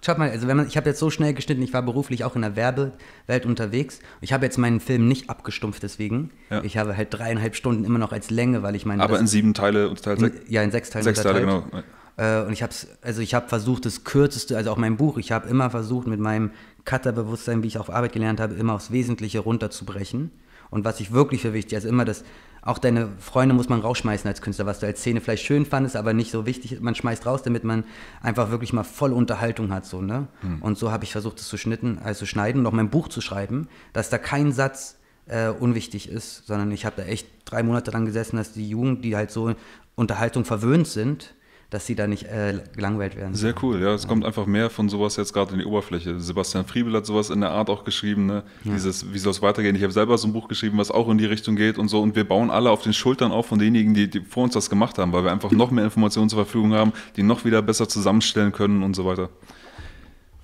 schaut mal, also wenn man, ich habe jetzt so schnell geschnitten, ich war beruflich auch in der Werbewelt unterwegs. Ich habe jetzt meinen Film nicht abgestumpft deswegen. Ja. Ich habe halt dreieinhalb Stunden immer noch als Länge, weil ich meine. Aber in sieben Teile und Teil in, sechs. ja, in sechs Teilen Sechs Teile, unterteilt. genau. Äh, und ich habe also ich habe versucht, das kürzeste, also auch mein Buch, ich habe immer versucht, mit meinem Cutter-Bewusstsein, wie ich auf Arbeit gelernt habe, immer aufs Wesentliche runterzubrechen. Und was ich wirklich für wichtig, also immer das, auch deine Freunde muss man rausschmeißen als Künstler, was du als Szene vielleicht schön fandest, aber nicht so wichtig, man schmeißt raus, damit man einfach wirklich mal voll Unterhaltung hat, so, ne? Und so habe ich versucht, das zu schnitten, also zu schneiden und auch mein Buch zu schreiben, dass da kein Satz äh, unwichtig ist, sondern ich habe da echt drei Monate dran gesessen, dass die Jugend, die halt so Unterhaltung verwöhnt sind, dass sie da nicht äh, gelangweilt werden. Sehr cool, ja. Es kommt einfach mehr von sowas jetzt gerade in die Oberfläche. Sebastian Friebel hat sowas in der Art auch geschrieben, ne? Dieses, wie soll es weitergehen? Ich habe selber so ein Buch geschrieben, was auch in die Richtung geht und so. Und wir bauen alle auf den Schultern auf von denjenigen, die, die vor uns das gemacht haben, weil wir einfach noch mehr Informationen zur Verfügung haben, die noch wieder besser zusammenstellen können und so weiter.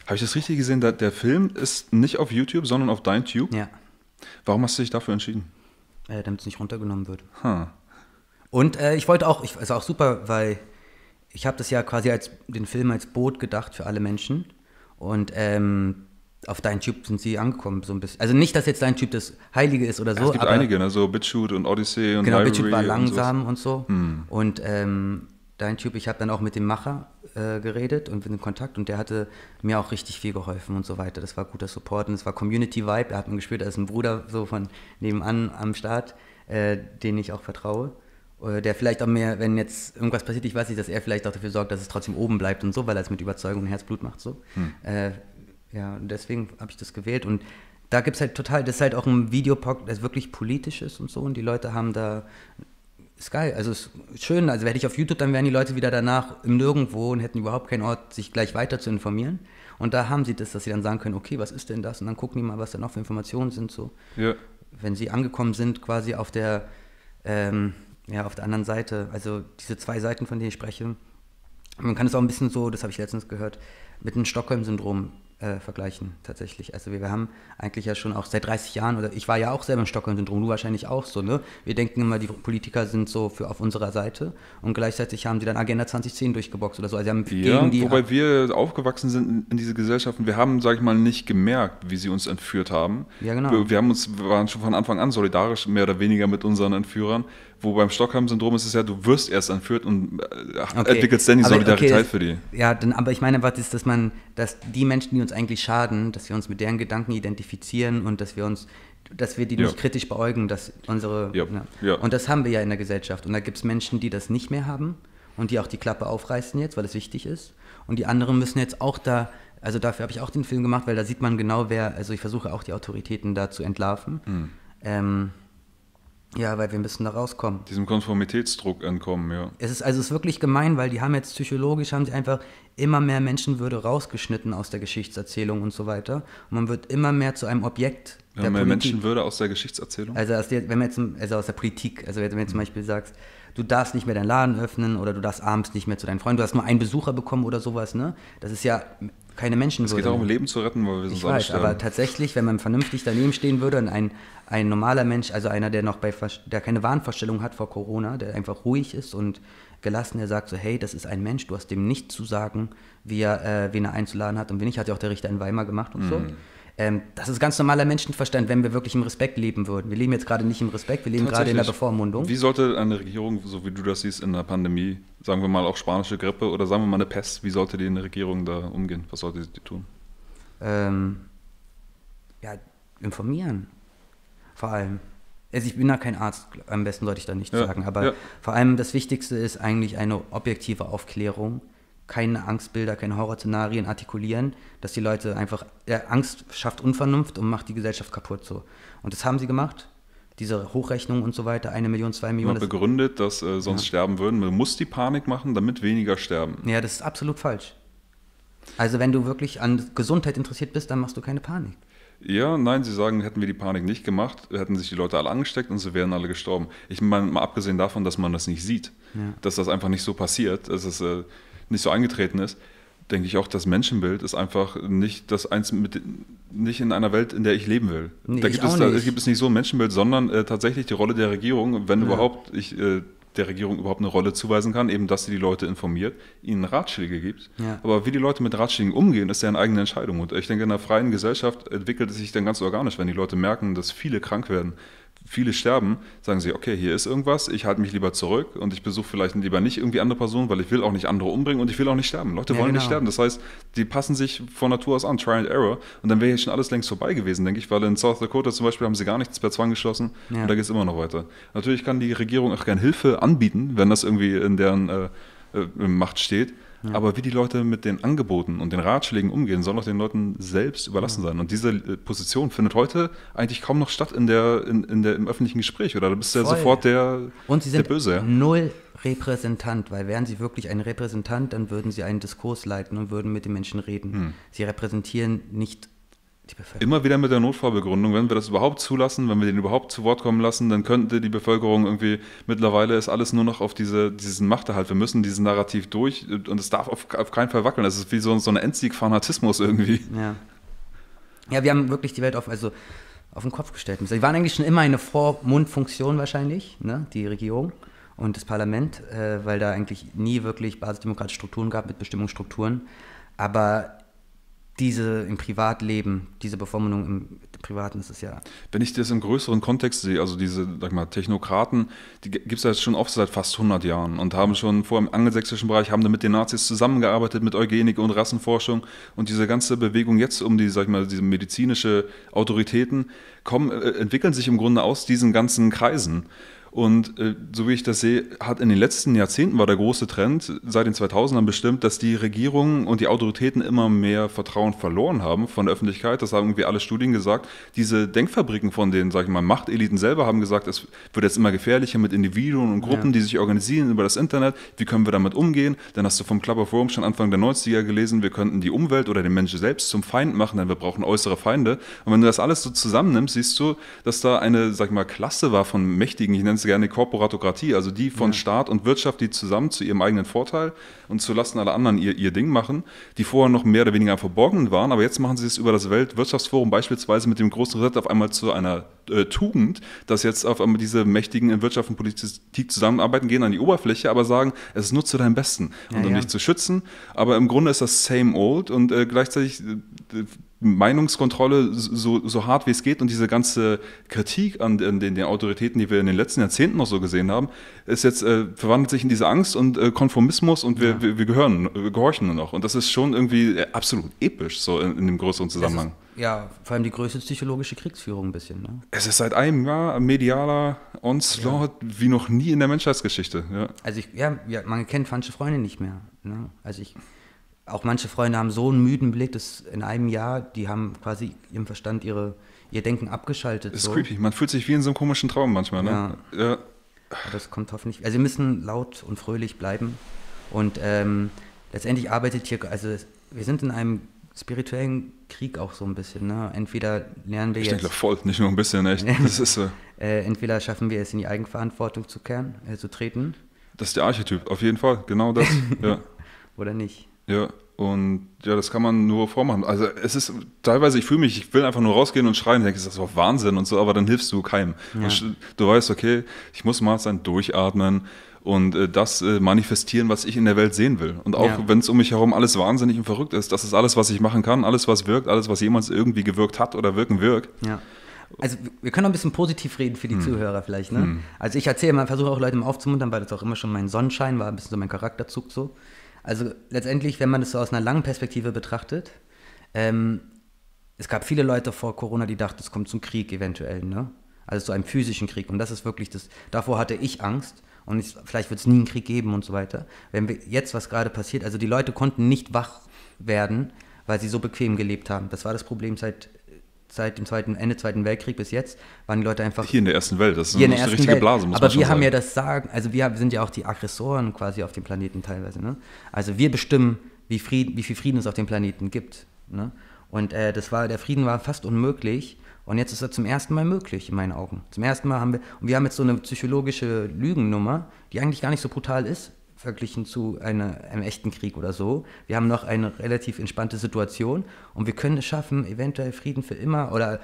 Habe ich das richtig gesehen? Der, Film ist nicht auf YouTube, sondern auf dein Tube. Ja, Warum hast du dich dafür entschieden? äh, damit es nicht runtergenommen wird. Huh. Und äh, ich wollte auch, ich, also auch super, weil ich habe das ja quasi als den Film als Boot gedacht für alle Menschen. Und ähm, auf deinen Typ sind sie angekommen, so ein bisschen. Also nicht, dass jetzt dein Typ das Heilige ist oder so, es gibt aber einige, ne? so BitChute und Odyssey und genau, Library BitChute war und sowas. langsam und so. Und ähm, dein Typ, ich habe dann auch mit dem Macher äh, geredet und in Kontakt und der hatte mir auch richtig viel geholfen und so weiter. Das war guter Support und es war Community Vibe. Er hat mir gespürt, da ist ein Bruder so von nebenan am Start, äh, den ich auch vertraue. Der vielleicht auch mehr, wenn jetzt irgendwas passiert, ich weiß nicht, dass er vielleicht auch dafür sorgt, dass es trotzdem oben bleibt und so, weil er es mit Überzeugung und Herzblut macht so. Äh, ja, und deswegen habe ich das gewählt und da gibt es halt total, das ist halt auch ein Videopod, das wirklich politisch ist und so und die Leute haben da ist geil, also ist schön. Also hätte ich auf YouTube, dann wären die Leute wieder danach im Nirgendwo und hätten überhaupt keinen Ort, sich gleich weiter zu informieren. Und da haben sie das, dass sie dann sagen können, okay, was ist denn das? Und dann gucken die mal, was da noch für Informationen sind. So, Ja. wenn sie angekommen sind, quasi auf der, ähm, ja, auf der anderen Seite. Also diese zwei Seiten, von denen ich spreche. Man kann es auch ein bisschen so, das habe ich letztens gehört, mit dem Stockholm-Syndrom äh, vergleichen tatsächlich. Also wir, wir haben eigentlich ja schon auch seit 30 Jahren, oder ich war ja auch selber im Stockholm-Syndrom, du wahrscheinlich auch so, ne? Wir denken immer, die Politiker sind so für auf unserer Seite und gleichzeitig haben sie dann Agenda 2010 durchgeboxt oder so. Also sie haben Ja, gegen die wobei wir aufgewachsen sind in, diese Gesellschaften, wir haben, sag ich mal, nicht gemerkt, wie sie uns entführt haben. Ja, genau. Wir, wir haben uns, wir waren schon von Anfang an solidarisch, mehr oder weniger mit unseren Entführern. Wo beim Stockholm-Syndrom ist es ja, du wirst erst entführt und äh, Okay. entwickelst dann die Aber, Solidarität okay, für die. Ja, dann, aber ich meine, was ist, dass man, dass die Menschen, die uns eigentlich schaden, dass wir uns mit deren Gedanken identifizieren und dass wir uns, dass wir die Ja. nicht kritisch beäugen, dass unsere. Ja, ja. Und das haben wir ja in der Gesellschaft. Und da gibt es Menschen, die das nicht mehr haben und die auch die Klappe aufreißen jetzt, weil es wichtig ist. Und die anderen müssen jetzt auch da, also dafür habe ich auch den Film gemacht, weil da sieht man genau, wer, also ich versuche auch die Autoritäten da zu entlarven. Hm. Ähm, ja, weil wir müssen da rauskommen. Diesem Konformitätsdruck entkommen, ja. Es ist also es ist wirklich gemein, weil die haben jetzt psychologisch haben sie einfach immer mehr Menschenwürde rausgeschnitten aus der Geschichtserzählung und so weiter. Und man wird immer mehr zu einem Objekt Wir haben mehr Politik. Menschenwürde aus der Geschichtserzählung. Also aus der, wenn man jetzt, also aus der Politik, also wenn du zum Beispiel sagst, du darfst nicht mehr deinen Laden öffnen oder du darfst abends nicht mehr zu deinen Freunden, du hast nur einen Besucher bekommen oder sowas, ne? Das ist ja keine Menschenwürde. Es geht darum, Leben zu retten, weil wir ich weiß, aber tatsächlich, wenn man vernünftig daneben stehen würde und ein, ein normaler Mensch, also einer, der noch bei der keine Wahnvorstellung hat vor Corona, der einfach ruhig ist und gelassen, der sagt so, hey, das ist ein Mensch, du hast dem nicht zu sagen, wie er, äh, wen er einzuladen hat. Und wenn nicht, hat ja auch der Richter in Weimar gemacht und mm. so. Ähm, das ist ganz normaler Menschenverstand, wenn wir wirklich im Respekt leben würden. Wir leben jetzt gerade nicht im Respekt, wir leben gerade in der Bevormundung. Wie sollte eine Regierung, so wie du das siehst, in der Pandemie, sagen wir mal auch spanische Grippe oder sagen wir mal eine Pest, wie sollte die eine Regierung da umgehen? Was sollte sie tun? Ähm, ja, informieren. Vor allem. Also ich bin da kein Arzt, am besten sollte ich da nichts ja, sagen, aber ja. vor allem das Wichtigste ist eigentlich eine objektive Aufklärung keine Angstbilder, keine Horrorszenarien artikulieren, dass die Leute einfach, ja, Angst schafft Unvernunft und macht die Gesellschaft kaputt so. Und das haben sie gemacht. Diese Hochrechnung und so weiter, eine Million, zwei Millionen. Man begründet, dass äh, sonst ja. sterben würden. Man muss die Panik machen, damit weniger sterben. Ja, das ist absolut falsch. Also wenn du wirklich an Gesundheit interessiert bist, dann machst du keine Panik. Ja, nein, sie sagen, hätten wir die Panik nicht gemacht, hätten sich die Leute alle angesteckt und sie wären alle gestorben. Ich meine, mal abgesehen davon, dass man das nicht sieht, ja. dass das einfach nicht so passiert. Es ist, äh, nicht so eingetreten ist, denke ich auch, das Menschenbild ist einfach nicht das eins mit, nicht in einer Welt, in der ich leben will. Nee, da gibt es, da, gibt es nicht so ein Menschenbild, sondern äh, tatsächlich die Rolle der Regierung, wenn ja. überhaupt ich äh, der Regierung überhaupt eine Rolle zuweisen kann, eben dass sie die Leute informiert, ihnen Ratschläge gibt. Ja. Aber wie die Leute mit Ratschlägen umgehen, ist ja eine eigene Entscheidung. Und ich denke, in einer freien Gesellschaft entwickelt es sich dann ganz organisch, wenn die Leute merken, dass viele krank werden, viele sterben, sagen sie, okay, hier ist irgendwas, ich halte mich lieber zurück und ich besuche vielleicht lieber nicht irgendwie andere Personen, weil ich will auch nicht andere umbringen und ich will auch nicht sterben. Leute ja, wollen genau. nicht sterben. Das heißt, die passen sich von Natur aus an, Try and Error. Und dann wäre hier schon alles längst vorbei gewesen, denke ich, weil in South Dakota zum Beispiel haben sie gar nichts per Zwang geschlossen ja. und da geht es immer noch weiter. Natürlich kann die Regierung auch gerne Hilfe anbieten, wenn das irgendwie in deren äh, äh, Macht steht. Ja. Aber wie die Leute mit den Angeboten und den Ratschlägen umgehen, soll auch den Leuten selbst überlassen ja. sein. Und diese äh, Position findet heute eigentlich kaum noch statt in der, in, in der, im öffentlichen Gespräch, oder? Da bist du ja sofort der, und sie sind der Böse. Null Repräsentant, weil wären sie wirklich ein Repräsentant, dann würden sie einen Diskurs leiten und würden mit den Menschen reden. Hm. Sie repräsentieren nicht Immer wieder mit der Notfallbegründung, wenn wir das überhaupt zulassen, wenn wir den überhaupt zu Wort kommen lassen, dann könnte die Bevölkerung irgendwie, mittlerweile ist alles nur noch auf diese, diesen Machterhalt. Wir müssen diesen Narrativ durch und es darf auf, auf keinen Fall wackeln. Das ist wie so, so ein Endsieg-Fanatismus irgendwie. Ja. ja, wir haben wirklich die Welt auf, also auf den Kopf gestellt. Sie waren eigentlich schon immer eine Vormundfunktion wahrscheinlich, ne? die Regierung und das Parlament, äh, weil da eigentlich nie wirklich basisdemokratische Strukturen gab mit Bestimmungsstrukturen. Aber diese im Privatleben, diese Bevormundung im Privaten ist es ja. Wenn ich das im größeren Kontext sehe, also diese, sag mal, Technokraten, die gibt es ja schon oft seit fast 100 Jahren und haben schon vor im angelsächsischen Bereich, haben mit den Nazis zusammengearbeitet, mit Eugenik und Rassenforschung und diese ganze Bewegung jetzt um die, sag mal, diese medizinische Autoritäten kommen, äh, entwickeln sich im Grunde aus diesen ganzen Kreisen. Und äh, so wie ich das sehe, hat in den letzten Jahrzehnten war der große Trend, seit den 2000ern bestimmt, dass die Regierungen und die Autoritäten immer mehr Vertrauen verloren haben von der Öffentlichkeit. Das haben irgendwie alle Studien gesagt. Diese Denkfabriken von den, sag ich mal, Machteliten selber haben gesagt, es wird jetzt immer gefährlicher mit Individuen und Gruppen, ja. die sich organisieren über das Internet. Wie können wir damit umgehen? Dann hast du vom Club of Rome schon Anfang der 90er gelesen, wir könnten die Umwelt oder den Menschen selbst zum Feind machen, denn wir brauchen äußere Feinde. Und wenn du das alles so zusammennimmst, siehst du, dass da eine, sag ich mal, Klasse war von Mächtigen, ich nenne es gerne Korporatokratie, also die von ja. Staat und Wirtschaft, die zusammen zu ihrem eigenen Vorteil und zulasten aller anderen ihr, ihr Ding machen, die vorher noch mehr oder weniger verborgen waren, aber jetzt machen sie es über das Weltwirtschaftsforum beispielsweise mit dem großen Reset auf einmal zu einer äh, Tugend, dass jetzt auf einmal diese Mächtigen in Wirtschaft und Politik zusammenarbeiten, gehen an die Oberfläche, aber sagen, es ist nur zu deinem Besten und ja, um ja. dich zu schützen. Aber im Grunde ist das same old und äh, gleichzeitig äh, Meinungskontrolle so, so hart wie es geht und diese ganze Kritik an den, den, den, Autoritäten, die wir in den letzten Jahrzehnten noch so gesehen haben, ist jetzt äh, verwandelt sich in diese Angst und äh, Konformismus und wir, ja. wir, wir, gehören, wir gehorchen nur noch. Und das ist schon irgendwie äh, absolut episch so in, in dem größeren Zusammenhang. Ist, ja, vor allem die größte psychologische Kriegsführung ein bisschen. Ne? Es ist seit einem Jahr ein medialer Onslaught ja. wie noch nie in der Menschheitsgeschichte. Ja. Also ich, ja, ja man kennt manche Freunde nicht mehr. Ne? Also ich auch manche Freunde haben so einen müden Blick, dass in einem Jahr, die haben quasi ihrem Verstand ihre, ihr Denken abgeschaltet. Das ist so. creepy. Man fühlt sich wie in so einem komischen Traum manchmal. Ne? Ja. ja. Das kommt hoffentlich. Also wir müssen laut und fröhlich bleiben. Und ähm, letztendlich arbeitet hier, also wir sind in einem spirituellen Krieg auch so ein bisschen. Ne? Entweder lernen wir ich jetzt. Ich denke voll, nicht nur ein bisschen, echt. Das ist, äh, äh, entweder schaffen wir es in die Eigenverantwortung zu kehren, äh, zu treten. Das ist der Archetyp, auf jeden Fall, genau das. ja. Oder nicht. Ja, Und ja, das kann man nur vormachen. Also es ist teilweise, ich fühle mich, ich will einfach nur rausgehen und schreien, denke, das ist doch Wahnsinn und so, aber dann hilfst du keinem. Ja. Du weißt, okay, ich muss mal sein durchatmen und äh, das äh, manifestieren, was ich in der Welt sehen will. Und auch ja. wenn es um mich herum alles wahnsinnig und verrückt ist, das ist alles, was ich machen kann, alles, was wirkt, alles, was jemals irgendwie gewirkt hat oder wirken wirkt. Ja. Also wir können auch ein bisschen positiv reden für die hm. Zuhörer vielleicht. Ne? Hm. Also ich erzähle mal, versuche auch Leute mal aufzumuntern, weil das auch immer schon mein Sonnenschein war, ein bisschen so mein Charakterzug so. Also letztendlich, wenn man das so aus einer langen Perspektive betrachtet, ähm, es gab viele Leute vor Corona, die dachten, es kommt zum Krieg eventuell, ne? Also zu einem physischen Krieg. Und das ist wirklich das, davor hatte ich Angst. Und ich, vielleicht wird es nie einen Krieg geben und so weiter. Wenn wir jetzt, was gerade passiert, also die Leute konnten nicht wach werden, weil sie so bequem gelebt haben. Das war das Problem seit seit dem zweiten, Ende Zweiten Weltkrieg bis jetzt waren die Leute einfach. Hier in der ersten Welt, das ist eine richtige Welt. Blase, muss Aber man wir haben ja das Sagen, also wir sind ja auch die Aggressoren quasi auf dem Planeten teilweise. Ne? Also wir bestimmen, wie, Frieden, wie viel Frieden es auf dem Planeten gibt. Ne? Und äh, das war, der Frieden war fast unmöglich. Und jetzt ist er zum ersten Mal möglich, in meinen Augen. Zum ersten Mal haben wir, und wir haben jetzt so eine psychologische Lügennummer, die eigentlich gar nicht so brutal ist, verglichen zu einer, einem echten Krieg oder so. Wir haben noch eine relativ entspannte Situation und wir können es schaffen, eventuell Frieden für immer oder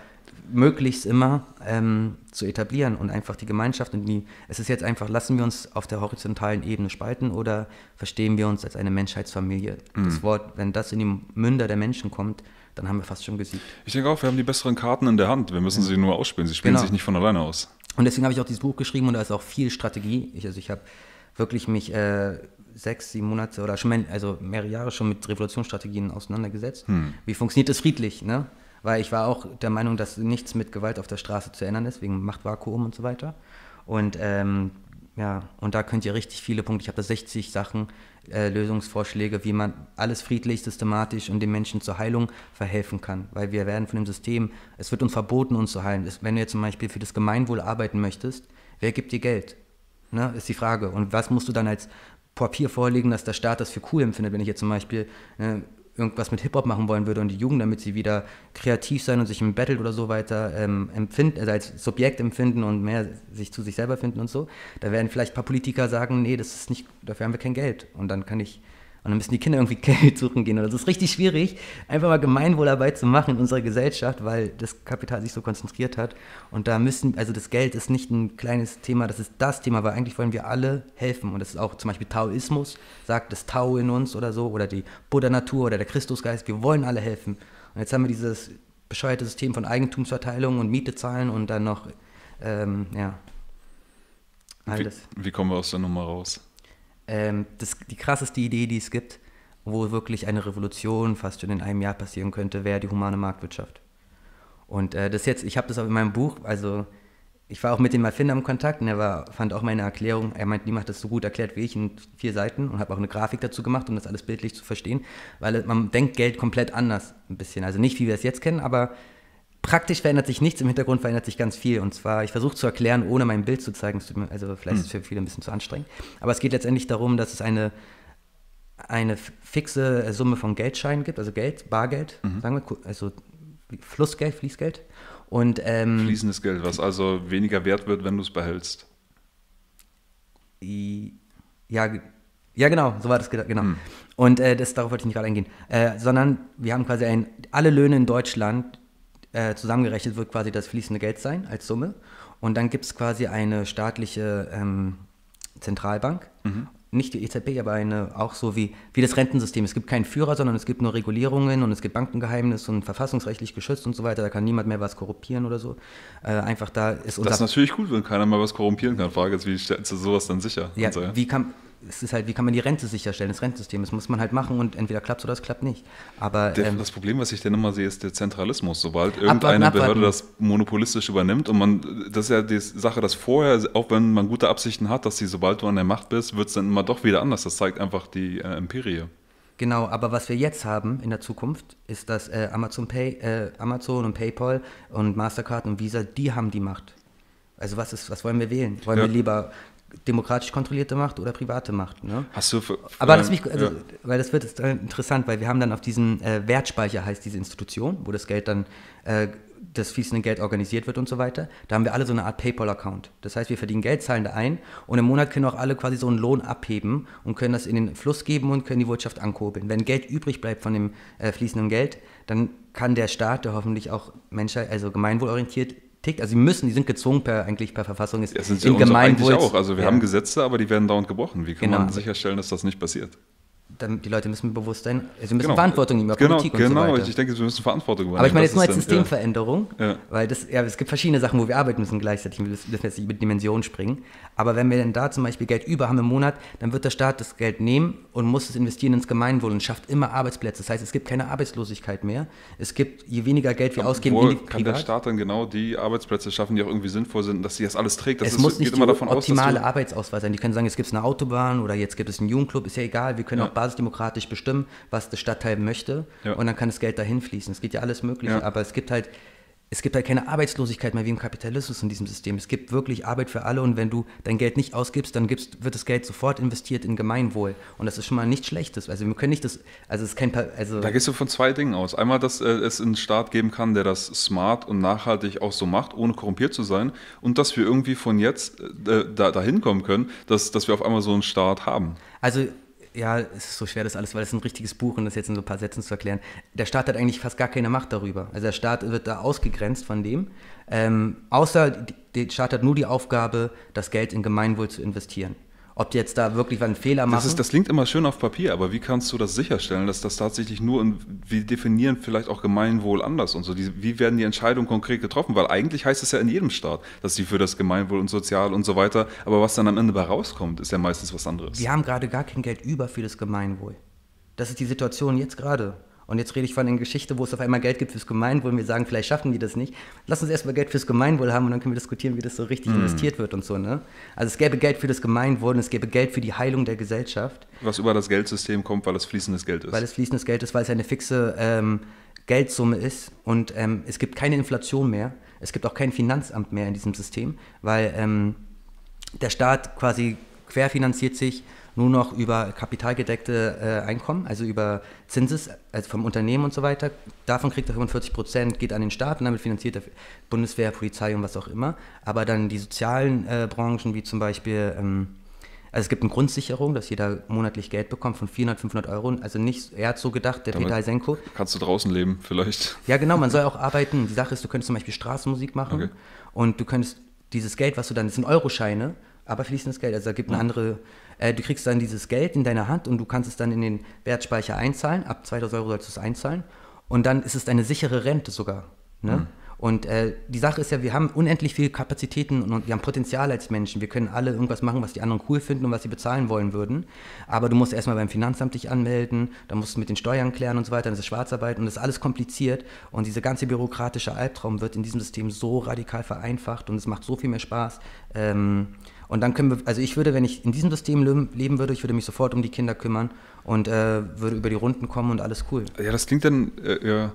möglichst immer ähm, zu etablieren und einfach die Gemeinschaft und die, es ist jetzt einfach, lassen wir uns auf der horizontalen Ebene spalten oder verstehen wir uns als eine Menschheitsfamilie. Mhm. Das Wort, wenn das in die Münder der Menschen kommt, dann haben wir fast schon gesiegt. Ich denke auch, wir haben die besseren Karten in der Hand. Wir müssen ja. sie nur ausspielen. Sie spielen genau. sich nicht von alleine aus. Und deswegen habe ich auch dieses Buch geschrieben und da ist auch viel Strategie. Ich, also ich habe wirklich mich äh, sechs, sieben Monate oder schon also mehrere Jahre schon mit Revolutionsstrategien auseinandergesetzt. Hm. Wie funktioniert es friedlich? Ne? Weil ich war auch der Meinung, dass nichts mit Gewalt auf der Straße zu ändern ist, wegen Machtvakuum und so weiter. Und ähm, ja, und da könnt ihr richtig viele Punkte, ich habe da 60 Sachen, äh, Lösungsvorschläge, wie man alles friedlich, systematisch und den Menschen zur Heilung verhelfen kann. Weil wir werden von dem System, es wird uns verboten, uns zu heilen. Wenn du jetzt zum Beispiel für das Gemeinwohl arbeiten möchtest, wer gibt dir Geld? Ne, ist die Frage. Und was musst du dann als Papier vorlegen, dass der Staat das für cool empfindet, wenn ich jetzt zum Beispiel äh, irgendwas mit Hip-Hop machen wollen würde und die Jugend, damit sie wieder kreativ sein und sich im Battle oder so weiter ähm, empfinden, also als Subjekt empfinden und mehr sich zu sich selber finden und so, da werden vielleicht ein paar Politiker sagen, nee, das ist nicht, dafür haben wir kein Geld. Und dann kann ich und dann müssen die Kinder irgendwie Geld suchen gehen. Und das ist richtig schwierig, einfach mal Gemeinwohlarbeit zu machen in unserer Gesellschaft, weil das Kapital sich so konzentriert hat. Und da müssen, also das Geld ist nicht ein kleines Thema, das ist das Thema, weil eigentlich wollen wir alle helfen. Und das ist auch zum Beispiel Taoismus, sagt das Tao in uns oder so, oder die Buddha-Natur oder der Christusgeist, wir wollen alle helfen. Und jetzt haben wir dieses bescheuerte System von Eigentumsverteilung und Miete zahlen und dann noch, ähm, ja. All wie, wie kommen wir aus der Nummer raus? Ähm, das, die krasseste Idee, die es gibt, wo wirklich eine Revolution fast schon in einem Jahr passieren könnte, wäre die humane Marktwirtschaft. Und äh, das jetzt, ich habe das auch in meinem Buch, also ich war auch mit dem Erfinder im Kontakt und er war, fand auch meine Erklärung, er meint, niemand hat das so gut erklärt wie ich in vier Seiten und habe auch eine Grafik dazu gemacht, um das alles bildlich zu verstehen, weil man denkt Geld komplett anders ein bisschen. Also nicht, wie wir es jetzt kennen, aber praktisch verändert sich nichts, im Hintergrund verändert sich ganz viel. Und zwar, ich versuche zu erklären, ohne mein Bild zu zeigen, also vielleicht ist es hm. für viele ein bisschen zu anstrengend. Aber es geht letztendlich darum, dass es eine, eine fixe Summe von Geldscheinen gibt, also Geld, Bargeld, mhm. sagen wir, also Flussgeld, Fließgeld. Und, ähm, Fließendes Geld, was also weniger wert wird, wenn du es behältst. Ja, ja, genau, so war das genau. Hm. Und äh, das, darauf wollte ich nicht gerade eingehen. Äh, sondern wir haben quasi ein, alle Löhne in Deutschland äh, zusammengerechnet wird quasi das fließende Geld sein als Summe. Und dann gibt es quasi eine staatliche ähm, Zentralbank. Mhm. Nicht die EZB, aber eine auch so wie, wie das Rentensystem. Es gibt keinen Führer, sondern es gibt nur Regulierungen und es gibt Bankengeheimnis und verfassungsrechtlich geschützt und so weiter. Da kann niemand mehr was korruptieren oder so. Äh, einfach da ist unser. Das ist natürlich gut, wenn keiner mehr was korrumpieren kann. Frage ist, wie stellst du sowas dann sicher? Ja, wie kann, es ist halt, wie kann man die Rente sicherstellen, das Rentensystem. Das muss man halt machen und entweder klappt es oder es klappt nicht. Aber, der, ähm, das Problem, was ich dann immer sehe, ist der Zentralismus. Sobald irgendeine abwarten, Behörde das monopolistisch übernimmt und man, das ist ja die Sache, dass vorher, auch wenn man gute Absichten hat, dass sie, sobald du an der Macht bist, wird es dann immer doch wieder anders. Das zeigt einfach die äh, Empirie. Genau, aber was wir jetzt haben in der Zukunft, ist, dass äh, Amazon Pay, äh, Amazon und PayPal und Mastercard und Visa, die haben die Macht. Also was ist, was wollen wir wählen? Wollen ja. wir lieber demokratisch kontrollierte Macht oder private Macht. Ne? Hast du für, Aber das mich, also, ja. weil das wird interessant, weil wir haben dann auf diesen äh, Wertspeicher heißt diese Institution, wo das Geld dann äh, das fließende Geld organisiert wird und so weiter. Da haben wir alle so eine Art PayPal-Account. Das heißt, wir verdienen Geld, zahlen da ein und im Monat können auch alle quasi so einen Lohn abheben und können das in den Fluss geben und können die Wirtschaft ankurbeln. Wenn Geld übrig bleibt von dem äh, fließenden Geld, dann kann der Staat, der hoffentlich auch Menschheit, also gemeinwohlorientiert tickt, also sie müssen, die sind gezwungen per eigentlich per Verfassung ist ja, sind sie im Gemeinwohl auch. Also wir ja. haben Gesetze, aber die werden dauernd gebrochen. Wie kann genau. man sicherstellen, dass das nicht passiert? Dann, die Leute müssen bewusst sein, sie müssen genau. Verantwortung nehmen, genau, Politik genau, und so weiter. ich denke, wir müssen Verantwortung übernehmen. Aber ich meine jetzt nur als dann, Systemveränderung, ja. weil das, ja, es gibt verschiedene Sachen, wo wir arbeiten müssen gleichzeitig, wir dürfen jetzt nicht mit Dimensionen springen. Aber wenn wir denn da zum Beispiel Geld über haben im Monat, dann wird der Staat das Geld nehmen und muss es investieren ins Gemeinwohl und schafft immer Arbeitsplätze. Das heißt, es gibt keine Arbeitslosigkeit mehr. Es gibt, je weniger Geld wir ausgeben, in die kann der. Staat dann genau die Arbeitsplätze schaffen, die auch irgendwie sinnvoll sind, dass sie das alles trägt? Das es ist, muss nicht geht die immer davon aus, optimale du, Arbeitsauswahl sein. Die können sagen, es gibt eine Autobahn oder jetzt gibt es einen Jugendclub, ist ja egal. Wir können Ja. auch basisdemokratisch bestimmen, was der Stadtteil möchte Ja. und dann kann das Geld dahin fließen. Es geht ja alles Mögliche, Ja. aber es gibt halt es gibt halt keine Arbeitslosigkeit mehr wie im Kapitalismus in diesem System. Es gibt wirklich Arbeit für alle und wenn du dein Geld nicht ausgibst, dann gibst, wird das Geld sofort investiert in Gemeinwohl. Und das ist schon mal nichts Schlechtes. Also wir können nicht das, also es ist kein, also Da gehst du von zwei Dingen aus. Einmal, dass äh, es einen Staat geben kann, der das smart und nachhaltig auch so macht, ohne korrumpiert zu sein. Und dass wir irgendwie von jetzt äh, da, dahin kommen können, dass, dass wir auf einmal so einen Staat haben. Also, ja, es ist so schwer das alles, weil es ein richtiges Buch und das jetzt in so ein paar Sätzen zu erklären. Der Staat hat eigentlich fast gar keine Macht darüber. Also der Staat wird da ausgegrenzt von dem. Ähm, außer der Staat hat nur die Aufgabe, das Geld in Gemeinwohl zu investieren. Ob die jetzt da wirklich einen Fehler machen. Das, ist, das klingt immer schön auf Papier, aber wie kannst du das sicherstellen, dass das tatsächlich nur, in, wir definieren vielleicht auch Gemeinwohl anders und so, die, wie werden die Entscheidungen konkret getroffen? Weil eigentlich heißt es ja in jedem Staat, dass sie für das Gemeinwohl und Sozial und so weiter, aber was dann am Ende bei rauskommt, ist ja meistens was anderes. wir haben gerade gar kein Geld über für das Gemeinwohl. Das ist die Situation jetzt gerade. Und jetzt rede ich von einer Geschichte, wo es auf einmal Geld gibt fürs Gemeinwohl und wir sagen, vielleicht schaffen die das nicht. Lass uns erstmal Geld fürs Gemeinwohl haben und dann können wir diskutieren, wie das so richtig Hm. investiert wird und so. Ne? Also es gäbe Geld für das Gemeinwohl und es gäbe Geld für die Heilung der Gesellschaft. Was über das Geldsystem kommt, weil es fließendes Geld ist. weil es fließendes Geld ist, weil es eine fixe ähm, Geldsumme ist und ähm, es gibt keine Inflation mehr. Es gibt auch kein Finanzamt mehr in diesem System, weil ähm, der Staat quasi querfinanziert sich nur noch über kapitalgedeckte äh, Einkommen, also über Zinses, also vom Unternehmen und so weiter. Davon kriegt er 45 Prozent, geht an den Staat und damit finanziert er Bundeswehr, Polizei und was auch immer. Aber dann die sozialen äh, Branchen, wie zum Beispiel ähm, also es gibt eine Grundsicherung, dass jeder monatlich Geld bekommt von 400, 500 Euro. Also nicht, er hat so gedacht, der Damit- Peter Senko. Kannst du draußen leben, vielleicht. Ja, genau, man soll auch arbeiten. Die Sache ist, du könntest zum Beispiel Straßenmusik machen Okay. und du könntest dieses Geld, was du dann, das sind Euroscheine, aber fließendes Geld. Also da gibt eine andere, äh, du kriegst dann dieses Geld in deiner Hand und du kannst es dann in den Wertspeicher einzahlen. Ab 2000 Euro sollst du es einzahlen. Und dann ist es eine sichere Rente sogar. Ne? Und äh, die Sache ist ja, wir haben unendlich viele Kapazitäten und, wir haben Potenzial als Menschen. Wir können alle irgendwas machen, was die anderen cool finden und was sie bezahlen wollen würden. Aber du musst erstmal beim Finanzamt dich anmelden, dann musst du mit den Steuern klären und so weiter, dann ist es Schwarzarbeit und das ist alles kompliziert. Und dieser ganze bürokratische Albtraum wird in diesem System so radikal vereinfacht und es macht so viel mehr Spaß. Ähm, und dann können wir, also ich würde, wenn ich in diesem System leben, würde, ich würde mich sofort um die Kinder kümmern und äh, würde über die Runden kommen und alles cool. Ja, das klingt dann äh, ja,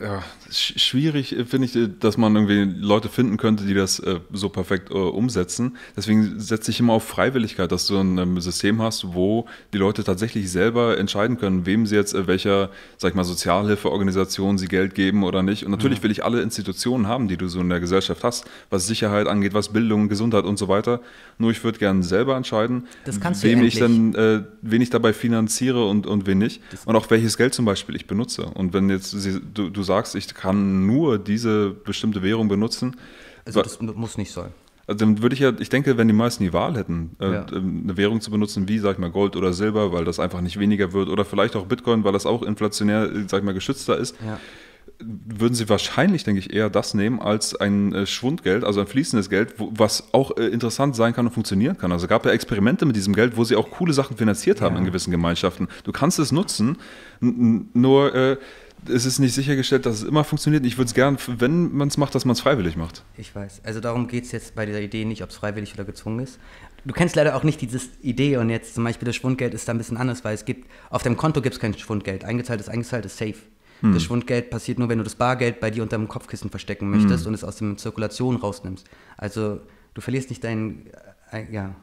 ja, sch- schwierig, äh, finde ich, äh, dass man irgendwie Leute finden könnte, die das äh, so perfekt äh, umsetzen. Deswegen setze ich immer auf Freiwilligkeit, dass du ein ähm, System hast, wo die Leute tatsächlich selber entscheiden können, wem sie jetzt äh, welcher, sag ich mal, Sozialhilfeorganisation sie Geld geben oder nicht. Und natürlich will ich alle Institutionen haben, die du so in der Gesellschaft hast, was Sicherheit angeht, was Bildung, Gesundheit und so weiter. Nur ich würde gerne selber entscheiden, Das wem ja ich dann äh, wen ich dabei finanziere und, und wen nicht. Und auch welches Geld zum Beispiel ich benutze. Und wenn jetzt sie, du, du sagst, ich kann nur diese bestimmte Währung benutzen, Also das muss nicht sein. also dann würde ich ja, ich denke, wenn die meisten die Wahl hätten, äh, Ja. eine Währung zu benutzen, wie, sag ich mal, Gold oder Silber, weil das einfach nicht weniger wird, oder vielleicht auch Bitcoin, weil das auch inflationär, äh, sag ich mal, geschützter ist, Ja. würden sie wahrscheinlich, denke ich, eher das nehmen als ein äh, Schwundgeld, also ein fließendes Geld, was auch interessant sein kann und funktionieren kann. Also gab ja Experimente mit diesem Geld, wo sie auch coole Sachen finanziert haben Ja. in gewissen Gemeinschaften. Du kannst es nutzen, nur es ist nicht sichergestellt, dass es immer funktioniert. Ich würde es gern, wenn man es macht, dass man es freiwillig macht. Ich weiß. Also darum geht es jetzt bei dieser Idee nicht, ob es freiwillig oder gezwungen ist. Du kennst leider auch nicht diese Idee und jetzt zum Beispiel das Schwundgeld ist da ein bisschen anders, weil es gibt, auf deinem Konto gibt es kein Schwundgeld. Eingezahlt ist eingezahlt, ist safe. Das Schwundgeld passiert nur, wenn du das Bargeld bei dir unter dem Kopfkissen verstecken möchtest und es aus der Zirkulation rausnimmst. Also du verlierst nicht dein, äh, ja,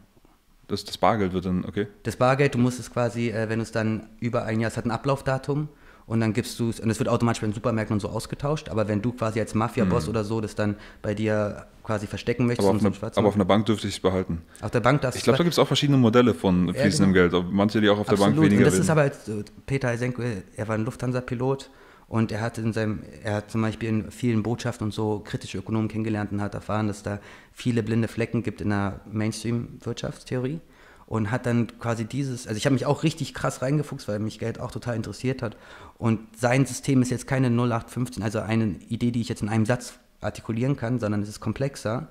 Das, das Bargeld wird dann, okay. das Bargeld, du musst es quasi, äh, wenn du es dann über ein Jahr, es hat ein Ablaufdatum und dann gibst du es, und es wird automatisch bei den Supermärkten und so ausgetauscht, aber wenn du quasi als Mafia-Boss mhm. oder so das dann bei dir quasi verstecken möchtest. Aber, auf, eine, aber auf einer Bank dürfte ich es behalten. Auf der Bank darfst Ich glaube, da gibt es auch verschiedene Modelle von fließendem ja, genau. Geld, manche, die auch auf Absolut. der Bank weniger und das ist aber, als, Peter Eisenko, er war ein Lufthansa-Pilot und er hat in seinem, er hat zum Beispiel in vielen Botschaften und so kritische Ökonomen kennengelernt und hat erfahren, dass da viele blinde Flecken gibt in der Mainstream-Wirtschaftstheorie und hat dann quasi dieses, also ich habe mich auch richtig krass reingefuchst, weil mich Geld auch total interessiert hat. Und sein System ist jetzt keine 0815, also eine Idee, die ich jetzt in einem Satz artikulieren kann, sondern es ist komplexer.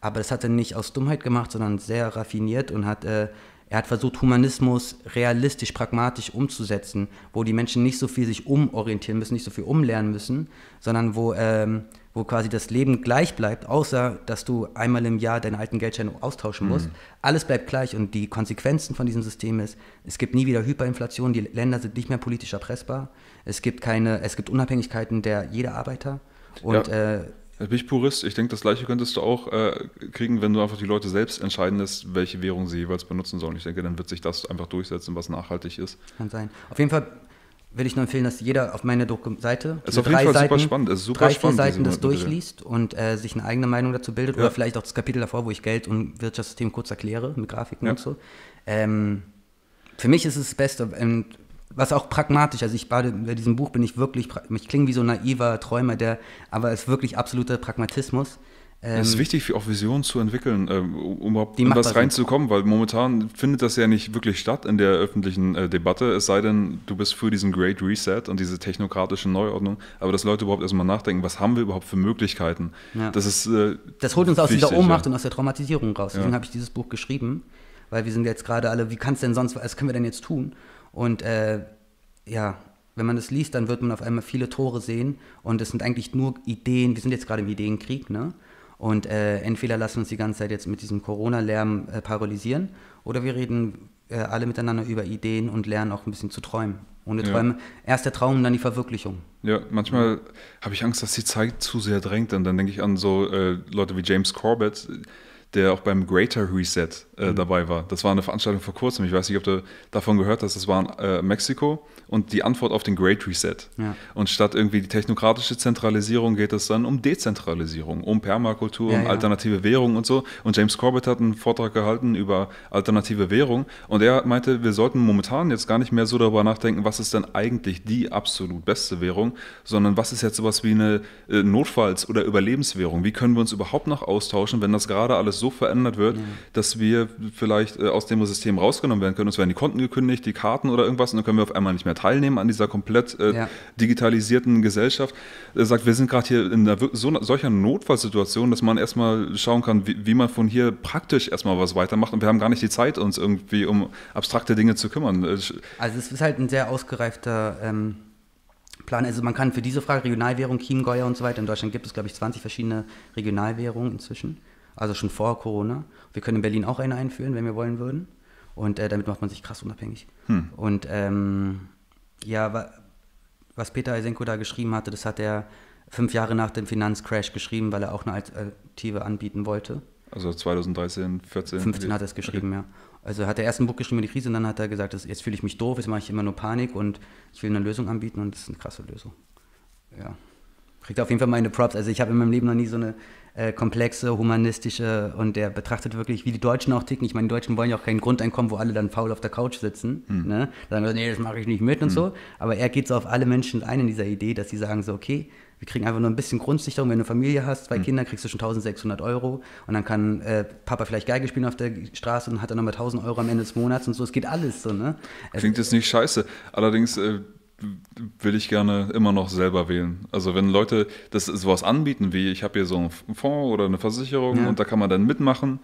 Aber das hat er nicht aus Dummheit gemacht, sondern sehr raffiniert und hat äh, er hat versucht, Humanismus realistisch, pragmatisch umzusetzen, wo die Menschen nicht so viel sich umorientieren müssen, nicht so viel umlernen müssen, sondern wo, ähm, wo quasi das Leben gleich bleibt, außer dass du einmal im Jahr deine alten Geldscheine austauschen musst. Mhm. Alles bleibt gleich und die Konsequenzen von diesem System ist, es gibt nie wieder Hyperinflation, die Länder sind nicht mehr politisch erpressbar, es gibt keine, es gibt Unabhängigkeiten der jeder Arbeiter und ja. äh, bin ich Purist. Ich denke, das gleiche könntest du auch äh, kriegen, wenn du einfach die Leute selbst entscheiden lässt, welche Währung sie jeweils benutzen sollen. Ich denke, dann wird sich das einfach durchsetzen, was nachhaltig ist. Kann sein. Auf jeden Fall will ich nur empfehlen, dass jeder auf meine Seite es ist auf jeden Fall Seiten, super spannend. Es ist super drei, spannend, Seiten das durchliest und äh, sich eine eigene Meinung dazu bildet ja. oder vielleicht auch das Kapitel davor, wo ich Geld und Wirtschaftssystem kurz erkläre mit Grafiken ja. und so. Ähm, für mich ist es das Beste. Und was auch pragmatisch, also ich bei diesem Buch bin ich wirklich, ich klinge wie so ein naiver Träumer, der, aber es ist wirklich absoluter Pragmatismus. Ähm, es ist wichtig, auch Visionen zu entwickeln, ähm, um überhaupt in was reinzukommen, weil momentan findet das ja nicht wirklich statt in der öffentlichen äh, Debatte, es sei denn, du bist für diesen Great Reset und diese technokratische Neuordnung, aber dass Leute überhaupt erstmal nachdenken, was haben wir überhaupt für Möglichkeiten? Ja. Das ist äh, Das holt uns aus wichtig, dieser Ohnmacht ja. und aus der Traumatisierung raus. Deswegen ja. habe ich dieses Buch geschrieben, weil wir sind jetzt gerade alle, wie kann es denn sonst, was können wir denn jetzt tun? Und äh, ja, wenn man das liest, dann wird man auf einmal viele Tore sehen und es sind eigentlich nur Ideen, wir sind jetzt gerade im Ideenkrieg, ne? Und äh, entweder lassen wir uns die ganze Zeit jetzt mit diesem Corona-Lärm äh, paralysieren oder wir reden äh, alle miteinander über Ideen und lernen auch ein bisschen zu träumen. Ohne ja. Träume, erst der Traum, dann die Verwirklichung. Ja, manchmal habe ich Angst, dass die Zeit zu sehr drängt. Und dann denke ich an so äh, Leute wie James Corbett, der auch beim Greater Reset äh, mhm. dabei war. Das war eine Veranstaltung vor kurzem. Ich weiß nicht, ob du davon gehört hast. Das war in äh, Mexiko und die Antwort auf den Great Reset. Ja. Und statt irgendwie die technokratische Zentralisierung geht es dann um Dezentralisierung, um Permakultur, ja, um alternative Währungen und so. Und James Corbett hat einen Vortrag gehalten über alternative Währung und er meinte, wir sollten momentan jetzt gar nicht mehr so darüber nachdenken, was ist denn eigentlich die absolut beste Währung, sondern was ist jetzt sowas wie eine äh, Notfalls- oder Überlebenswährung? Wie können wir uns überhaupt noch austauschen, wenn das gerade alles so verändert wird, ja. dass wir vielleicht äh, aus dem System rausgenommen werden können. Uns werden die Konten gekündigt, die Karten oder irgendwas und dann können wir auf einmal nicht mehr teilnehmen an dieser komplett äh, ja. digitalisierten Gesellschaft. Er sagt, wir sind gerade hier in einer, so, solcher Notfallsituation, dass man erstmal schauen kann, wie, wie, man von hier praktisch erstmal was weitermacht und wir haben gar nicht die Zeit, uns irgendwie um abstrakte Dinge zu kümmern. Äh, also es ist halt ein sehr ausgereifter ähm Plan. Also man kann für diese Frage Regionalwährung, Chiemgeuer und so weiter, in Deutschland gibt es, glaube ich, 20 verschiedene Regionalwährungen inzwischen also schon vor Corona. Wir können in Berlin auch eine einführen, wenn wir wollen würden. Und äh, damit macht man sich krass unabhängig. Hm. Und ähm, ja, wa was Peter Eisenko da geschrieben hatte, das hat er fünf Jahre nach dem Finanzcrash geschrieben, weil er auch eine Alternative anbieten wollte. Also 2013, 14? 15 hat er es geschrieben, okay. ja. Also hat er erst ein Buch geschrieben über die Krise und dann hat er gesagt, jetzt fühle ich mich doof, jetzt mache ich immer nur Panik und ich will eine Lösung anbieten und das ist eine krasse Lösung. Ja. Kriegt auf jeden Fall meine Props. Also ich habe in meinem Leben noch nie so eine äh, komplexe, humanistische und der betrachtet wirklich, wie die Deutschen auch ticken. Ich meine, die Deutschen wollen ja auch kein Grundeinkommen, wo alle dann faul auf der Couch sitzen. Hm. Ne? Dann sagen wir, nee, das mache ich nicht mit und hm. so. Aber er geht so auf alle Menschen ein in dieser Idee, dass sie sagen so, okay, wir kriegen einfach nur ein bisschen Grundsicherung. Wenn du eine Familie hast, zwei hm. Kinder, kriegst du schon 1600 Euro. Und dann kann äh, Papa vielleicht Geige spielen auf der Straße und hat dann nochmal 1000 Euro am Ende des Monats und so. Es geht alles so, ne? Klingt jetzt nicht scheiße. Allerdings äh, will ich gerne immer noch selber wählen. Also wenn Leute das sowas anbieten, wie ich habe hier so einen Fonds oder eine Versicherung ja. und da kann man dann mitmachen,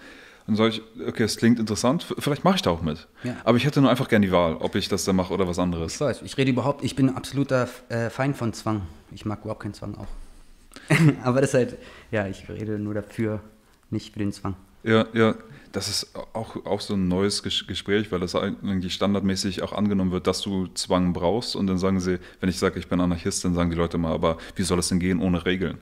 dann sage ich, okay, es klingt interessant, vielleicht mache ich da auch mit. Ja. Aber ich hätte nur einfach gerne die Wahl, ob ich das da mache oder was anderes. Ich weiß, ich rede überhaupt, ich bin absoluter äh, Feind von Zwang. Ich mag überhaupt keinen Zwang auch. Aber das ist halt, ja, ich rede nur dafür, nicht für den Zwang. Ja, ja, das ist auch, auch so ein neues Gespräch, weil das eigentlich standardmäßig auch angenommen wird, dass du Zwang brauchst. Und dann sagen sie, wenn ich sage, ich bin Anarchist, dann sagen die Leute mal, aber wie soll es denn gehen ohne Regeln?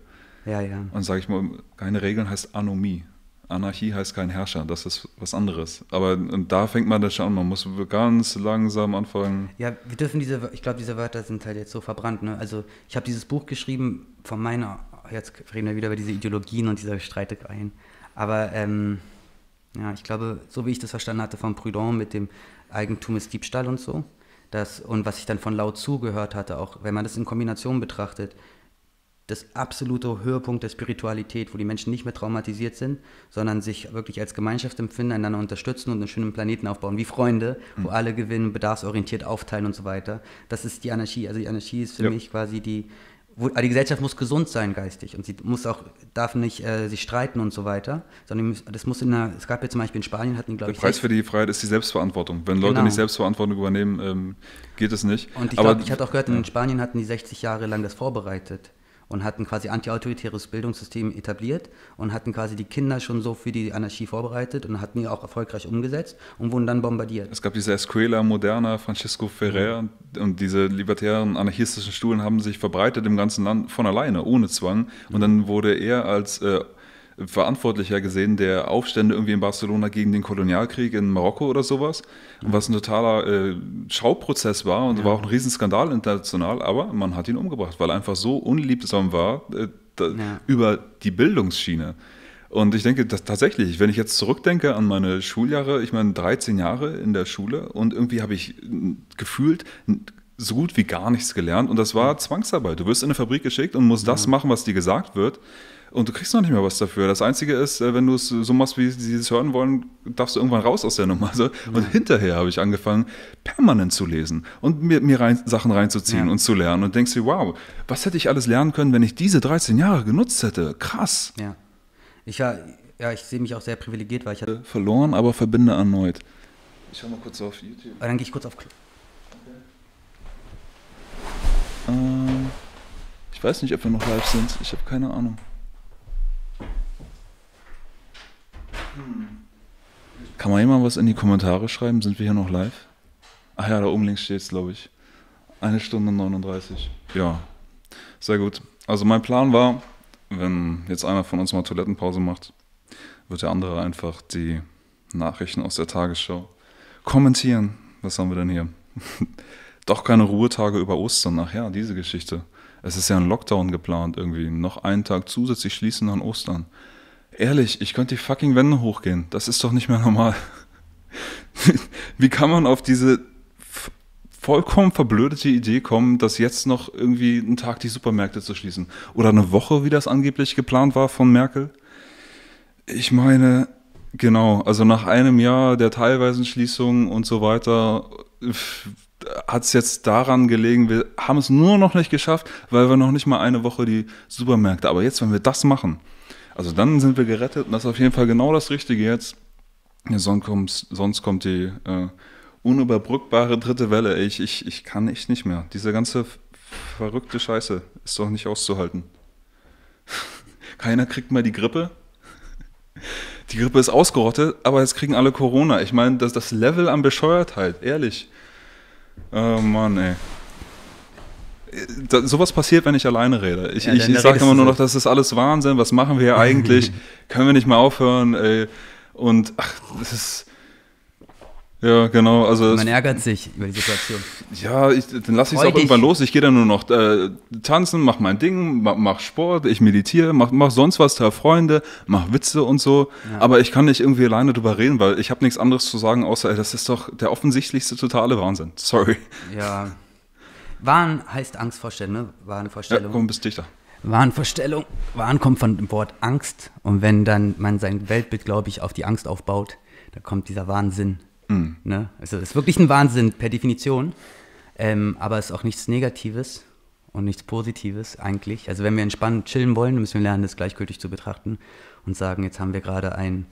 Ja, ja. Und sage ich mal, keine Regeln heißt Anomie. Anarchie heißt kein Herrscher, das ist was anderes. Aber da fängt man das schon an, man muss ganz langsam anfangen. Ja, wir dürfen diese, ich glaube, diese Wörter sind halt jetzt so verbrannt. Ne? Also ich habe dieses Buch geschrieben von meiner, jetzt reden wir wieder über diese Ideologien und diese Streitereien. Aber ähm, ja, ich glaube, so wie ich das verstanden hatte von Proudhon mit dem Eigentum ist Diebstahl und so, das, und was ich dann von Lao Tzu gehört hatte, auch wenn man das in Kombination betrachtet, das absolute Höhepunkt der Spiritualität, wo die Menschen nicht mehr traumatisiert sind, sondern sich wirklich als Gemeinschaft empfinden, einander unterstützen und einen schönen Planeten aufbauen, wie Freunde, wo mhm. alle gewinnen, bedarfsorientiert aufteilen und so weiter. Das ist die Anarchie. Also die Anarchie ist für ja. mich quasi die, wo, die Gesellschaft muss gesund sein geistig und sie muss auch, darf nicht äh, sich streiten und so weiter, sondern das muss in einer, es gab ja zum Beispiel in Spanien, hatten glaube ich... Der Preis für die Freiheit ist die Selbstverantwortung. Wenn Leute genau. nicht Selbstverantwortung übernehmen, ähm, geht es nicht. Und ich glaube, ich hatte auch gehört, in Spanien hatten die 60 Jahre lang das vorbereitet und hatten quasi antiautoritäres Bildungssystem etabliert und hatten quasi die Kinder schon so für die Anarchie vorbereitet und hatten die auch erfolgreich umgesetzt und wurden dann bombardiert. Es gab diese Escuela Moderna, Francisco Ferrer und diese libertären anarchistischen Stuhlen haben sich verbreitet im ganzen Land von alleine, ohne Zwang. Und dann wurde er als äh, Verantwortlicher gesehen der Aufstände irgendwie in Barcelona gegen den Kolonialkrieg in Marokko oder sowas. Und was ein totaler äh, Schauprozess war und ja. war auch ein Riesenskandal international, aber man hat ihn umgebracht, weil er einfach so unliebsam war äh, da, ja. über die Bildungsschiene. Und ich denke, dass tatsächlich, wenn ich jetzt zurückdenke an meine Schuljahre, ich meine 13 Jahre in der Schule und irgendwie habe ich gefühlt so gut wie gar nichts gelernt und das war Zwangsarbeit. Du wirst in eine Fabrik geschickt und musst ja. das machen, was dir gesagt wird und du kriegst noch nicht mehr was dafür. Das Einzige ist, äh, wenn du es so machst, wie sie es hören wollen, darfst du irgendwann raus aus der Nummer. Also, ja. Und hinterher habe ich angefangen, permanent zu lesen und mir, mir rein, Sachen reinzuziehen ja. und zu lernen. Und denkst dir, wow, was hätte ich alles lernen können, wenn ich diese 13 Jahre genutzt hätte? Krass. Ja. Ich, ja, ja, ich sehe mich auch sehr privilegiert, weil ich hatte. Verloren, aber verbinde erneut. Ich schau mal kurz auf YouTube. Dann gehe ich kurz auf. Okay. Ähm, ich weiß nicht, ob wir noch live sind. Ich habe keine Ahnung. Kann man jemand was in die Kommentare schreiben? Sind wir hier noch live? Ach ja, da oben links steht es, glaube ich. Eine Stunde 39. Ja, sehr gut. Also mein Plan war, wenn jetzt einer von uns mal Toilettenpause macht, wird der andere einfach die Nachrichten aus der Tagesschau kommentieren. Was haben wir denn hier? Doch keine Ruhetage über Ostern. Ach ja, diese Geschichte. Es ist ja ein Lockdown geplant irgendwie. Noch einen Tag zusätzlich schließen an Ostern. Ehrlich, ich könnte die fucking Wände hochgehen. Das ist doch nicht mehr normal. Wie kann man auf diese vollkommen verblödete Idee kommen, dass jetzt noch irgendwie einen Tag die Supermärkte zu schließen? Oder eine Woche, wie das angeblich geplant war von Merkel? Ich meine, genau, also nach einem Jahr der teilweisen Schließung und so weiter hat es jetzt daran gelegen, wir haben es nur noch nicht geschafft, weil wir noch nicht mal eine Woche die Supermärkte. Aber jetzt, wenn wir das machen, also dann sind wir gerettet und das ist auf jeden Fall genau das Richtige jetzt. Sonst kommt, sonst kommt die äh, unüberbrückbare dritte Welle. Ich, ich, ich kann echt nicht mehr. Diese ganze verrückte Scheiße ist doch nicht auszuhalten. Keiner kriegt mal die Grippe. Die Grippe ist ausgerottet, aber jetzt kriegen alle Corona. Ich meine, das, das Level an Bescheuertheit, ehrlich. Oh Mann, ey da, sowas passiert, wenn ich alleine rede. Ich, ja, ich, ich sage immer nur noch, das ist alles Wahnsinn, was machen wir hier eigentlich? Können wir nicht mal aufhören? Ey? Und ach, das ist. Ja, genau. Also Man ärgert sich über die Situation. Ja, ich, dann lasse ich es auch irgendwann los. Ich gehe dann nur noch äh, tanzen, mach mein Ding, mach, mach Sport, ich meditiere, mach, mach sonst was, treffe Freunde, mach Witze und so. Ja. Aber ich kann nicht irgendwie alleine drüber reden, weil ich habe nichts anderes zu sagen, außer ey, das ist doch der offensichtlichste totale Wahnsinn. Sorry. Ja, Wahn heißt Angstvorstellung, ne? Wahnvorstellung. Ja, komm, bist dichter. Wahnvorstellung. Wahn kommt von dem Wort Angst. Und wenn dann man sein Weltbild, glaube ich, auf die Angst aufbaut, da kommt dieser Wahnsinn. Mhm. Ne? Also es ist wirklich ein Wahnsinn per Definition. Ähm, aber es ist auch nichts Negatives und nichts Positives eigentlich. Also wenn wir entspannt chillen wollen, müssen wir lernen, das gleichgültig zu betrachten und sagen, jetzt haben wir gerade einen,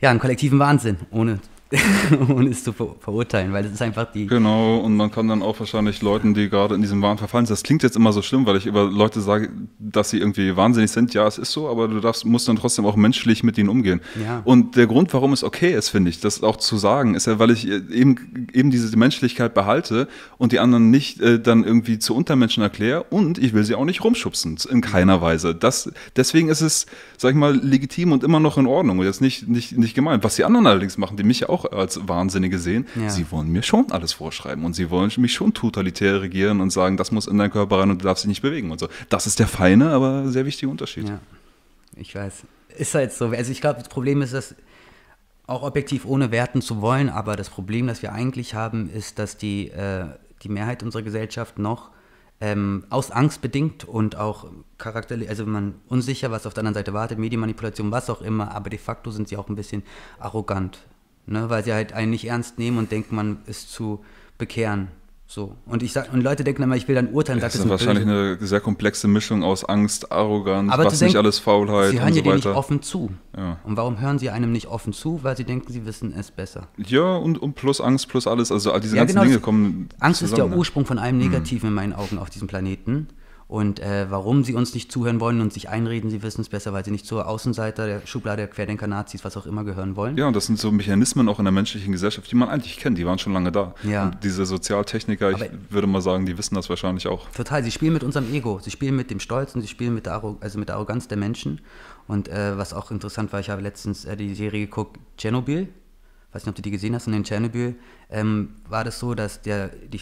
ja, einen kollektiven Wahnsinn, ohne ohne es zu ver verurteilen, weil es ist einfach die. Genau, und man kann dann auch wahrscheinlich Leuten, die gerade in diesem Wahn verfallen sind, das klingt jetzt immer so schlimm, weil ich über Leute sage, dass sie irgendwie wahnsinnig sind. Ja, es ist so, aber du darfst, musst dann trotzdem auch menschlich mit ihnen umgehen. Ja. Und der Grund, warum es okay ist, finde ich, das auch zu sagen, ist ja, weil ich eben, eben diese Menschlichkeit behalte und die anderen nicht äh, dann irgendwie zu Untermenschen erkläre und ich will sie auch nicht rumschubsen, in keiner Weise. Das, deswegen ist es, sag ich mal, legitim und immer noch in Ordnung und jetzt nicht, nicht, nicht gemeint. Was die anderen allerdings machen, die mich ja auch als Wahnsinnige sehen, Ja. sie wollen mir schon alles vorschreiben und sie wollen mich schon totalitär regieren und sagen, das muss in deinen Körper rein und du darfst dich nicht bewegen und so. Das ist der feine, aber sehr wichtige Unterschied. Ja, ich weiß. Ist halt so. Also ich glaube, das Problem ist, dass auch objektiv ohne werten zu wollen, aber das Problem, das wir eigentlich haben, ist, dass die, äh, die Mehrheit unserer Gesellschaft noch ähm, aus Angst bedingt und auch charakterlich, also man unsicher, was auf der anderen Seite wartet, Medienmanipulation, was auch immer, aber de facto sind sie auch ein bisschen arrogant, ne? weil sie halt einen nicht ernst nehmen und denken, man ist zu bekehren. So. Und ich sag, und Leute denken immer, ich will dann urteilen, Das das ist wahrscheinlich böse. eine sehr komplexe Mischung aus Angst, Arroganz, Aber was nicht denken, alles Faulheit Sie hören und ja so dir nicht offen zu. Ja. Und warum hören sie einem nicht offen zu? Weil sie denken, sie wissen es besser. Ja, und, und plus Angst, plus alles, also all diese Ja, ganzen genau, Dinge kommen Angst ist zusammen. der ne? Ursprung von allem Negativen in meinen Augen auf diesem Planeten. Und äh, warum sie uns nicht zuhören wollen und sich einreden, sie wissen es besser, weil sie nicht zur Außenseiter, der Schublade der Querdenker, Nazis, was auch immer gehören wollen. Ja, und das sind so Mechanismen auch in der menschlichen Gesellschaft, die man eigentlich kennt, die waren schon lange da. Ja. Und diese Sozialtechniker, ich Aber- würde mal sagen, die wissen das wahrscheinlich auch. Total, sie spielen mit unserem Ego, sie spielen mit dem Stolz und sie spielen mit der, Arro also mit der Arroganz der Menschen. Und äh, was auch interessant war, ich habe letztens äh, die Serie geguckt, Tschernobyl. Weiß nicht, ob du die gesehen hast. Und in Tschernobyl ähm, war das so, dass, der, die,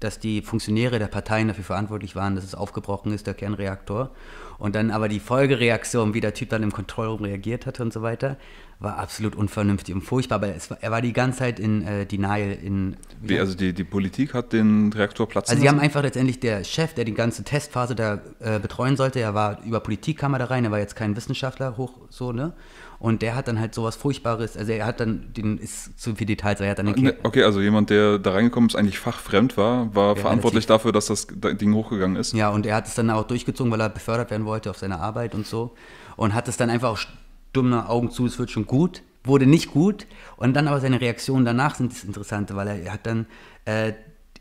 dass die Funktionäre der Parteien dafür verantwortlich waren, dass es aufgebrochen ist, der Kernreaktor. Und dann aber die Folgereaktion, wie der Typ dann im Kontrollraum reagiert hatte und so weiter, war absolut unvernünftig und furchtbar. Aber war, er war die ganze Zeit in äh, Denial. In, Wie, also die, die Politik hat den Reaktor platzen also sie haben einfach letztendlich der Chef, der die ganze Testphase da äh, betreuen sollte, er war über Politik kam er da rein, er war jetzt kein Wissenschaftler hoch so, ne? Und der hat dann halt sowas Furchtbares, also er hat dann, den ist zu viel Details, er hat dann den Ne, Okay, also jemand, der da reingekommen ist, eigentlich fachfremd war, war verantwortlich relativ. dafür, dass das Ding hochgegangen ist. Ja, und er hat es dann auch durchgezogen, weil er befördert werden wollte auf seine Arbeit und so. Und hat es dann einfach auch dumme Augen zu, es wird schon gut. Wurde nicht gut. Und dann aber seine Reaktionen danach sind das Interessante, weil er, er hat dann äh,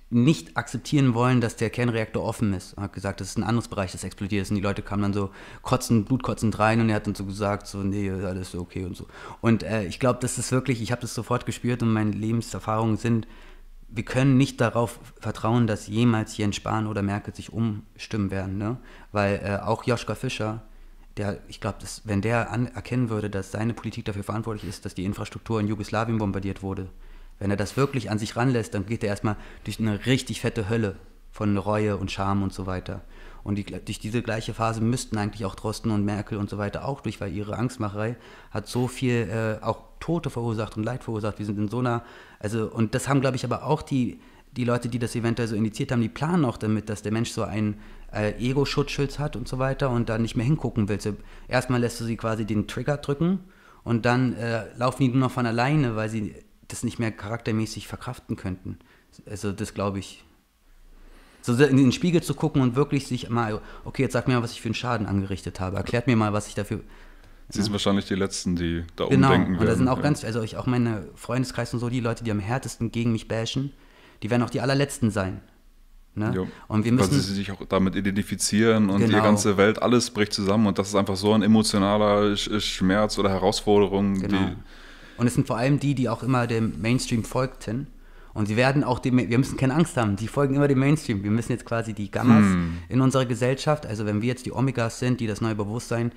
nicht akzeptieren wollen, dass der Kernreaktor offen ist. Er hat gesagt, das ist ein anderes Bereich, das explodiert ist. Und die Leute kamen dann so kotzen, blutkotzend rein und er hat dann so gesagt, so, nee, alles okay und so. Und äh, ich glaube, das ist wirklich, ich habe das sofort gespürt und meine Lebenserfahrungen sind, wir können nicht darauf vertrauen, dass jemals Jens Spahn oder Merkel sich umstimmen werden, ne? Weil äh, auch Joschka Fischer, der, ich glaube, wenn der an, erkennen würde, dass seine Politik dafür verantwortlich ist, dass die Infrastruktur in Jugoslawien bombardiert wurde, wenn er das wirklich an sich ranlässt, dann geht er erstmal durch eine richtig fette Hölle von Reue und Scham und so weiter. Und die, durch diese gleiche Phase müssten eigentlich auch Drosten und Merkel und so weiter auch durch, weil ihre Angstmacherei hat so viel äh, auch Tote verursacht und Leid verursacht. Wir sind in so einer, also, und das haben, glaube ich, aber auch die, die Leute, die das eventuell so initiiert haben, die planen auch damit, dass der Mensch so ein äh, Ego-Schutzschild hat und so weiter und da nicht mehr hingucken will. So, erstmal lässt du sie quasi den Trigger drücken und dann äh, laufen die nur noch von alleine, weil sie das nicht mehr charaktermäßig verkraften könnten. Also das glaube ich. So in den Spiegel zu gucken und wirklich sich mal, okay, jetzt sag mir mal, was ich für einen Schaden angerichtet habe. Erklärt mir mal, was ich dafür. Sie sind wahrscheinlich die Letzten, die da Genau. umdenken Und werden. da sind auch ja. ganz, also ich auch meine Freundeskreis und so, die Leute, die am härtesten gegen mich bashen, die werden auch die allerletzten sein. Ne? Und wir Weil müssen. sie sich auch damit identifizieren und Genau. die ganze Welt, alles bricht zusammen und das ist einfach so ein emotionaler Sch- Schmerz oder Herausforderung, Genau. die Und es sind vor allem die, die auch immer dem Mainstream folgten. Und sie werden auch dem, wir müssen keine Angst haben, die folgen immer dem Mainstream. Wir müssen jetzt quasi die Gammas Hm. in unserer Gesellschaft, also wenn wir jetzt die Omegas sind, die das neue Bewusstsein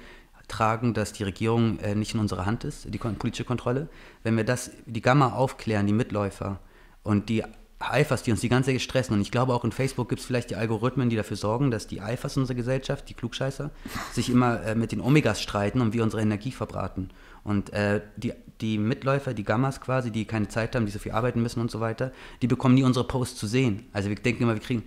tragen, dass die Regierung äh, nicht in unserer Hand ist, die kon politische Kontrolle, wenn wir das, die Gamma aufklären, die Mitläufer und die Alphas, die uns die ganze Zeit stressen. Und ich glaube, auch in Facebook gibt es vielleicht die Algorithmen, die dafür sorgen, dass die Alphas in unserer Gesellschaft, die Klugscheißer, sich immer äh, mit den Omegas streiten und wir unsere Energie verbraten. Und äh, die, die Mitläufer, die Gammas quasi, die keine Zeit haben, die so viel arbeiten müssen und so weiter, die bekommen nie unsere Posts zu sehen. Also wir denken immer, wir kriegen,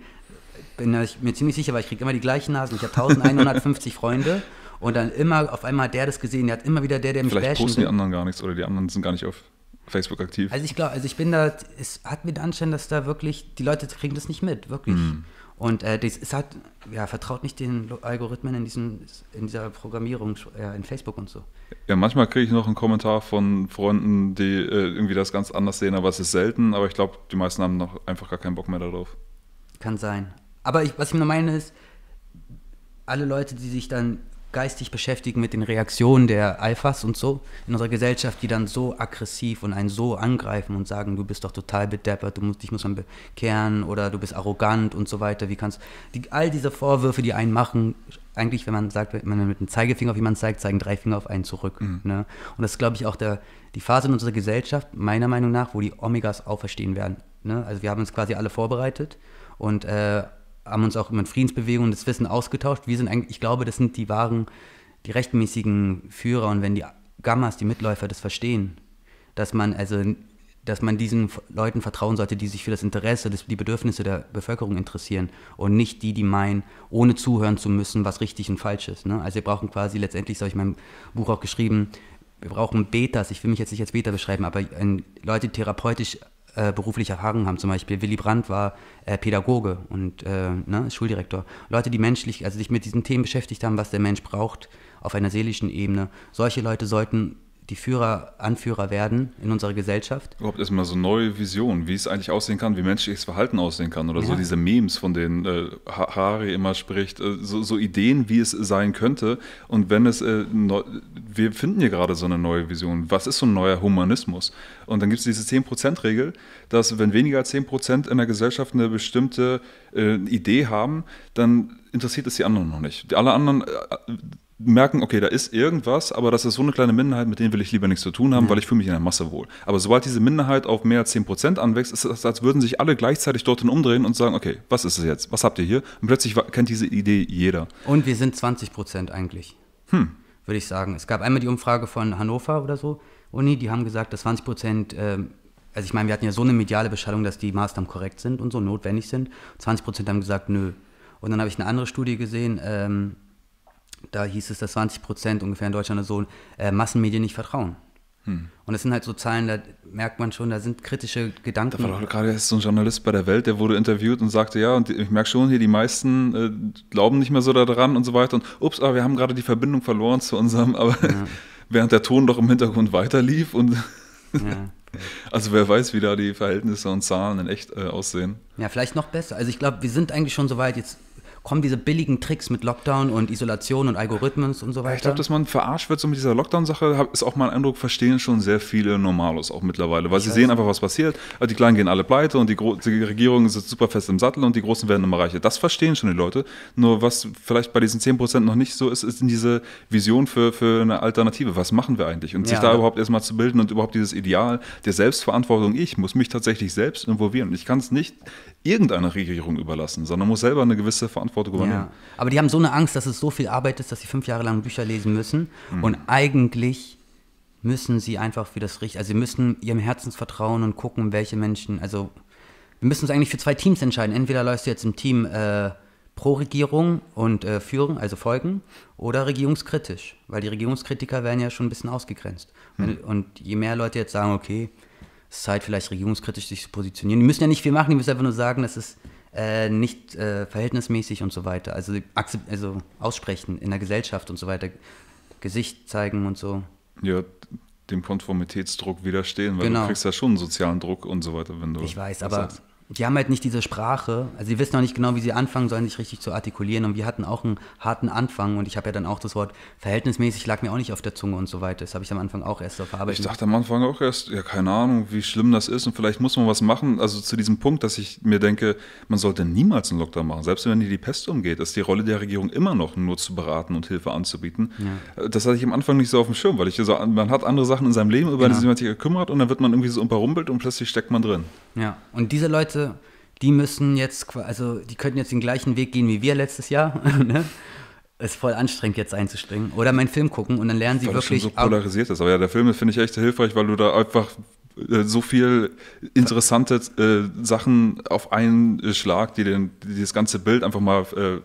bin ich mir ziemlich sicher, weil ich kriege immer die gleichen Nasen. Ich habe 1150 Freunde und dann immer, auf einmal hat der das gesehen, der hat immer wieder der, der mich vielleicht bashen posten die anderen gar nichts oder die anderen sind gar nicht auf Facebook aktiv. Also ich glaube, also ich bin da, es hat mir den Anschein, dass da wirklich, die Leute kriegen das nicht mit, wirklich. Und äh, das ist halt, ja, vertraut nicht den Algorithmen in, diesem, in dieser Programmierung, ja, in Facebook und so. Ja, manchmal kriege ich noch einen Kommentar von Freunden, die äh, irgendwie das ganz anders sehen, aber es ist selten. Aber ich glaube, die meisten haben noch einfach gar keinen Bock mehr darauf. Kann sein. Aber ich, was ich nur meine ist, alle Leute, die sich dann geistig beschäftigen mit den Reaktionen der Alphas und so in unserer Gesellschaft, die dann so aggressiv und einen so angreifen und sagen, du bist doch total bedeppert, du musst, dich muss man bekehren oder du bist arrogant und so weiter. Wie kannst die, all diese Vorwürfe, die einen machen, eigentlich, wenn man sagt, wenn man mit einem Zeigefinger auf jemanden zeigt, zeigen drei Finger auf einen zurück. Mhm. Ne? Und das ist, glaube ich, auch der, die Phase in unserer Gesellschaft, meiner Meinung nach, wo die Omegas auferstehen werden. Ne? Also wir haben uns quasi alle vorbereitet und äh, haben uns auch mit Friedensbewegungen das Wissen ausgetauscht. Wir sind eigentlich, ich glaube, das sind die wahren, die rechtmäßigen Führer und wenn die Gammas, die Mitläufer das verstehen, dass man also dass man diesen Leuten vertrauen sollte, die sich für das Interesse, das, die Bedürfnisse der Bevölkerung interessieren und nicht die, die meinen, ohne zuhören zu müssen, was richtig und falsch ist. Ne? Also wir brauchen quasi, letztendlich, so habe ich in meinem Buch auch geschrieben, wir brauchen Betas, ich will mich jetzt nicht als Beta beschreiben, aber ein, Leute, die therapeutisch äh, berufliche Erfahrungen haben. Zum Beispiel Willy Brandt war äh, Pädagoge und äh, ne, Schuldirektor. Leute, die menschlich, also sich mit diesen Themen beschäftigt haben, was der Mensch braucht auf einer seelischen Ebene. Solche Leute sollten die Führer, Anführer werden in unserer Gesellschaft. Überhaupt erstmal so neue Visionen, wie es eigentlich aussehen kann, wie menschliches Verhalten aussehen kann oder ja. so diese Memes, von denen äh, Harari immer spricht, äh, so, so, Ideen, wie es sein könnte. Und wenn es, äh, neu, wir finden hier gerade so eine neue Vision. Was ist so ein neuer Humanismus? Und dann gibt es diese 10%-Regel, dass wenn weniger als 10% in der Gesellschaft eine bestimmte äh, Idee haben, dann interessiert es die anderen noch nicht. Alle anderen äh, merken, okay, da ist irgendwas, aber das ist so eine kleine Minderheit, mit denen will ich lieber nichts zu tun haben, mhm. weil ich fühle mich in der Masse wohl. Aber sobald diese Minderheit auf mehr als 10% anwächst, ist es, als würden sich alle gleichzeitig dorthin umdrehen und sagen, okay, was ist es jetzt? Was habt ihr hier? Und plötzlich kennt diese Idee jeder. Und wir sind 20% eigentlich, hm. würde ich sagen. Es gab einmal die Umfrage von Hannover oder so, Uni, die haben gesagt, dass 20%, ähm, also ich meine, wir hatten ja so eine mediale Beschallung, dass die Maßnahmen korrekt sind und so notwendig sind. 20% haben gesagt, nö. Und dann habe ich eine andere Studie gesehen, ähm, da hieß es, dass 20 Prozent ungefähr in Deutschland so äh, Massenmedien nicht vertrauen. Hm. Und das sind halt so Zahlen, da merkt man schon, da sind kritische Gedanken. Da war doch gerade so ein Journalist bei der Welt, der wurde interviewt und sagte, ja, und ich merke schon hier, die meisten äh, glauben nicht mehr so daran und so weiter. Und ups, aber wir haben gerade die Verbindung verloren zu unserem, aber ja. während der Ton doch im Hintergrund weiterlief und ja. Also wer weiß, wie da die Verhältnisse und Zahlen in echt äh, aussehen. Ja, vielleicht noch besser. Also ich glaube, wir sind eigentlich schon so weit, jetzt kommen diese billigen Tricks mit Lockdown und Isolation und Algorithmus und so weiter. Ich glaube, dass man verarscht wird so mit dieser Lockdown-Sache, ist auch mein Eindruck, verstehen schon sehr viele Normalos auch mittlerweile, weil ich sie sehen einfach, was passiert. Also die Kleinen gehen alle pleite und die, die Regierung sitzt super fest im Sattel und die Großen werden immer reicher. Das verstehen schon die Leute. Nur was vielleicht bei diesen 10% noch nicht so ist, ist diese Vision für, für eine Alternative. Was machen wir eigentlich? Und sich da überhaupt erstmal zu bilden und überhaupt dieses Ideal der Selbstverantwortung, ich muss mich tatsächlich selbst involvieren. Ich kann es nicht irgendeiner Regierung überlassen, sondern muss selber eine gewisse Verantwortung übernehmen. Ja. Aber die haben so eine Angst, dass es so viel Arbeit ist, dass sie fünf Jahre lang Bücher lesen müssen. Mhm. Und eigentlich müssen sie einfach für das Richtige, also sie müssen ihrem Herzens vertrauen und gucken, welche Menschen, also wir müssen uns eigentlich für zwei Teams entscheiden. Entweder läufst du jetzt im Team äh, pro Regierung und äh, führen, also folgen, oder regierungskritisch, weil die Regierungskritiker werden ja schon ein bisschen ausgegrenzt. Mhm. Und je mehr Leute jetzt sagen, okay, es ist Zeit, vielleicht regierungskritisch sich zu positionieren. Die müssen ja nicht viel machen, die müssen einfach nur sagen, das ist äh, nicht äh, verhältnismäßig und so weiter. Also, also aussprechen in der Gesellschaft und so weiter, Gesicht zeigen und so. Ja, dem Konformitätsdruck widerstehen, weil genau. du kriegst ja schon einen sozialen Druck und so weiter, wenn du. Ich weiß, aber sagst die haben halt nicht diese Sprache, also sie wissen auch nicht genau, wie sie anfangen sollen, sich richtig zu artikulieren. Und wir hatten auch einen harten Anfang und ich habe ja dann auch das Wort verhältnismäßig lag mir auch nicht auf der Zunge und so weiter. Das habe ich am Anfang auch erst so verarbeitet. Ich dachte am Anfang auch erst, ja, keine Ahnung, wie schlimm das ist und vielleicht muss man was machen. Also zu diesem Punkt, dass ich mir denke, man sollte niemals einen Lockdown machen. Selbst wenn die die Pest umgeht, ist die Rolle der Regierung immer noch nur zu beraten und Hilfe anzubieten. Ja. Das hatte ich am Anfang nicht so auf dem Schirm, weil ich so, man hat andere Sachen in seinem Leben, über genau. die man sich gekümmert und dann wird man irgendwie so überrumpelt und plötzlich steckt man drin. Ja, und diese Leute die müssen jetzt, also die könnten jetzt den gleichen Weg gehen wie wir letztes Jahr. ne? Ist voll anstrengend, jetzt einzuspringen. Oder meinen Film gucken und dann lernen sie weil wirklich. Das schon so polarisiert ist. Aber ja, der Film finde ich echt hilfreich, weil du da einfach äh, so viel interessante äh, Sachen auf einen Schlag, die, den, die das ganze Bild einfach mal äh,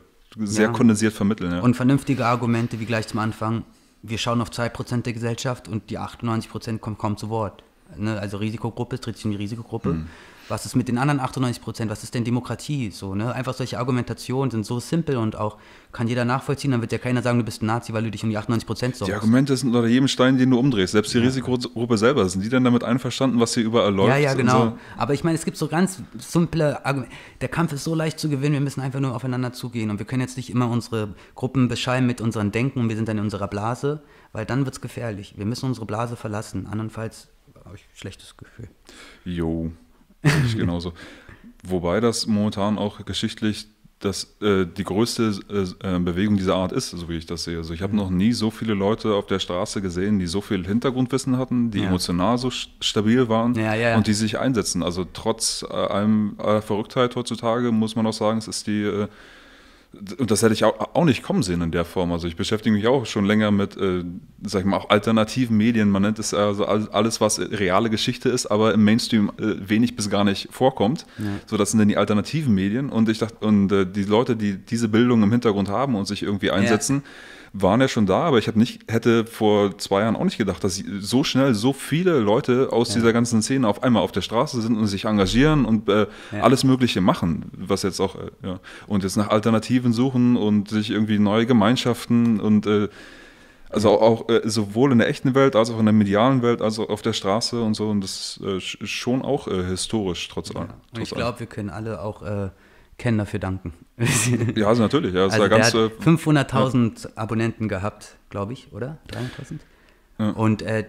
sehr ja. kondensiert vermitteln. Ja. Und vernünftige Argumente, wie gleich zum Anfang. Wir schauen auf 2% der Gesellschaft und die 98% kommen kaum zu Wort. ne, also Risikogruppe, tritt sich in die Risikogruppe. Mhm. Was ist mit den anderen 98 Prozent? Was ist denn Demokratie? So, ne? Einfach solche Argumentationen sind so simpel und auch kann jeder nachvollziehen. Dann wird ja keiner sagen, du bist ein Nazi, weil du dich um die 98 Prozent sorgst. Die Argumente sind unter jedem Stein, den du umdrehst. Selbst die ja. Risikogruppe selber. Sind die denn damit einverstanden, was hier überall läuft? Ja, ja, genau. So? Aber ich meine, es gibt so ganz simple Argumente. Der Kampf ist so leicht zu gewinnen. Wir müssen einfach nur aufeinander zugehen. Und wir können jetzt nicht immer unsere Gruppen beschreiben mit unseren Denken. Wir sind dann in unserer Blase, weil dann wird es gefährlich. Wir müssen unsere Blase verlassen. Andernfalls habe ich ein schlechtes Gefühl. Jo. Genauso. Wobei das momentan auch geschichtlich das, äh, die größte äh, äh, Bewegung dieser Art ist, so wie ich das sehe. Also ich habe mhm. noch nie so viele Leute auf der Straße gesehen, die so viel Hintergrundwissen hatten, die ja. emotional so stabil waren ja, ja, und die sich einsetzen. Also trotz äh, allem aller Verrücktheit heutzutage muss man auch sagen, es ist die äh, und das hätte ich auch, nicht kommen sehen in der Form. Also ich beschäftige mich auch schon länger mit, äh, sag ich mal, auch alternativen Medien. Man nennt es also alles, was reale Geschichte ist, aber im Mainstream äh, wenig bis gar nicht vorkommt. Ja. So, das sind dann die alternativen Medien. Und ich dachte, und äh, die Leute, die diese Bildung im Hintergrund haben und sich irgendwie einsetzen, ja waren ja schon da, aber ich habe nicht, hätte vor zwei Jahren auch nicht gedacht, dass so schnell so viele Leute aus ja. dieser ganzen Szene auf einmal auf der Straße sind und sich engagieren und äh, ja. alles Mögliche machen, was jetzt auch, äh, ja, und jetzt nach Alternativen suchen und sich irgendwie neue Gemeinschaften und äh, also auch äh, sowohl in der echten Welt als auch in der medialen Welt, also auf der Straße und so. Und das ist äh, schon auch äh, historisch, trotz allem. Und ich glaube, wir können alle auch Ken dafür danken. ja, also natürlich. Ja, also der hat 500.000 ja. Abonnenten gehabt, glaube ich, oder? 300.000? Ja. Und er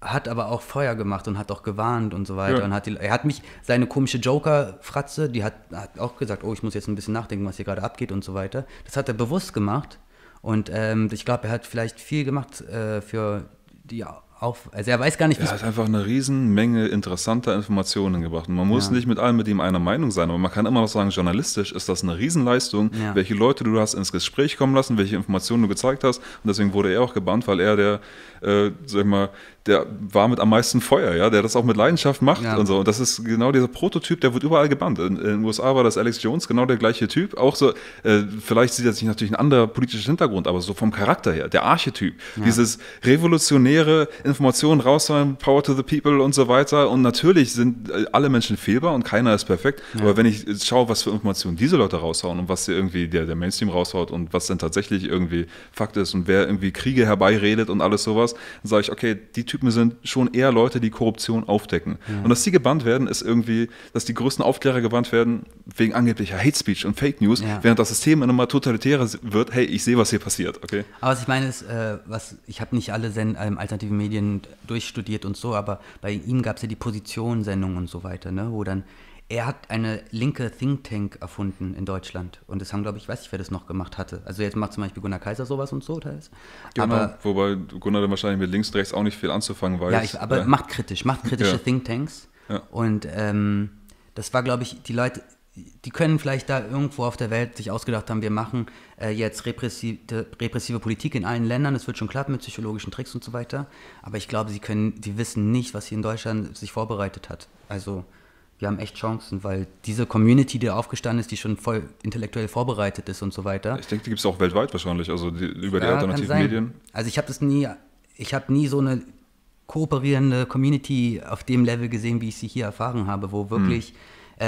hat aber auch Feuer gemacht und hat auch gewarnt und so weiter. Ja. Und hat die, er hat mich, seine komische Joker-Fratze, die hat, hat, auch gesagt, oh, ich muss jetzt ein bisschen nachdenken, was hier gerade abgeht und so weiter. Das hat er bewusst gemacht. Und ähm, ich glaube, er hat vielleicht viel gemacht äh, für die auf. Also er weiß gar nicht, wie Er hat einfach eine Riesenmenge interessanter Informationen gebracht. Und man muss ja. nicht mit allem mit ihm einer Meinung sein, aber man kann immer noch sagen, journalistisch ist das eine Riesenleistung, ja. welche Leute du hast ins Gespräch kommen lassen, welche Informationen du gezeigt hast. Und deswegen wurde er auch gebannt, weil er der, äh, sag mal, der war mit am meisten Feuer, ja, der das auch mit Leidenschaft macht ja. und so. Und das ist genau dieser Prototyp, der wird überall gebannt. In, in, den USA war das Alex Jones genau der gleiche Typ. Auch so, äh, vielleicht sieht er sich natürlich ein anderer politischer Hintergrund, aber so vom Charakter her, der Archetyp. Ja. Dieses revolutionäre Informationen rausholen, Power to the People und so weiter. Und natürlich sind äh, alle Menschen fehlbar und keiner ist perfekt. Ja. Aber wenn ich schaue, was für Informationen diese Leute raushauen und was irgendwie der, der Mainstream raushaut und was dann tatsächlich irgendwie Fakt ist und wer irgendwie Kriege herbeiredet und alles sowas, dann sage ich, okay, die Typen sind schon eher Leute, die Korruption aufdecken. Ja. Und dass die gebannt werden, ist irgendwie, dass die größten Aufklärer gebannt werden wegen angeblicher Hate Speech und Fake News, ja. während das System immer totalitärer wird. Hey, ich sehe, was hier passiert. Okay. Aber was ich meine ist, äh, was ich habe nicht alle Sen ähm, alternativen Medien durchstudiert und so, aber bei ihm gab es ja die Positionssendung und so weiter, ne, wo dann er hat eine linke Think Tank erfunden in Deutschland. Und das haben, glaube ich, weiß ich, wer das noch gemacht hatte. Also jetzt macht zum Beispiel Gunnar Kaiser sowas und so teils. Genau, aber, wobei Gunnar dann wahrscheinlich mit links und rechts auch nicht viel anzufangen weiß. Ja, ich, aber ja. macht kritisch, macht kritische ja. Think Tanks. Ja. Und ähm, das war, glaube ich, die Leute, die können vielleicht da irgendwo auf der Welt sich ausgedacht haben, wir machen äh, jetzt repressive, repressive Politik in allen Ländern, es wird schon klappen mit psychologischen Tricks und so weiter. Aber ich glaube, sie können, die wissen nicht, was hier in Deutschland sich vorbereitet hat. Also wir haben echt Chancen, weil diese Community, die aufgestanden ist, die schon voll intellektuell vorbereitet ist und so weiter. Ich denke, die gibt es auch weltweit wahrscheinlich, also die, über ja, die alternativen Medien. Also ich habe das nie, ich habe nie so eine kooperierende Community auf dem Level gesehen, wie ich sie hier erfahren habe, wo wirklich, hm.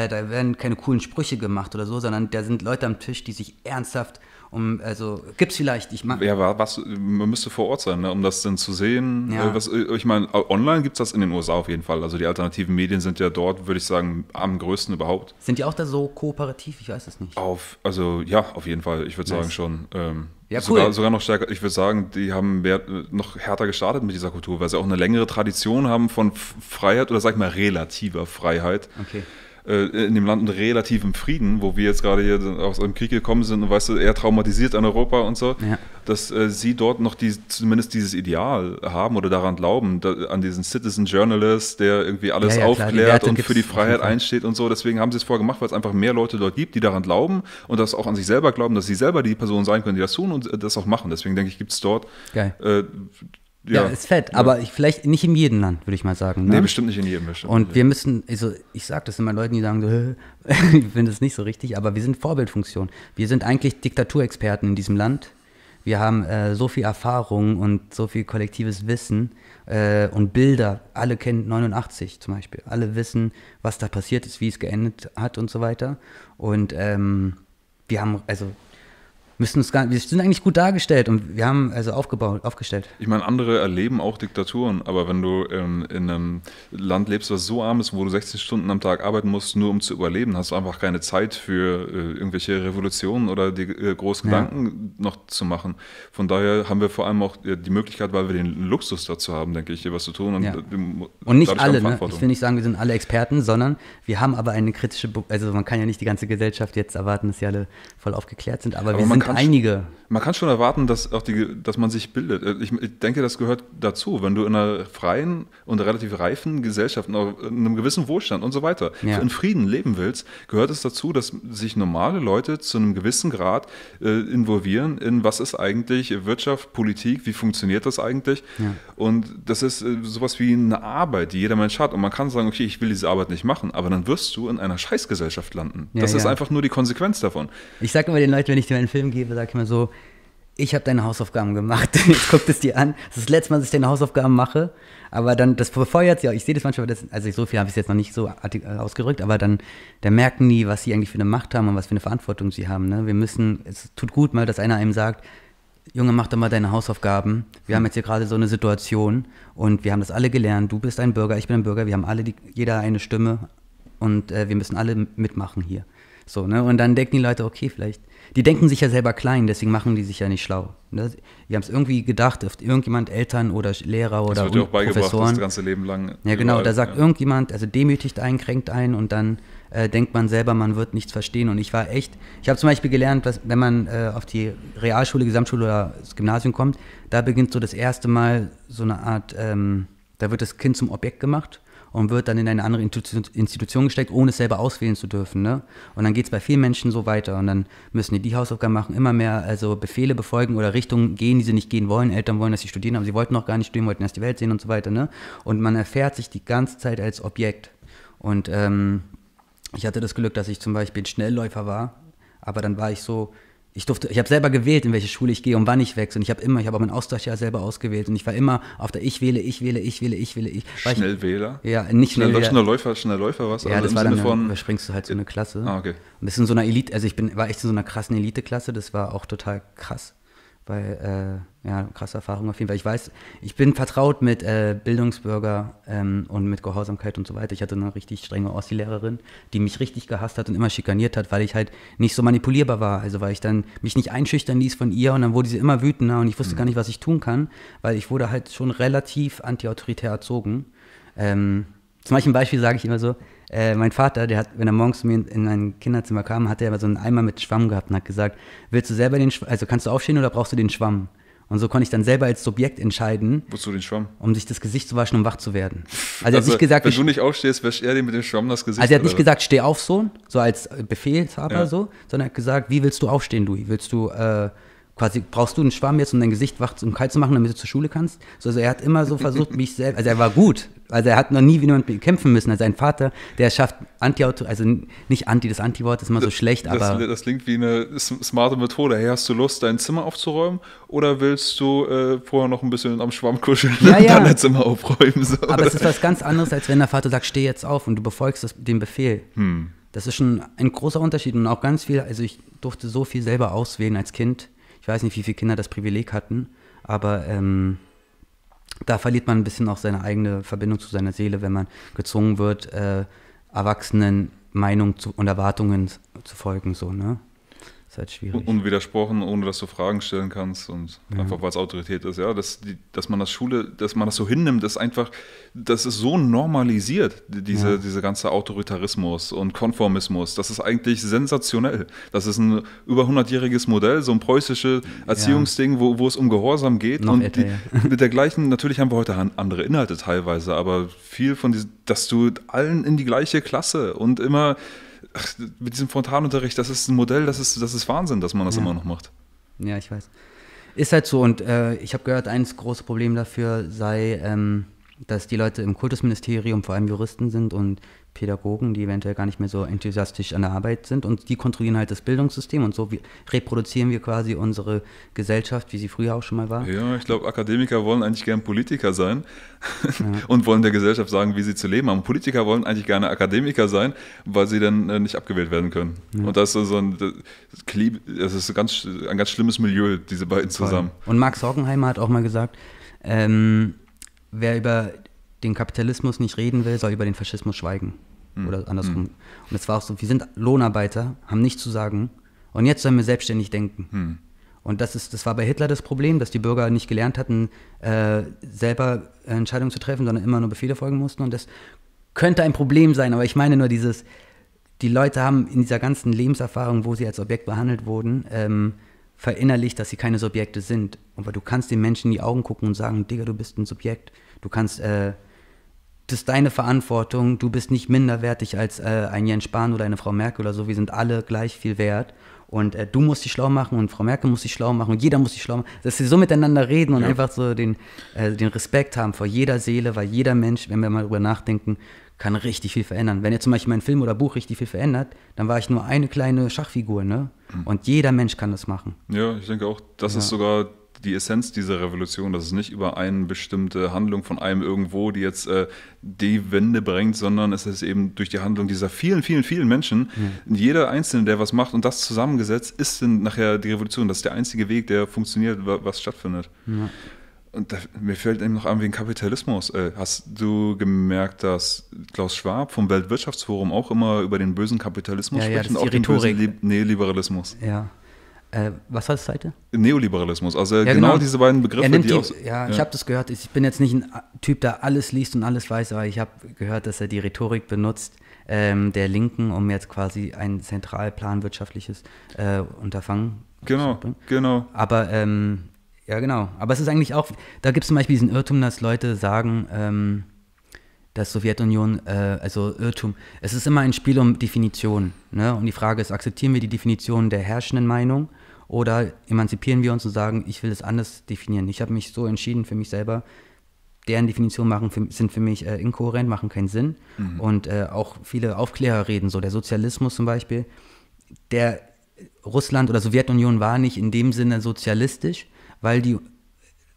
äh, da werden keine coolen Sprüche gemacht oder so, sondern da sind Leute am Tisch, die sich ernsthaft um, also gibt es vielleicht, ich mag. Ja, was, man müsste vor Ort sein, ne, um das dann zu sehen. Ja. Äh, was, äh, ich meine, online gibt es das in den USA auf jeden Fall. Also die alternativen Medien sind ja dort, würde ich sagen, am größten überhaupt. Sind die auch da so kooperativ? Ich weiß es nicht. Auf, also ja, auf jeden Fall. Ich würde nice. sagen schon. Ähm, ja, cool. sogar, sogar noch stärker. Ich würde sagen, die haben mehr, noch härter gestartet mit dieser Kultur, weil sie auch eine längere Tradition haben von Freiheit oder sag ich mal relativer Freiheit. Okay äh, in dem Land relativ im Frieden, wo wir jetzt gerade hier aus einem Krieg gekommen sind und weißt du, eher traumatisiert an Europa und so, ja. dass äh, sie dort noch die, zumindest dieses Ideal haben oder daran glauben, da, an diesen Citizen Journalist, der irgendwie alles ja, ja, aufklärt klar, und für die Freiheit einsteht und so. Deswegen haben sie es vorher gemacht, weil es einfach mehr Leute dort gibt, die daran glauben und das auch an sich selber glauben, dass sie selber die Person sein können, die das tun und äh, das auch machen. Deswegen denke ich, gibt es dort äh, ja, ja, ist fett, ja. aber ich, vielleicht nicht in jedem Land, würde ich mal sagen. Ne? Nee, bestimmt nicht in jedem. Bestimmt. Und wir müssen, also ich sage das immer Leuten, die sagen so, ich finde das nicht so richtig, aber wir sind Vorbildfunktion. Wir sind eigentlich Diktaturexperten in diesem Land. Wir haben äh, so viel Erfahrung und so viel kollektives Wissen äh, und Bilder. Alle kennen 89 zum Beispiel. Alle wissen, was da passiert ist, wie es geendet hat und so weiter. Und ähm, wir haben, also müssen uns gar, wir sind eigentlich gut dargestellt und wir haben also aufgebaut, aufgestellt. Ich meine, andere erleben auch Diktaturen, aber wenn du ähm, in einem Land lebst, was so arm ist, wo du 60 Stunden am Tag arbeiten musst, nur um zu überleben, hast du einfach keine Zeit für äh, irgendwelche Revolutionen oder die äh, großen Gedanken ja. noch zu machen. Von daher haben wir vor allem auch die Möglichkeit, weil wir den Luxus dazu haben, denke ich, hier was zu tun. Und, ja. und nicht alle, ne? ich will nicht sagen, wir sind alle Experten, sondern wir haben aber eine kritische, also man kann ja nicht die ganze Gesellschaft jetzt erwarten, dass sie alle voll aufgeklärt sind, aber, aber wir sind einige. Man kann schon erwarten, dass, auch die, dass man sich bildet. Äh, ich, ich, denke, das gehört dazu. Wenn du in einer freien und relativ reifen Gesellschaft, in einem gewissen Wohlstand und so weiter, ja. in Frieden leben willst, gehört es dazu, dass sich normale Leute zu einem gewissen Grad äh, involvieren in, was ist eigentlich Wirtschaft, Politik, wie funktioniert das eigentlich. Ja. Und das ist äh, sowas wie eine Arbeit, die jeder Mensch hat. Und man kann sagen, okay, ich will diese Arbeit nicht machen, aber dann wirst du in einer Scheißgesellschaft landen. Ja, das ist einfach nur die Konsequenz davon. Ich sage immer den Leuten, wenn ich dir einen Film gebe, sage ich immer so, ich habe deine Hausaufgaben gemacht. Jetzt guckt es dir an. Das ist das letzte Mal, dass ich deine Hausaufgaben mache. Aber dann, das befeuert ja, ich sehe das manchmal, das, also so viel habe ich es jetzt noch nicht so ausgedrückt, aber dann, dann merken die, was sie eigentlich für eine Macht haben und was für eine Verantwortung sie haben. Ne? Wir müssen, es tut gut mal, dass einer einem sagt, Junge, mach doch mal deine Hausaufgaben. Wir haben jetzt hier gerade so eine Situation und wir haben das alle gelernt. Du bist ein Bürger, ich bin ein Bürger, wir haben alle, die, jeder eine Stimme und äh, wir müssen alle mitmachen hier. So, ne? Und dann denken die Leute, okay, vielleicht die denken sich ja selber klein, deswegen machen die sich ja nicht schlau. Ne? Die haben es irgendwie gedacht, irgendjemand, Eltern oder Lehrer oder das wird auch Professoren. Das ganze Leben lang. Ja, genau, da sagt ja. irgendjemand, also demütigt einen, kränkt einen und dann äh, denkt man selber, man wird nichts verstehen. Und ich war echt, ich habe zum Beispiel gelernt, dass wenn man äh, auf die Realschule, Gesamtschule oder das Gymnasium kommt, da beginnt so das erste Mal so eine Art, ähm, da wird das Kind zum Objekt gemacht und wird dann in eine andere Institution gesteckt, ohne es selber auswählen zu dürfen. Ne? Und dann geht es bei vielen Menschen so weiter und dann müssen die die Hausaufgaben machen, immer mehr also Befehle befolgen oder Richtungen gehen, die sie nicht gehen wollen. Eltern wollen, dass sie studieren, aber sie wollten noch gar nicht studieren, wollten erst die Welt sehen und so weiter. Ne? Und man erfährt sich die ganze Zeit als Objekt. Und ähm, ich hatte das Glück, dass ich zum Beispiel Schnellläufer war, aber dann war ich so, ich durfte, ich habe selber gewählt, in welche Schule ich gehe und wann ich wechsle. Und ich habe immer, ich habe auch mein Austauschjahr selber ausgewählt. Und ich war immer auf der Ich wähle, ich wähle, ich wähle, ich wähle, ich. Schnellwähler? ja, nicht Schnellwähler. Schnellläufer, Schnellläufer, was? Ja, also das war Sinne dann, von, überspringst du halt so eine Klasse. Ah, okay. Und das ist in so einer Elite, also ich bin, war echt in so einer krassen Elite-Klasse, das war auch total krass. Weil, äh, ja, krasse Erfahrung auf jeden Fall. Ich weiß, ich bin vertraut mit äh, Bildungsbürger ähm, und mit Gehorsamkeit und so weiter. Ich hatte eine richtig strenge Ossi-Lehrerin, die mich richtig gehasst hat und immer schikaniert hat, weil ich halt nicht so manipulierbar war. Also weil ich dann mich nicht einschüchtern ließ von ihr und dann wurde sie immer wütender und ich wusste mhm. gar nicht, was ich tun kann, weil ich wurde halt schon relativ anti-autoritär erzogen. Ähm, zum Beispiel Beispiel sage ich immer so, äh, mein Vater, der hat, wenn er morgens zu mir in, in ein Kinderzimmer kam, hat er immer so einen Eimer mit Schwamm gehabt und hat gesagt, willst du selber den Schwamm, also kannst du aufstehen oder brauchst du den Schwamm? Und so konnte ich dann selber als Subjekt entscheiden. Wozu den Schwamm? Um sich das Gesicht zu waschen, um wach zu werden. Also, also er hat nicht gesagt, wenn du nicht aufstehst, wäscht er dir mit dem Schwamm das Gesicht. Also er hat nicht gesagt, steh auf, Sohn, so als Befehlshaber ja. so, sondern er hat gesagt, wie willst du aufstehen, du? Willst du äh, quasi brauchst du einen Schwamm jetzt, um dein Gesicht wach und kalt zu machen, damit du zur Schule kannst. So, also er hat immer so versucht, mich selbst, also er war gut. Also er hat noch nie wie jemand kämpfen müssen. Also sein Vater, der schafft Anti-Auto, also nicht Anti, das Anti-Wort ist immer so schlecht, das, aber. Das klingt wie eine smarte Methode. Hey, hast du Lust, dein Zimmer aufzuräumen? Oder willst du äh, vorher noch ein bisschen am Schwamm kuscheln ja, und ja. dann dein Zimmer aufräumen? So, aber es ist was ganz anderes, als wenn der Vater sagt, steh jetzt auf und du befolgst das, den Befehl. Hm. Das ist schon ein großer Unterschied und auch ganz viel, also ich durfte so viel selber auswählen als Kind ich weiß nicht, wie viele Kinder das Privileg hatten, aber ähm, da verliert man ein bisschen auch seine eigene Verbindung zu seiner Seele, wenn man gezwungen wird, äh, Erwachsenen Meinungen und Erwartungen zu folgen, so, ne? Ist halt schwierig. Unwidersprochen, ohne dass du Fragen stellen kannst und ja. einfach weil es Autorität ist. Ja, dass, die, dass man das Schule, dass man das so hinnimmt, ist einfach, das ist so normalisiert, diese, ja. diese ganze Autoritarismus und Konformismus. Das ist eigentlich sensationell. Das ist ein über 100-jähriges Modell, so ein preußisches Erziehungsding, ja. wo, wo es um Gehorsam geht. Noch und älter, die, mit der gleichen, natürlich haben wir heute andere Inhalte teilweise, aber viel von diesem, dass du allen in die gleiche Klasse und immer mit diesem Frontalunterricht, das ist ein Modell, das ist, das ist Wahnsinn, dass man das ja. immer noch macht. Ja, ich weiß. Ist halt so und äh, ich habe gehört, eines große Problem dafür sei, ähm, dass die Leute im Kultusministerium vor allem Juristen sind und Pädagogen, die eventuell gar nicht mehr so enthusiastisch an der Arbeit sind und die kontrollieren halt das Bildungssystem und so reproduzieren wir quasi unsere Gesellschaft, wie sie früher auch schon mal war. Ja, ich glaube, Akademiker wollen eigentlich gern Politiker sein ja. und wollen der Gesellschaft sagen, wie sie zu leben haben. Politiker wollen eigentlich gerne Akademiker sein, weil sie dann äh, nicht abgewählt werden können. Ja. Und das ist so ein, das ist ein ganz, ein ganz schlimmes Milieu, diese beiden zusammen. Und Max Horgenheimer hat auch mal gesagt, ähm, wer über den Kapitalismus nicht reden will, soll über den Faschismus schweigen. Mhm. Oder andersrum. Mhm. Und es war auch so, wir sind Lohnarbeiter, haben nichts zu sagen und jetzt sollen wir selbstständig denken. Mhm. Und das, ist, das war bei Hitler das Problem, dass die Bürger nicht gelernt hatten, äh, selber Entscheidungen zu treffen, sondern immer nur Befehle folgen mussten. Und das könnte ein Problem sein, aber ich meine nur dieses, die Leute haben in dieser ganzen Lebenserfahrung, wo sie als Objekt behandelt wurden, ähm, verinnerlicht, dass sie keine Subjekte sind. Aber du kannst den Menschen in die Augen gucken und sagen, Digga, du bist ein Subjekt. Du kannst, äh, das ist deine Verantwortung, du bist nicht minderwertig als äh, ein Jens Spahn oder eine Frau Merkel oder so, wir sind alle gleich viel wert. Und äh, du musst dich schlau machen und Frau Merkel muss dich schlau machen und jeder muss dich schlau machen. Dass sie so miteinander reden und ja. einfach so den, äh, den Respekt haben vor jeder Seele, weil jeder Mensch, wenn wir mal drüber nachdenken, kann richtig viel verändern. Wenn jetzt zum Beispiel mein Film oder Buch richtig viel verändert, dann war ich nur eine kleine Schachfigur, ne? Mhm. Und jeder Mensch kann das machen. Ja, ich denke auch, das ja. ist sogar die Essenz dieser Revolution, dass es nicht über eine bestimmte Handlung von einem irgendwo, die jetzt äh, die Wende bringt, sondern es ist eben durch die Handlung dieser vielen, vielen, vielen Menschen, mhm. jeder Einzelne, der was macht und das zusammengesetzt, ist dann nachher die Revolution. Das ist der einzige Weg, der funktioniert, was stattfindet. Ja. Und da, mir fällt eben noch an wegen Kapitalismus. Äh, hast du gemerkt, dass Klaus Schwab vom Weltwirtschaftsforum auch immer über den bösen Kapitalismus ja, spricht ja, und auch den bösen Neoliberalismus? Ja. Äh, was war das Seite? Neoliberalismus, also ja, genau, genau, diese beiden Begriffe, die, die auch, Ja, ja. ich habe das gehört. Ich bin jetzt nicht ein Typ, der alles liest und alles weiß, aber ich habe gehört, dass er die Rhetorik benutzt ähm, der Linken, um jetzt quasi ein zentralplanwirtschaftliches äh, Unterfangen Genau, genau. Aber ähm, ja, genau. Aber es ist eigentlich auch, da gibt es zum Beispiel diesen Irrtum, dass Leute sagen, ähm, dass Sowjetunion, äh, also Irrtum, es ist immer ein Spiel um Definition. Ne? Und die Frage ist, akzeptieren wir die Definition der herrschenden Meinung oder emanzipieren wir uns und sagen, ich will es anders definieren. Ich habe mich so entschieden für mich selber, deren Definitionen machen für, sind für mich äh, inkohärent, machen keinen Sinn. Mhm. Und äh, auch viele Aufklärer reden, so der Sozialismus zum Beispiel, der Russland oder Sowjetunion war nicht in dem Sinne sozialistisch, weil, die,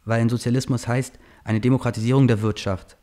weil ein Sozialismus heißt eine Demokratisierung der Wirtschaft.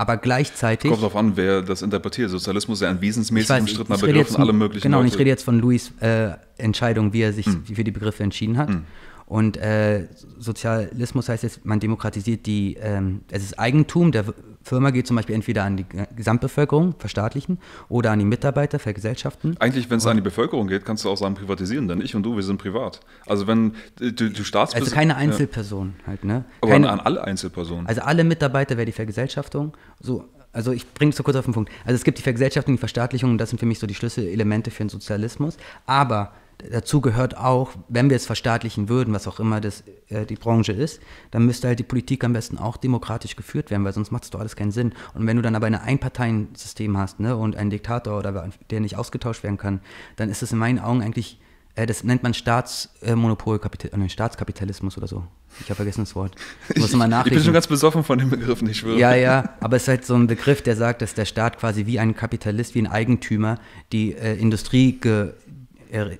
Aber gleichzeitig. Kommt darauf an, wer das interpretiert. Sozialismus ist ja ein wesensmäßig umstrittener Begriff von alle möglichen Genau, Leute. ich rede jetzt von Louis äh, Entscheidung, wie er sich hm. für die Begriffe entschieden hat. Hm. Und äh, Sozialismus heißt jetzt, man demokratisiert die, ähm, es ist Eigentum der Firma, geht zum Beispiel entweder an die Gesamtbevölkerung, verstaatlichen, oder an die Mitarbeiter, vergesellschaften. Eigentlich, wenn es an die Bevölkerung geht, kannst du auch sagen, privatisieren, denn ich und du, wir sind privat. Also wenn du, du Staats Also keine Einzelperson ja. halt, ne? Aber keine, an alle Einzelpersonen. Also alle Mitarbeiter wäre die Vergesellschaftung, so also ich bringe es so kurz auf den Punkt. Also es gibt die Vergesellschaftung, die Verstaatlichung, und das sind für mich so die Schlüsselelemente für den Sozialismus. Aber dazu gehört auch, wenn wir es verstaatlichen würden, was auch immer das, äh, die Branche ist, dann müsste halt die Politik am besten auch demokratisch geführt werden, weil sonst macht es doch alles keinen Sinn. Und wenn du dann aber ein Einparteiensystem hast ne, und einen Diktator oder der nicht ausgetauscht werden kann, dann ist es in meinen Augen eigentlich, äh, das nennt man Staatsmonopol, äh, Staatskapitalismus oder so. Ich habe vergessen das Wort. Ich, muss mal ich bin schon ganz besoffen von dem Begriff, nicht schwöre. Ja, ja, aber es ist halt so ein Begriff, der sagt, dass der Staat quasi wie ein Kapitalist, wie ein Eigentümer die äh, Industrie ge,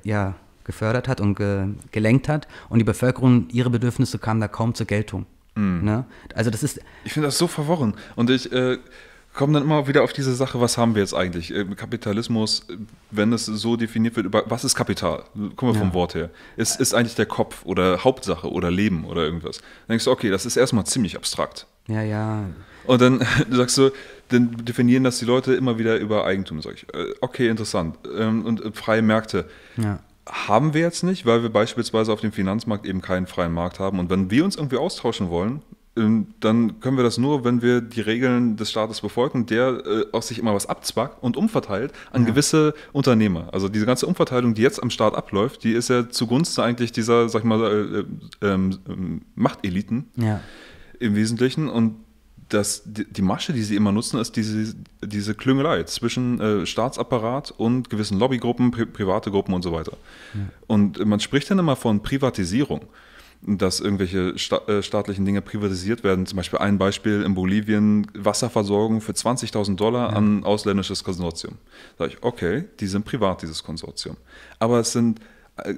ja, gefördert hat und ge, gelenkt hat und die Bevölkerung, ihre Bedürfnisse kamen da kaum zur Geltung. Mm. Ne? Also das ist. Ich finde das so verworren. Und ich äh, komme dann immer wieder auf diese Sache, was haben wir jetzt eigentlich? Äh, Kapitalismus, wenn es so definiert wird, über was ist Kapital? Gucken wir ja. vom Wort her. Ist, ist eigentlich der Kopf oder Hauptsache oder Leben oder irgendwas? Dann denkst du, okay, das ist erstmal ziemlich abstrakt. Ja, ja. Und dann sagst du, dann definieren das die Leute immer wieder über Eigentum. Sag ich, äh, okay, interessant. Ähm, und äh, freie Märkte. Ja. Haben wir jetzt nicht, weil wir beispielsweise auf dem Finanzmarkt eben keinen freien Markt haben. Und wenn wir uns irgendwie austauschen wollen, ähm, dann können wir das nur, wenn wir die Regeln des Staates befolgen, der äh, aus sich immer was abzwackt und umverteilt an ja. gewisse Unternehmer. Also diese ganze Umverteilung, die jetzt am Staat abläuft, die ist ja zugunsten eigentlich dieser, sag ich mal, äh, äh, ähm, Machteliten ja. im Wesentlichen. Und das, die Masche, die sie immer nutzen, ist diese, diese Klüngelei zwischen äh, Staatsapparat und gewissen Lobbygruppen, pri private Gruppen und so weiter. Ja. Und man spricht dann immer von Privatisierung. dass irgendwelche sta äh, staatlichen Dinge privatisiert werden. Zum Beispiel ein Beispiel in Bolivien, Wasserversorgung für 20.000 Dollar ja. an ausländisches Konsortium. Da sage ich, okay, die sind privat, dieses Konsortium. Aber es sind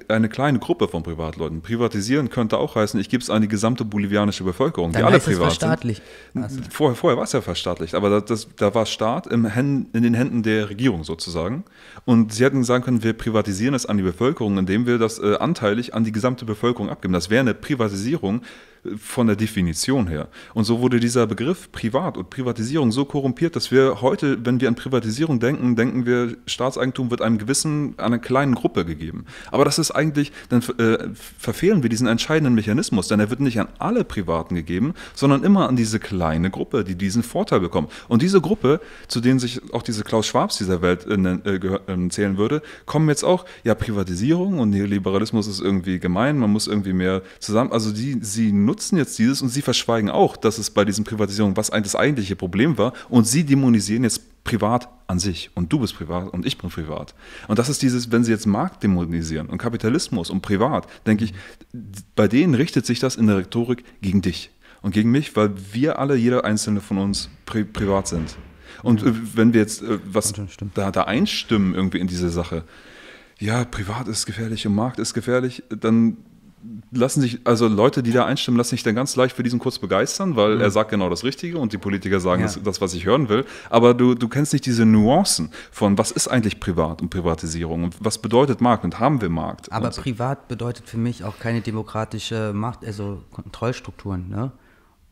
eine kleine Gruppe von Privatleuten. Privatisieren könnte auch heißen, ich gebe es an die gesamte bolivianische Bevölkerung, Dann die alle privat verstaatlicht. sind. Also. Vorher, vorher war es ja verstaatlicht, aber das, das, da war Staat im Händen, in den Händen der Regierung sozusagen. Und sie hätten sagen können, wir privatisieren es an die Bevölkerung, indem wir das äh, anteilig an die gesamte Bevölkerung abgeben. Das wäre eine Privatisierung, von der Definition her. Und so wurde dieser Begriff Privat und Privatisierung so korrumpiert, dass wir heute, wenn wir an Privatisierung denken, denken wir, Staatseigentum wird einem gewissen, einer kleinen Gruppe gegeben. Aber das ist eigentlich, dann äh, verfehlen wir diesen entscheidenden Mechanismus, denn er wird nicht an alle Privaten gegeben, sondern immer an diese kleine Gruppe, die diesen Vorteil bekommt. Und diese Gruppe, zu denen sich auch diese Klaus Schwabs dieser Welt äh, äh, zählen würde, kommen jetzt auch, ja, Privatisierung und Neoliberalismus ist irgendwie gemein, man muss irgendwie mehr zusammen, also die, sie nutzen nutzen jetzt dieses und sie verschweigen auch, dass es bei diesen Privatisierungen, was das eigentliche Problem war, und sie dämonisieren jetzt privat an sich. Und du bist privat und ich bin privat. Und das ist dieses, wenn sie jetzt Markt dämonisieren und Kapitalismus und privat, denke ich, bei denen richtet sich das in der Rhetorik gegen dich und gegen mich, weil wir alle, jeder einzelne von uns pri privat sind. Und ja. wenn wir jetzt äh, was da, da einstimmen irgendwie in diese Sache, ja, privat ist gefährlich und Markt ist gefährlich, dann lassen sich, also Leute, die da einstimmen, lassen sich dann ganz leicht für diesen Kurs begeistern, weil mhm. er sagt genau das Richtige und die Politiker sagen ja. das, das, was ich hören will. Aber du, du kennst nicht diese Nuancen von, was ist eigentlich Privat und Privatisierung und was bedeutet Markt und haben wir Markt? Aber so. privat bedeutet für mich auch keine demokratische Macht, also Kontrollstrukturen. Ne?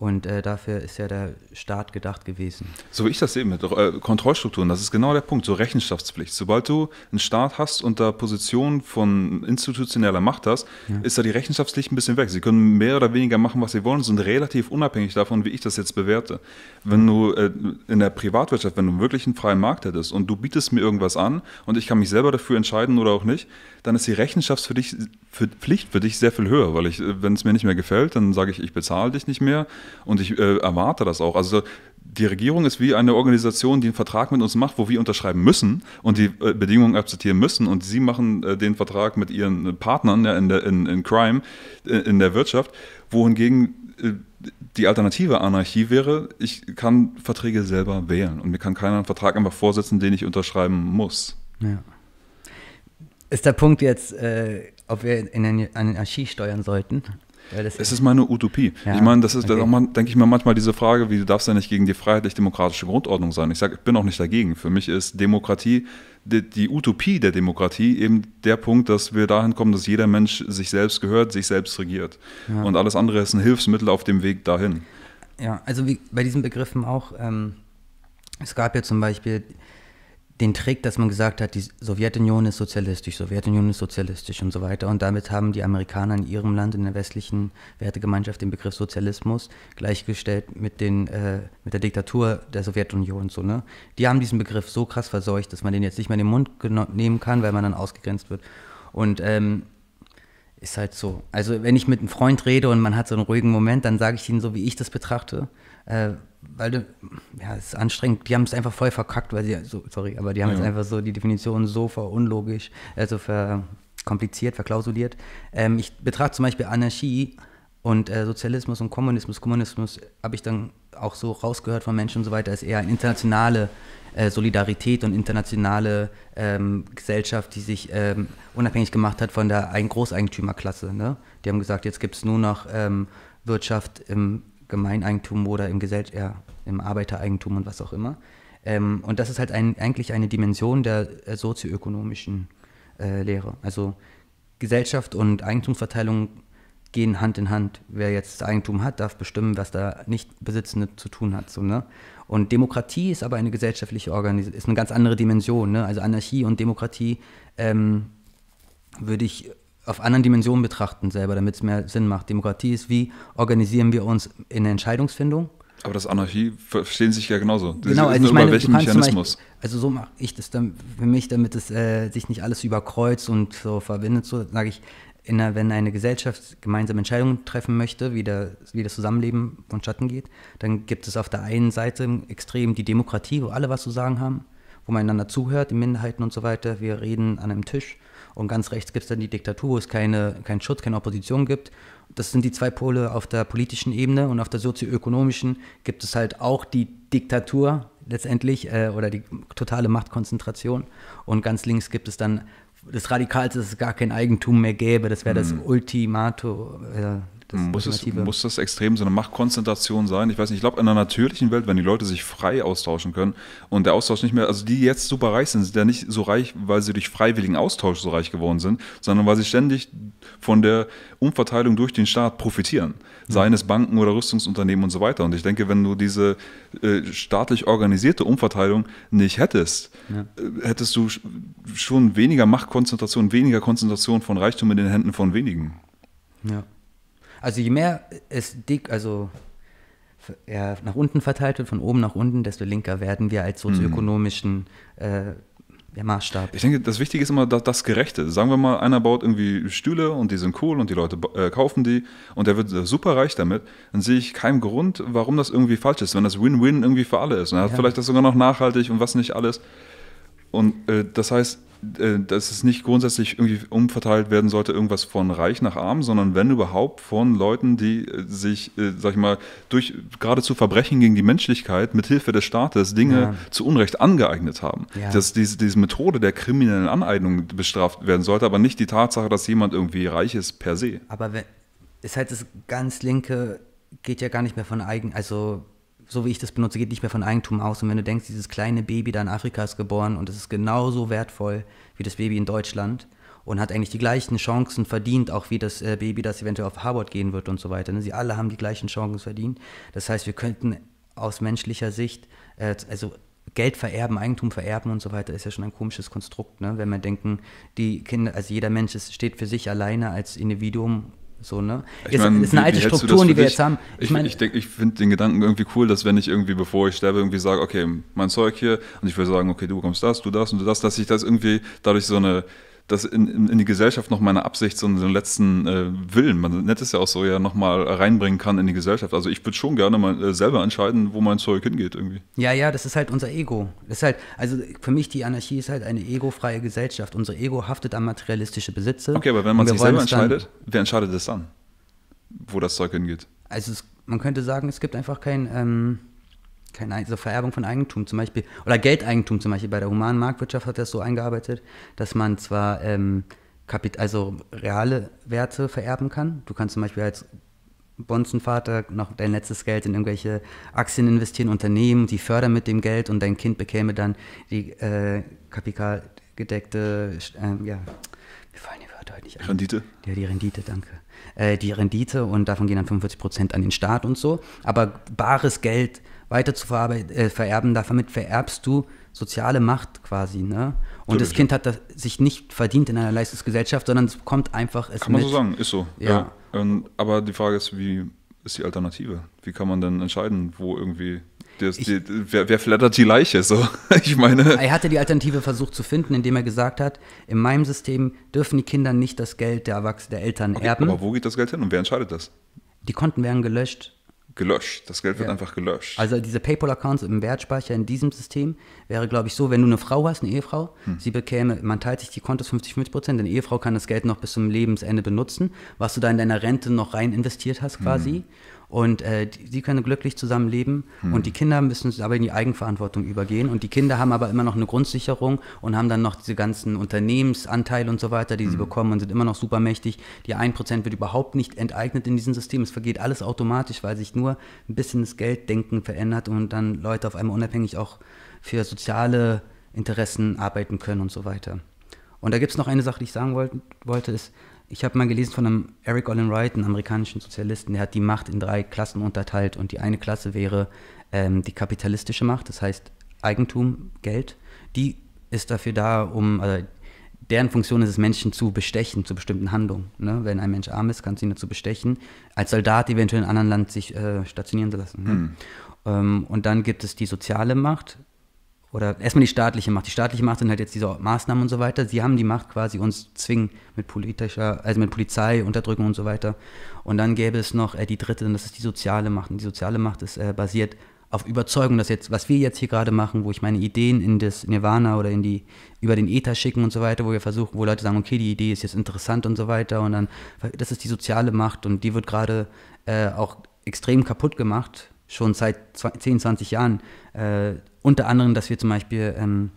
Und äh, dafür ist ja der Staat gedacht gewesen. So wie ich das sehe mit äh, Kontrollstrukturen, das ist genau der Punkt, so Rechenschaftspflicht. Sobald du einen Staat hast und da Position von institutioneller Macht hast, ja. ist da die Rechenschaftspflicht ein bisschen weg. Sie können mehr oder weniger machen, was sie wollen, sind relativ unabhängig davon, wie ich das jetzt bewerte. Wenn du äh, in der Privatwirtschaft, wenn du wirklich einen freien Markt hättest und du bietest mir irgendwas an und ich kann mich selber dafür entscheiden oder auch nicht, dann ist die Rechenschaftspflicht für, für dich sehr viel höher, weil ich, äh, wenn es mir nicht mehr gefällt, dann sage ich, ich bezahle dich nicht mehr und ich äh, erwarte das auch. Also die Regierung ist wie eine Organisation, die einen Vertrag mit uns macht, wo wir unterschreiben müssen und die äh, Bedingungen akzeptieren müssen. Und sie machen äh, den Vertrag mit ihren Partnern ja, in, der, in, in Crime, äh, in der Wirtschaft, wohingegen äh, die alternative Anarchie wäre, ich kann Verträge selber wählen und mir kann keiner einen Vertrag einfach vorsetzen, den ich unterschreiben muss. Ja. Ist der Punkt jetzt, äh, ob wir in eine Anarchie steuern sollten? es ist meine Utopie. Ja, ich meine, das ist okay. auch mal, denke ich mir manchmal diese Frage, wie du darfst ja nicht gegen die freiheitlich-demokratische Grundordnung sein. Ich sage, ich bin auch nicht dagegen. Für mich ist Demokratie, die, die, Utopie der Demokratie eben der Punkt, dass wir dahin kommen, dass jeder Mensch sich selbst gehört, sich selbst regiert. Ja. Und alles andere ist ein Hilfsmittel auf dem Weg dahin. Ja, also wie bei diesen Begriffen auch, ähm, es gab ja zum Beispiel den Trick, dass man gesagt hat, die Sowjetunion ist sozialistisch, Sowjetunion ist sozialistisch und so weiter. Und damit haben die Amerikaner in ihrem Land, in der westlichen Wertegemeinschaft, den Begriff Sozialismus gleichgestellt mit, den, äh, mit der Diktatur der Sowjetunion. So, ne? Die haben diesen Begriff so krass verseucht, dass man den jetzt nicht mehr in den Mund nehmen kann, weil man dann ausgegrenzt wird. Und ähm, ist halt so. Also wenn ich mit einem Freund rede und man hat so einen ruhigen Moment, dann sage ich ihnen so, wie ich das betrachte. Äh, weil du, ja, es ist anstrengend, die haben es einfach voll verkackt, weil sie, so, sorry, aber die haben ja. jetzt einfach so die Definition so verunlogisch, also verkompliziert, verklausuliert. Ähm, ich betrachte zum Beispiel Anarchie und äh, Sozialismus und Kommunismus. Kommunismus habe ich dann auch so rausgehört von Menschen und so weiter, ist eher eine internationale äh, Solidarität und internationale ähm, Gesellschaft, die sich ähm, unabhängig gemacht hat von der Großeigentümerklasse. Ne? Die haben gesagt, jetzt gibt es nur noch ähm, Wirtschaft im Gemeineigentum oder im, Gesell ja, im Arbeitereigentum und was auch immer. Ähm, und das ist halt ein, eigentlich eine Dimension der äh, sozioökonomischen äh, Lehre. Also Gesellschaft und Eigentumsverteilung gehen Hand in Hand. Wer jetzt Eigentum hat, darf bestimmen, was da nicht Besitzende zu tun hat. So, ne? Und Demokratie ist aber eine gesellschaftliche Organisation, ist eine ganz andere Dimension. Ne? Also Anarchie und Demokratie ähm, würde ich auf anderen Dimensionen betrachten selber, damit es mehr Sinn macht. Demokratie ist, wie organisieren wir uns in der Entscheidungsfindung? Aber das Anarchie verstehen sich ja genauso. Genau, also ich meine, welchen Mechanismus? Beispiel, also so mache ich das dann für mich, damit es äh, sich nicht alles überkreuzt und so verbindet, so sage ich, der, wenn eine Gesellschaft gemeinsame Entscheidungen treffen möchte, wie, der, wie das Zusammenleben vonstatten geht, dann gibt es auf der einen Seite extrem die Demokratie, wo alle was zu sagen haben, wo man einander zuhört, die Minderheiten und so weiter. Wir reden an einem Tisch Und ganz rechts gibt es dann die Diktatur, wo es keine, keinen Schutz, keine Opposition gibt. Das sind die zwei Pole auf der politischen Ebene und auf der sozioökonomischen gibt es halt auch die Diktatur letztendlich äh, oder die totale Machtkonzentration. Und ganz links gibt es dann das Radikalste, dass es gar kein Eigentum mehr gäbe. Das wäre das mhm. Ultimato. Äh, muss, es, muss das extrem so eine Machtkonzentration sein? Ich weiß nicht, ich glaube, in einer natürlichen Welt, wenn die Leute sich frei austauschen können und der Austausch nicht mehr, also die jetzt super reich sind, sind ja nicht so reich, weil sie durch freiwilligen Austausch so reich geworden sind, sondern weil sie ständig von der Umverteilung durch den Staat profitieren. Mhm. Seien es Banken oder Rüstungsunternehmen und so weiter. Und ich denke, wenn du diese äh, staatlich organisierte Umverteilung nicht hättest, ja. äh, hättest du schon weniger Machtkonzentration, weniger Konzentration von Reichtum in den Händen von wenigen. Ja. Also je mehr es dick, also ja, nach unten verteilt wird, von oben nach unten, desto linker werden wir als sozioökonomischen äh, der Maßstab. Ich denke, das Wichtige ist immer das, das, Gerechte. Sagen wir mal, einer baut irgendwie Stühle und die sind cool und die Leute äh, kaufen die und der wird super reich damit. Dann sehe ich keinen Grund, warum das irgendwie falsch ist, wenn das Win-Win irgendwie für alle ist. Und er hat ja. vielleicht das sogar noch nachhaltig und was nicht alles. Und äh, das heißt, dass es nicht grundsätzlich irgendwie umverteilt werden sollte, irgendwas von reich nach arm, sondern wenn überhaupt von Leuten, die äh, sich, äh, sag ich mal, durch geradezu Verbrechen gegen die Menschlichkeit mit Hilfe des Staates Dinge ja. zu Unrecht angeeignet haben. Ja. Dass diese, diese Methode der kriminellen Aneignung bestraft werden sollte, aber nicht die Tatsache, dass jemand irgendwie reich ist per se. Aber wenn, ist halt das ganz linke, geht ja gar nicht mehr von eigen, also so wie ich das benutze, geht nicht mehr von Eigentum aus. Und wenn du denkst, dieses kleine Baby da in Afrika ist geboren und es ist genauso wertvoll wie das Baby in Deutschland und hat eigentlich die gleichen Chancen verdient, auch wie das äh, Baby, das eventuell auf Harvard gehen wird und so weiter. Ne? Sie alle haben die gleichen Chancen verdient. Das heißt, wir könnten aus menschlicher Sicht, äh, also Geld vererben, Eigentum vererben und so weiter, ist ja schon ein komisches Konstrukt, ne? wenn wir denken, die Kinder, also jeder Mensch steht für sich alleine als Individuum so, ne? Ich ist, mein, ist eine alte Struktur, die wir jetzt haben. Ich, ich, mein, ich, ich finde den Gedanken irgendwie cool, dass wenn ich irgendwie, bevor ich sterbe, irgendwie sage, okay, mein Zeug hier, und ich will sagen, okay, du bekommst das, du das und du das, dass ich das irgendwie dadurch so eine das in, in, in, die Gesellschaft noch meine Absicht, so einen letzten äh, Willen, man nennt es ja auch so, ja nochmal reinbringen kann in die Gesellschaft. Also ich würde schon gerne mal äh, selber entscheiden, wo mein Zeug hingeht irgendwie. Ja, ja, das ist halt unser Ego. Das ist halt, also für mich die Anarchie ist halt eine egofreie Gesellschaft. Unser Ego haftet an materialistische Besitze. Okay, aber wenn man sich selber entscheidet, wer entscheidet das dann? Wo das Zeug hingeht? Also es, man könnte sagen, es gibt einfach kein... Ähm, keine also Vererbung von Eigentum zum Beispiel, oder Geldeigentum zum Beispiel. Bei der humanen Marktwirtschaft hat das so eingearbeitet, dass man zwar ähm, Kapit also reale Werte vererben kann. Du kannst zum Beispiel als Bonzenvater noch dein letztes Geld in irgendwelche Aktien investieren, Unternehmen, die fördern mit dem Geld und dein Kind bekäme dann die äh, kapitalgedeckte, äh, ja, mir fallen die Wörter heute nicht an. Rendite? Ja, die Rendite, danke. Äh, die Rendite und davon gehen dann 45 Prozent an den Staat und so. Aber bares Geld weiter zu äh, vererben, damit vererbst du soziale Macht quasi. Ne? Und Natürlich, das Kind hat das sich nicht verdient in einer Leistungsgesellschaft, sondern es kommt einfach. Es kann man so sagen, ist so. Ja. ja. aber die Frage ist, wie ist die Alternative? Wie kann man denn entscheiden, wo irgendwie das, ich, die, wer, wer, flattert die Leiche? So, ich meine. Er hatte die Alternative versucht zu finden, indem er gesagt hat: In meinem System dürfen die Kinder nicht das Geld der Erwachsenen, der Eltern okay, erben. Aber wo geht das Geld hin und wer entscheidet das? Die Konten werden gelöscht gelöscht. Das Geld wird ja. einfach gelöscht. Also diese PayPal-Accounts im Wertspeicher in diesem System wäre, glaube ich, so, wenn du eine Frau hast, eine Ehefrau, hm. sie bekäme, man teilt sich die Kontos 50, 50 Prozent, deine Ehefrau kann das Geld noch bis zum Lebensende benutzen, was du da in deiner Rente noch rein investiert hast quasi. Hm. Und äh, die, sie können glücklich zusammenleben hm. und die Kinder müssen aber in die Eigenverantwortung übergehen. Und die Kinder haben aber immer noch eine Grundsicherung und haben dann noch diese ganzen Unternehmensanteile und so weiter, die hm. sie bekommen und sind immer noch supermächtig. Die 1% wird überhaupt nicht enteignet in diesem System. Es vergeht alles automatisch, weil sich nur ein bisschen das Gelddenken verändert und dann Leute auf einmal unabhängig auch für soziale Interessen arbeiten können und so weiter. Und da gibt es noch eine Sache, die ich sagen wollt, wollte, ist, ich habe mal gelesen von einem Eric Olin Wright, einem amerikanischen Sozialisten, der hat die Macht in drei Klassen unterteilt und die eine Klasse wäre ähm, die kapitalistische Macht, das heißt Eigentum, Geld. Die ist dafür da, um, also deren Funktion ist es, Menschen zu bestechen zu bestimmten Handlungen. Ne? Wenn ein Mensch arm ist, kannst du ihn dazu bestechen, als Soldat eventuell in einem anderen Land sich äh, stationieren zu lassen. Ne? Mhm. Ähm, und dann gibt es die soziale Macht, oder erstmal die staatliche Macht. Die staatliche Macht sind halt jetzt diese Maßnahmen und so weiter. Sie haben die Macht quasi uns zwingen mit politischer, also mit Polizei, Unterdrückung und so weiter. Und dann gäbe es noch äh, die dritte, und das ist die soziale Macht. Und die soziale Macht ist äh, basiert auf Überzeugung, dass jetzt, was wir jetzt hier gerade machen, wo ich meine Ideen in das Nirvana oder in die, über den Ether schicken und so weiter, wo wir versuchen, wo Leute sagen, okay, die Idee ist jetzt interessant und so weiter und dann, das ist die soziale Macht und die wird gerade äh, auch extrem kaputt gemacht, schon seit 10, 20 Jahren. Äh, unter anderem, dass wir zum Beispiel ähm,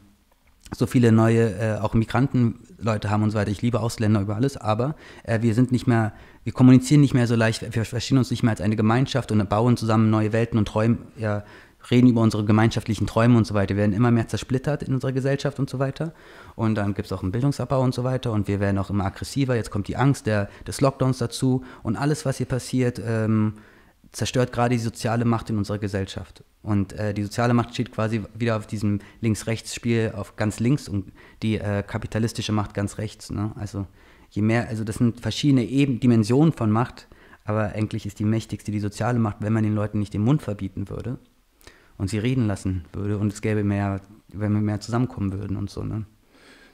so viele neue, äh, auch Migrantenleute haben und so weiter. Ich liebe Ausländer über alles, aber äh, wir sind nicht mehr, wir kommunizieren nicht mehr so leicht, wir verstehen uns nicht mehr als eine Gemeinschaft und bauen zusammen neue Welten und träumen, ja, reden über unsere gemeinschaftlichen Träume und so weiter. Wir werden immer mehr zersplittert in unserer Gesellschaft und so weiter. Und dann gibt es auch einen Bildungsabbau und so weiter. Und wir werden auch immer aggressiver. Jetzt kommt die Angst der, des Lockdowns dazu. Und alles, was hier passiert, ähm, zerstört gerade die soziale Macht in unserer Gesellschaft. Und äh, die soziale Macht steht quasi wieder auf diesem Links-Rechts-Spiel auf ganz links und die äh, kapitalistische Macht ganz rechts. Ne? Also je mehr, also das sind verschiedene Eben, Dimensionen von Macht, aber eigentlich ist die mächtigste die soziale Macht, wenn man den Leuten nicht den Mund verbieten würde und sie reden lassen würde und es gäbe mehr, wenn wir mehr zusammenkommen würden und so. Ne?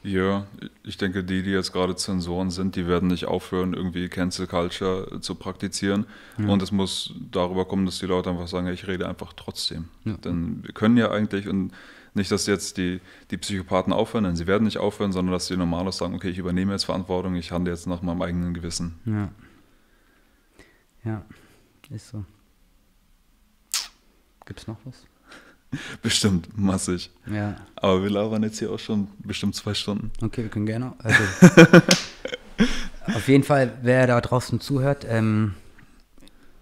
Ja, ich denke, die, die jetzt gerade Zensoren sind, die werden nicht aufhören, irgendwie Cancel Culture zu praktizieren. Ja. Und es muss darüber kommen, dass die Leute einfach sagen, ich rede einfach trotzdem. Ja. Denn wir können ja eigentlich, und nicht, dass jetzt die, die Psychopathen aufhören, denn sie werden nicht aufhören, sondern dass die Normales sagen, okay, ich übernehme jetzt Verantwortung, ich handle jetzt nach meinem eigenen Gewissen. Ja. Ja, ist so. Gibt es noch was? Bestimmt, massig. Ja. Aber wir labern jetzt hier auch schon bestimmt zwei Stunden. Okay, wir können gerne. Also, auf jeden Fall, wer da draußen zuhört, ähm,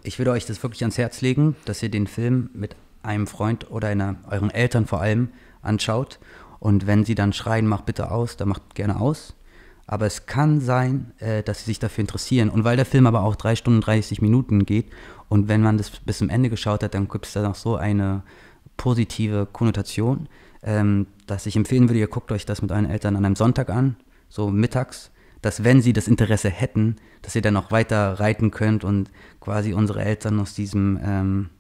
ich würde euch das wirklich ans Herz legen, dass ihr den Film mit einem Freund oder einer, euren Eltern vor allem anschaut. Und wenn sie dann schreien, mach bitte aus, dann macht gerne aus. Aber es kann sein, äh, dass sie sich dafür interessieren. Und weil der Film aber auch drei Stunden 30 Minuten geht und wenn man das bis zum Ende geschaut hat, dann gibt es da noch so eine positive Konnotation, ähm, dass ich empfehlen würde, ihr guckt euch das mit euren Eltern an einem Sonntag an, so mittags, dass wenn sie das Interesse hätten, dass ihr dann noch weiter reiten könnt und quasi unsere Eltern aus diesem ähm,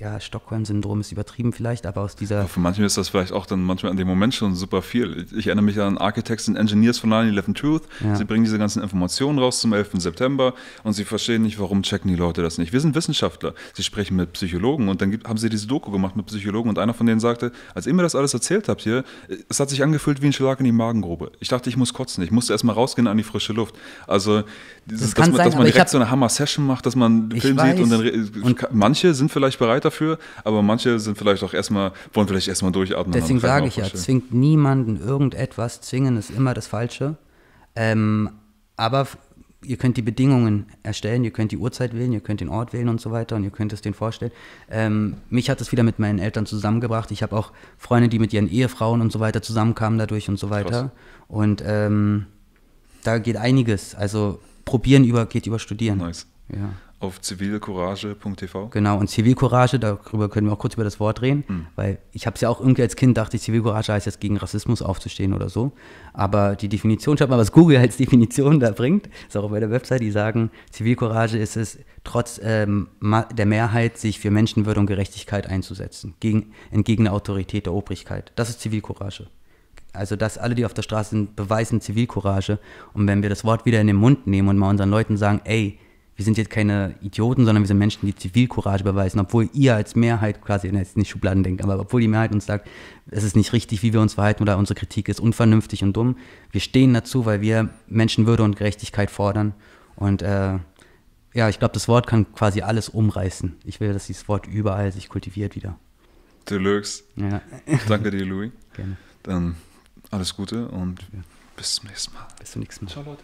ja, Stockholm-Syndrom ist übertrieben vielleicht, aber aus dieser. für manche ist das vielleicht auch dann manchmal an dem Moment schon super viel. Ich erinnere mich an Architects and Engineers von 9-11 Truth. Ja. Sie bringen diese ganzen Informationen raus zum 11. September und sie verstehen nicht, warum checken die Leute das nicht. Wir sind Wissenschaftler. Sie sprechen mit Psychologen und dann haben sie diese Doku gemacht mit Psychologen und einer von denen sagte, als ihr mir das alles erzählt habt hier, es hat sich angefühlt wie ein Schlag in die Magengrube. Ich dachte, ich muss kotzen. Ich musste erstmal rausgehen an die frische Luft. Also, dieses, das dass, man, dass man direkt so eine Hammer-Session macht, dass man einen Film weiß. sieht und dann. Und manche sind vielleicht bereit dafür, aber manche sind vielleicht auch erstmal, wollen vielleicht erstmal durchatmen. Deswegen sage ich ja, zwingt niemanden irgendetwas, zwingen ist immer das Falsche. Ähm, aber ihr könnt die Bedingungen erstellen, ihr könnt die Uhrzeit wählen, ihr könnt den Ort wählen und so weiter und ihr könnt es denen vorstellen. Ähm, mich hat es wieder mit meinen Eltern zusammengebracht. Ich habe auch Freunde, die mit ihren Ehefrauen und so weiter zusammenkamen dadurch und so weiter. Krass. Und ähm, da geht einiges. Also probieren über, geht über studieren. Nice. Ja. Auf zivilcourage.tv. Genau, und Zivilcourage, darüber können wir auch kurz über das Wort reden, mhm. weil ich habe es ja auch irgendwie als Kind dachte, Zivilcourage heißt jetzt gegen Rassismus aufzustehen oder so. Aber die Definition, schaut mal, was Google als Definition da bringt, ist auch bei der Website, die sagen, Zivilcourage ist es, trotz ähm, der Mehrheit sich für Menschenwürde und Gerechtigkeit einzusetzen, gegen, entgegen der Autorität der Obrigkeit. Das ist Zivilcourage. Also, dass alle, die auf der Straße sind, beweisen Zivilcourage. Und wenn wir das Wort wieder in den Mund nehmen und mal unseren Leuten sagen, ey, wir sind jetzt keine Idioten, sondern wir sind Menschen, die Zivilcourage beweisen, obwohl ihr als Mehrheit quasi, jetzt nicht Schubladen denkt, aber obwohl die Mehrheit uns sagt, es ist nicht richtig, wie wir uns verhalten oder unsere Kritik ist unvernünftig und dumm. Wir stehen dazu, weil wir Menschenwürde und Gerechtigkeit fordern. Und äh, ja, ich glaube, das Wort kann quasi alles umreißen. Ich will, dass dieses Wort überall sich kultiviert wieder. Deluxe. Ja. Danke dir, Louis. Gerne. Dann alles Gute und ja. bis zum nächsten Mal. Bis zum nächsten Mal. Ciao, Leute.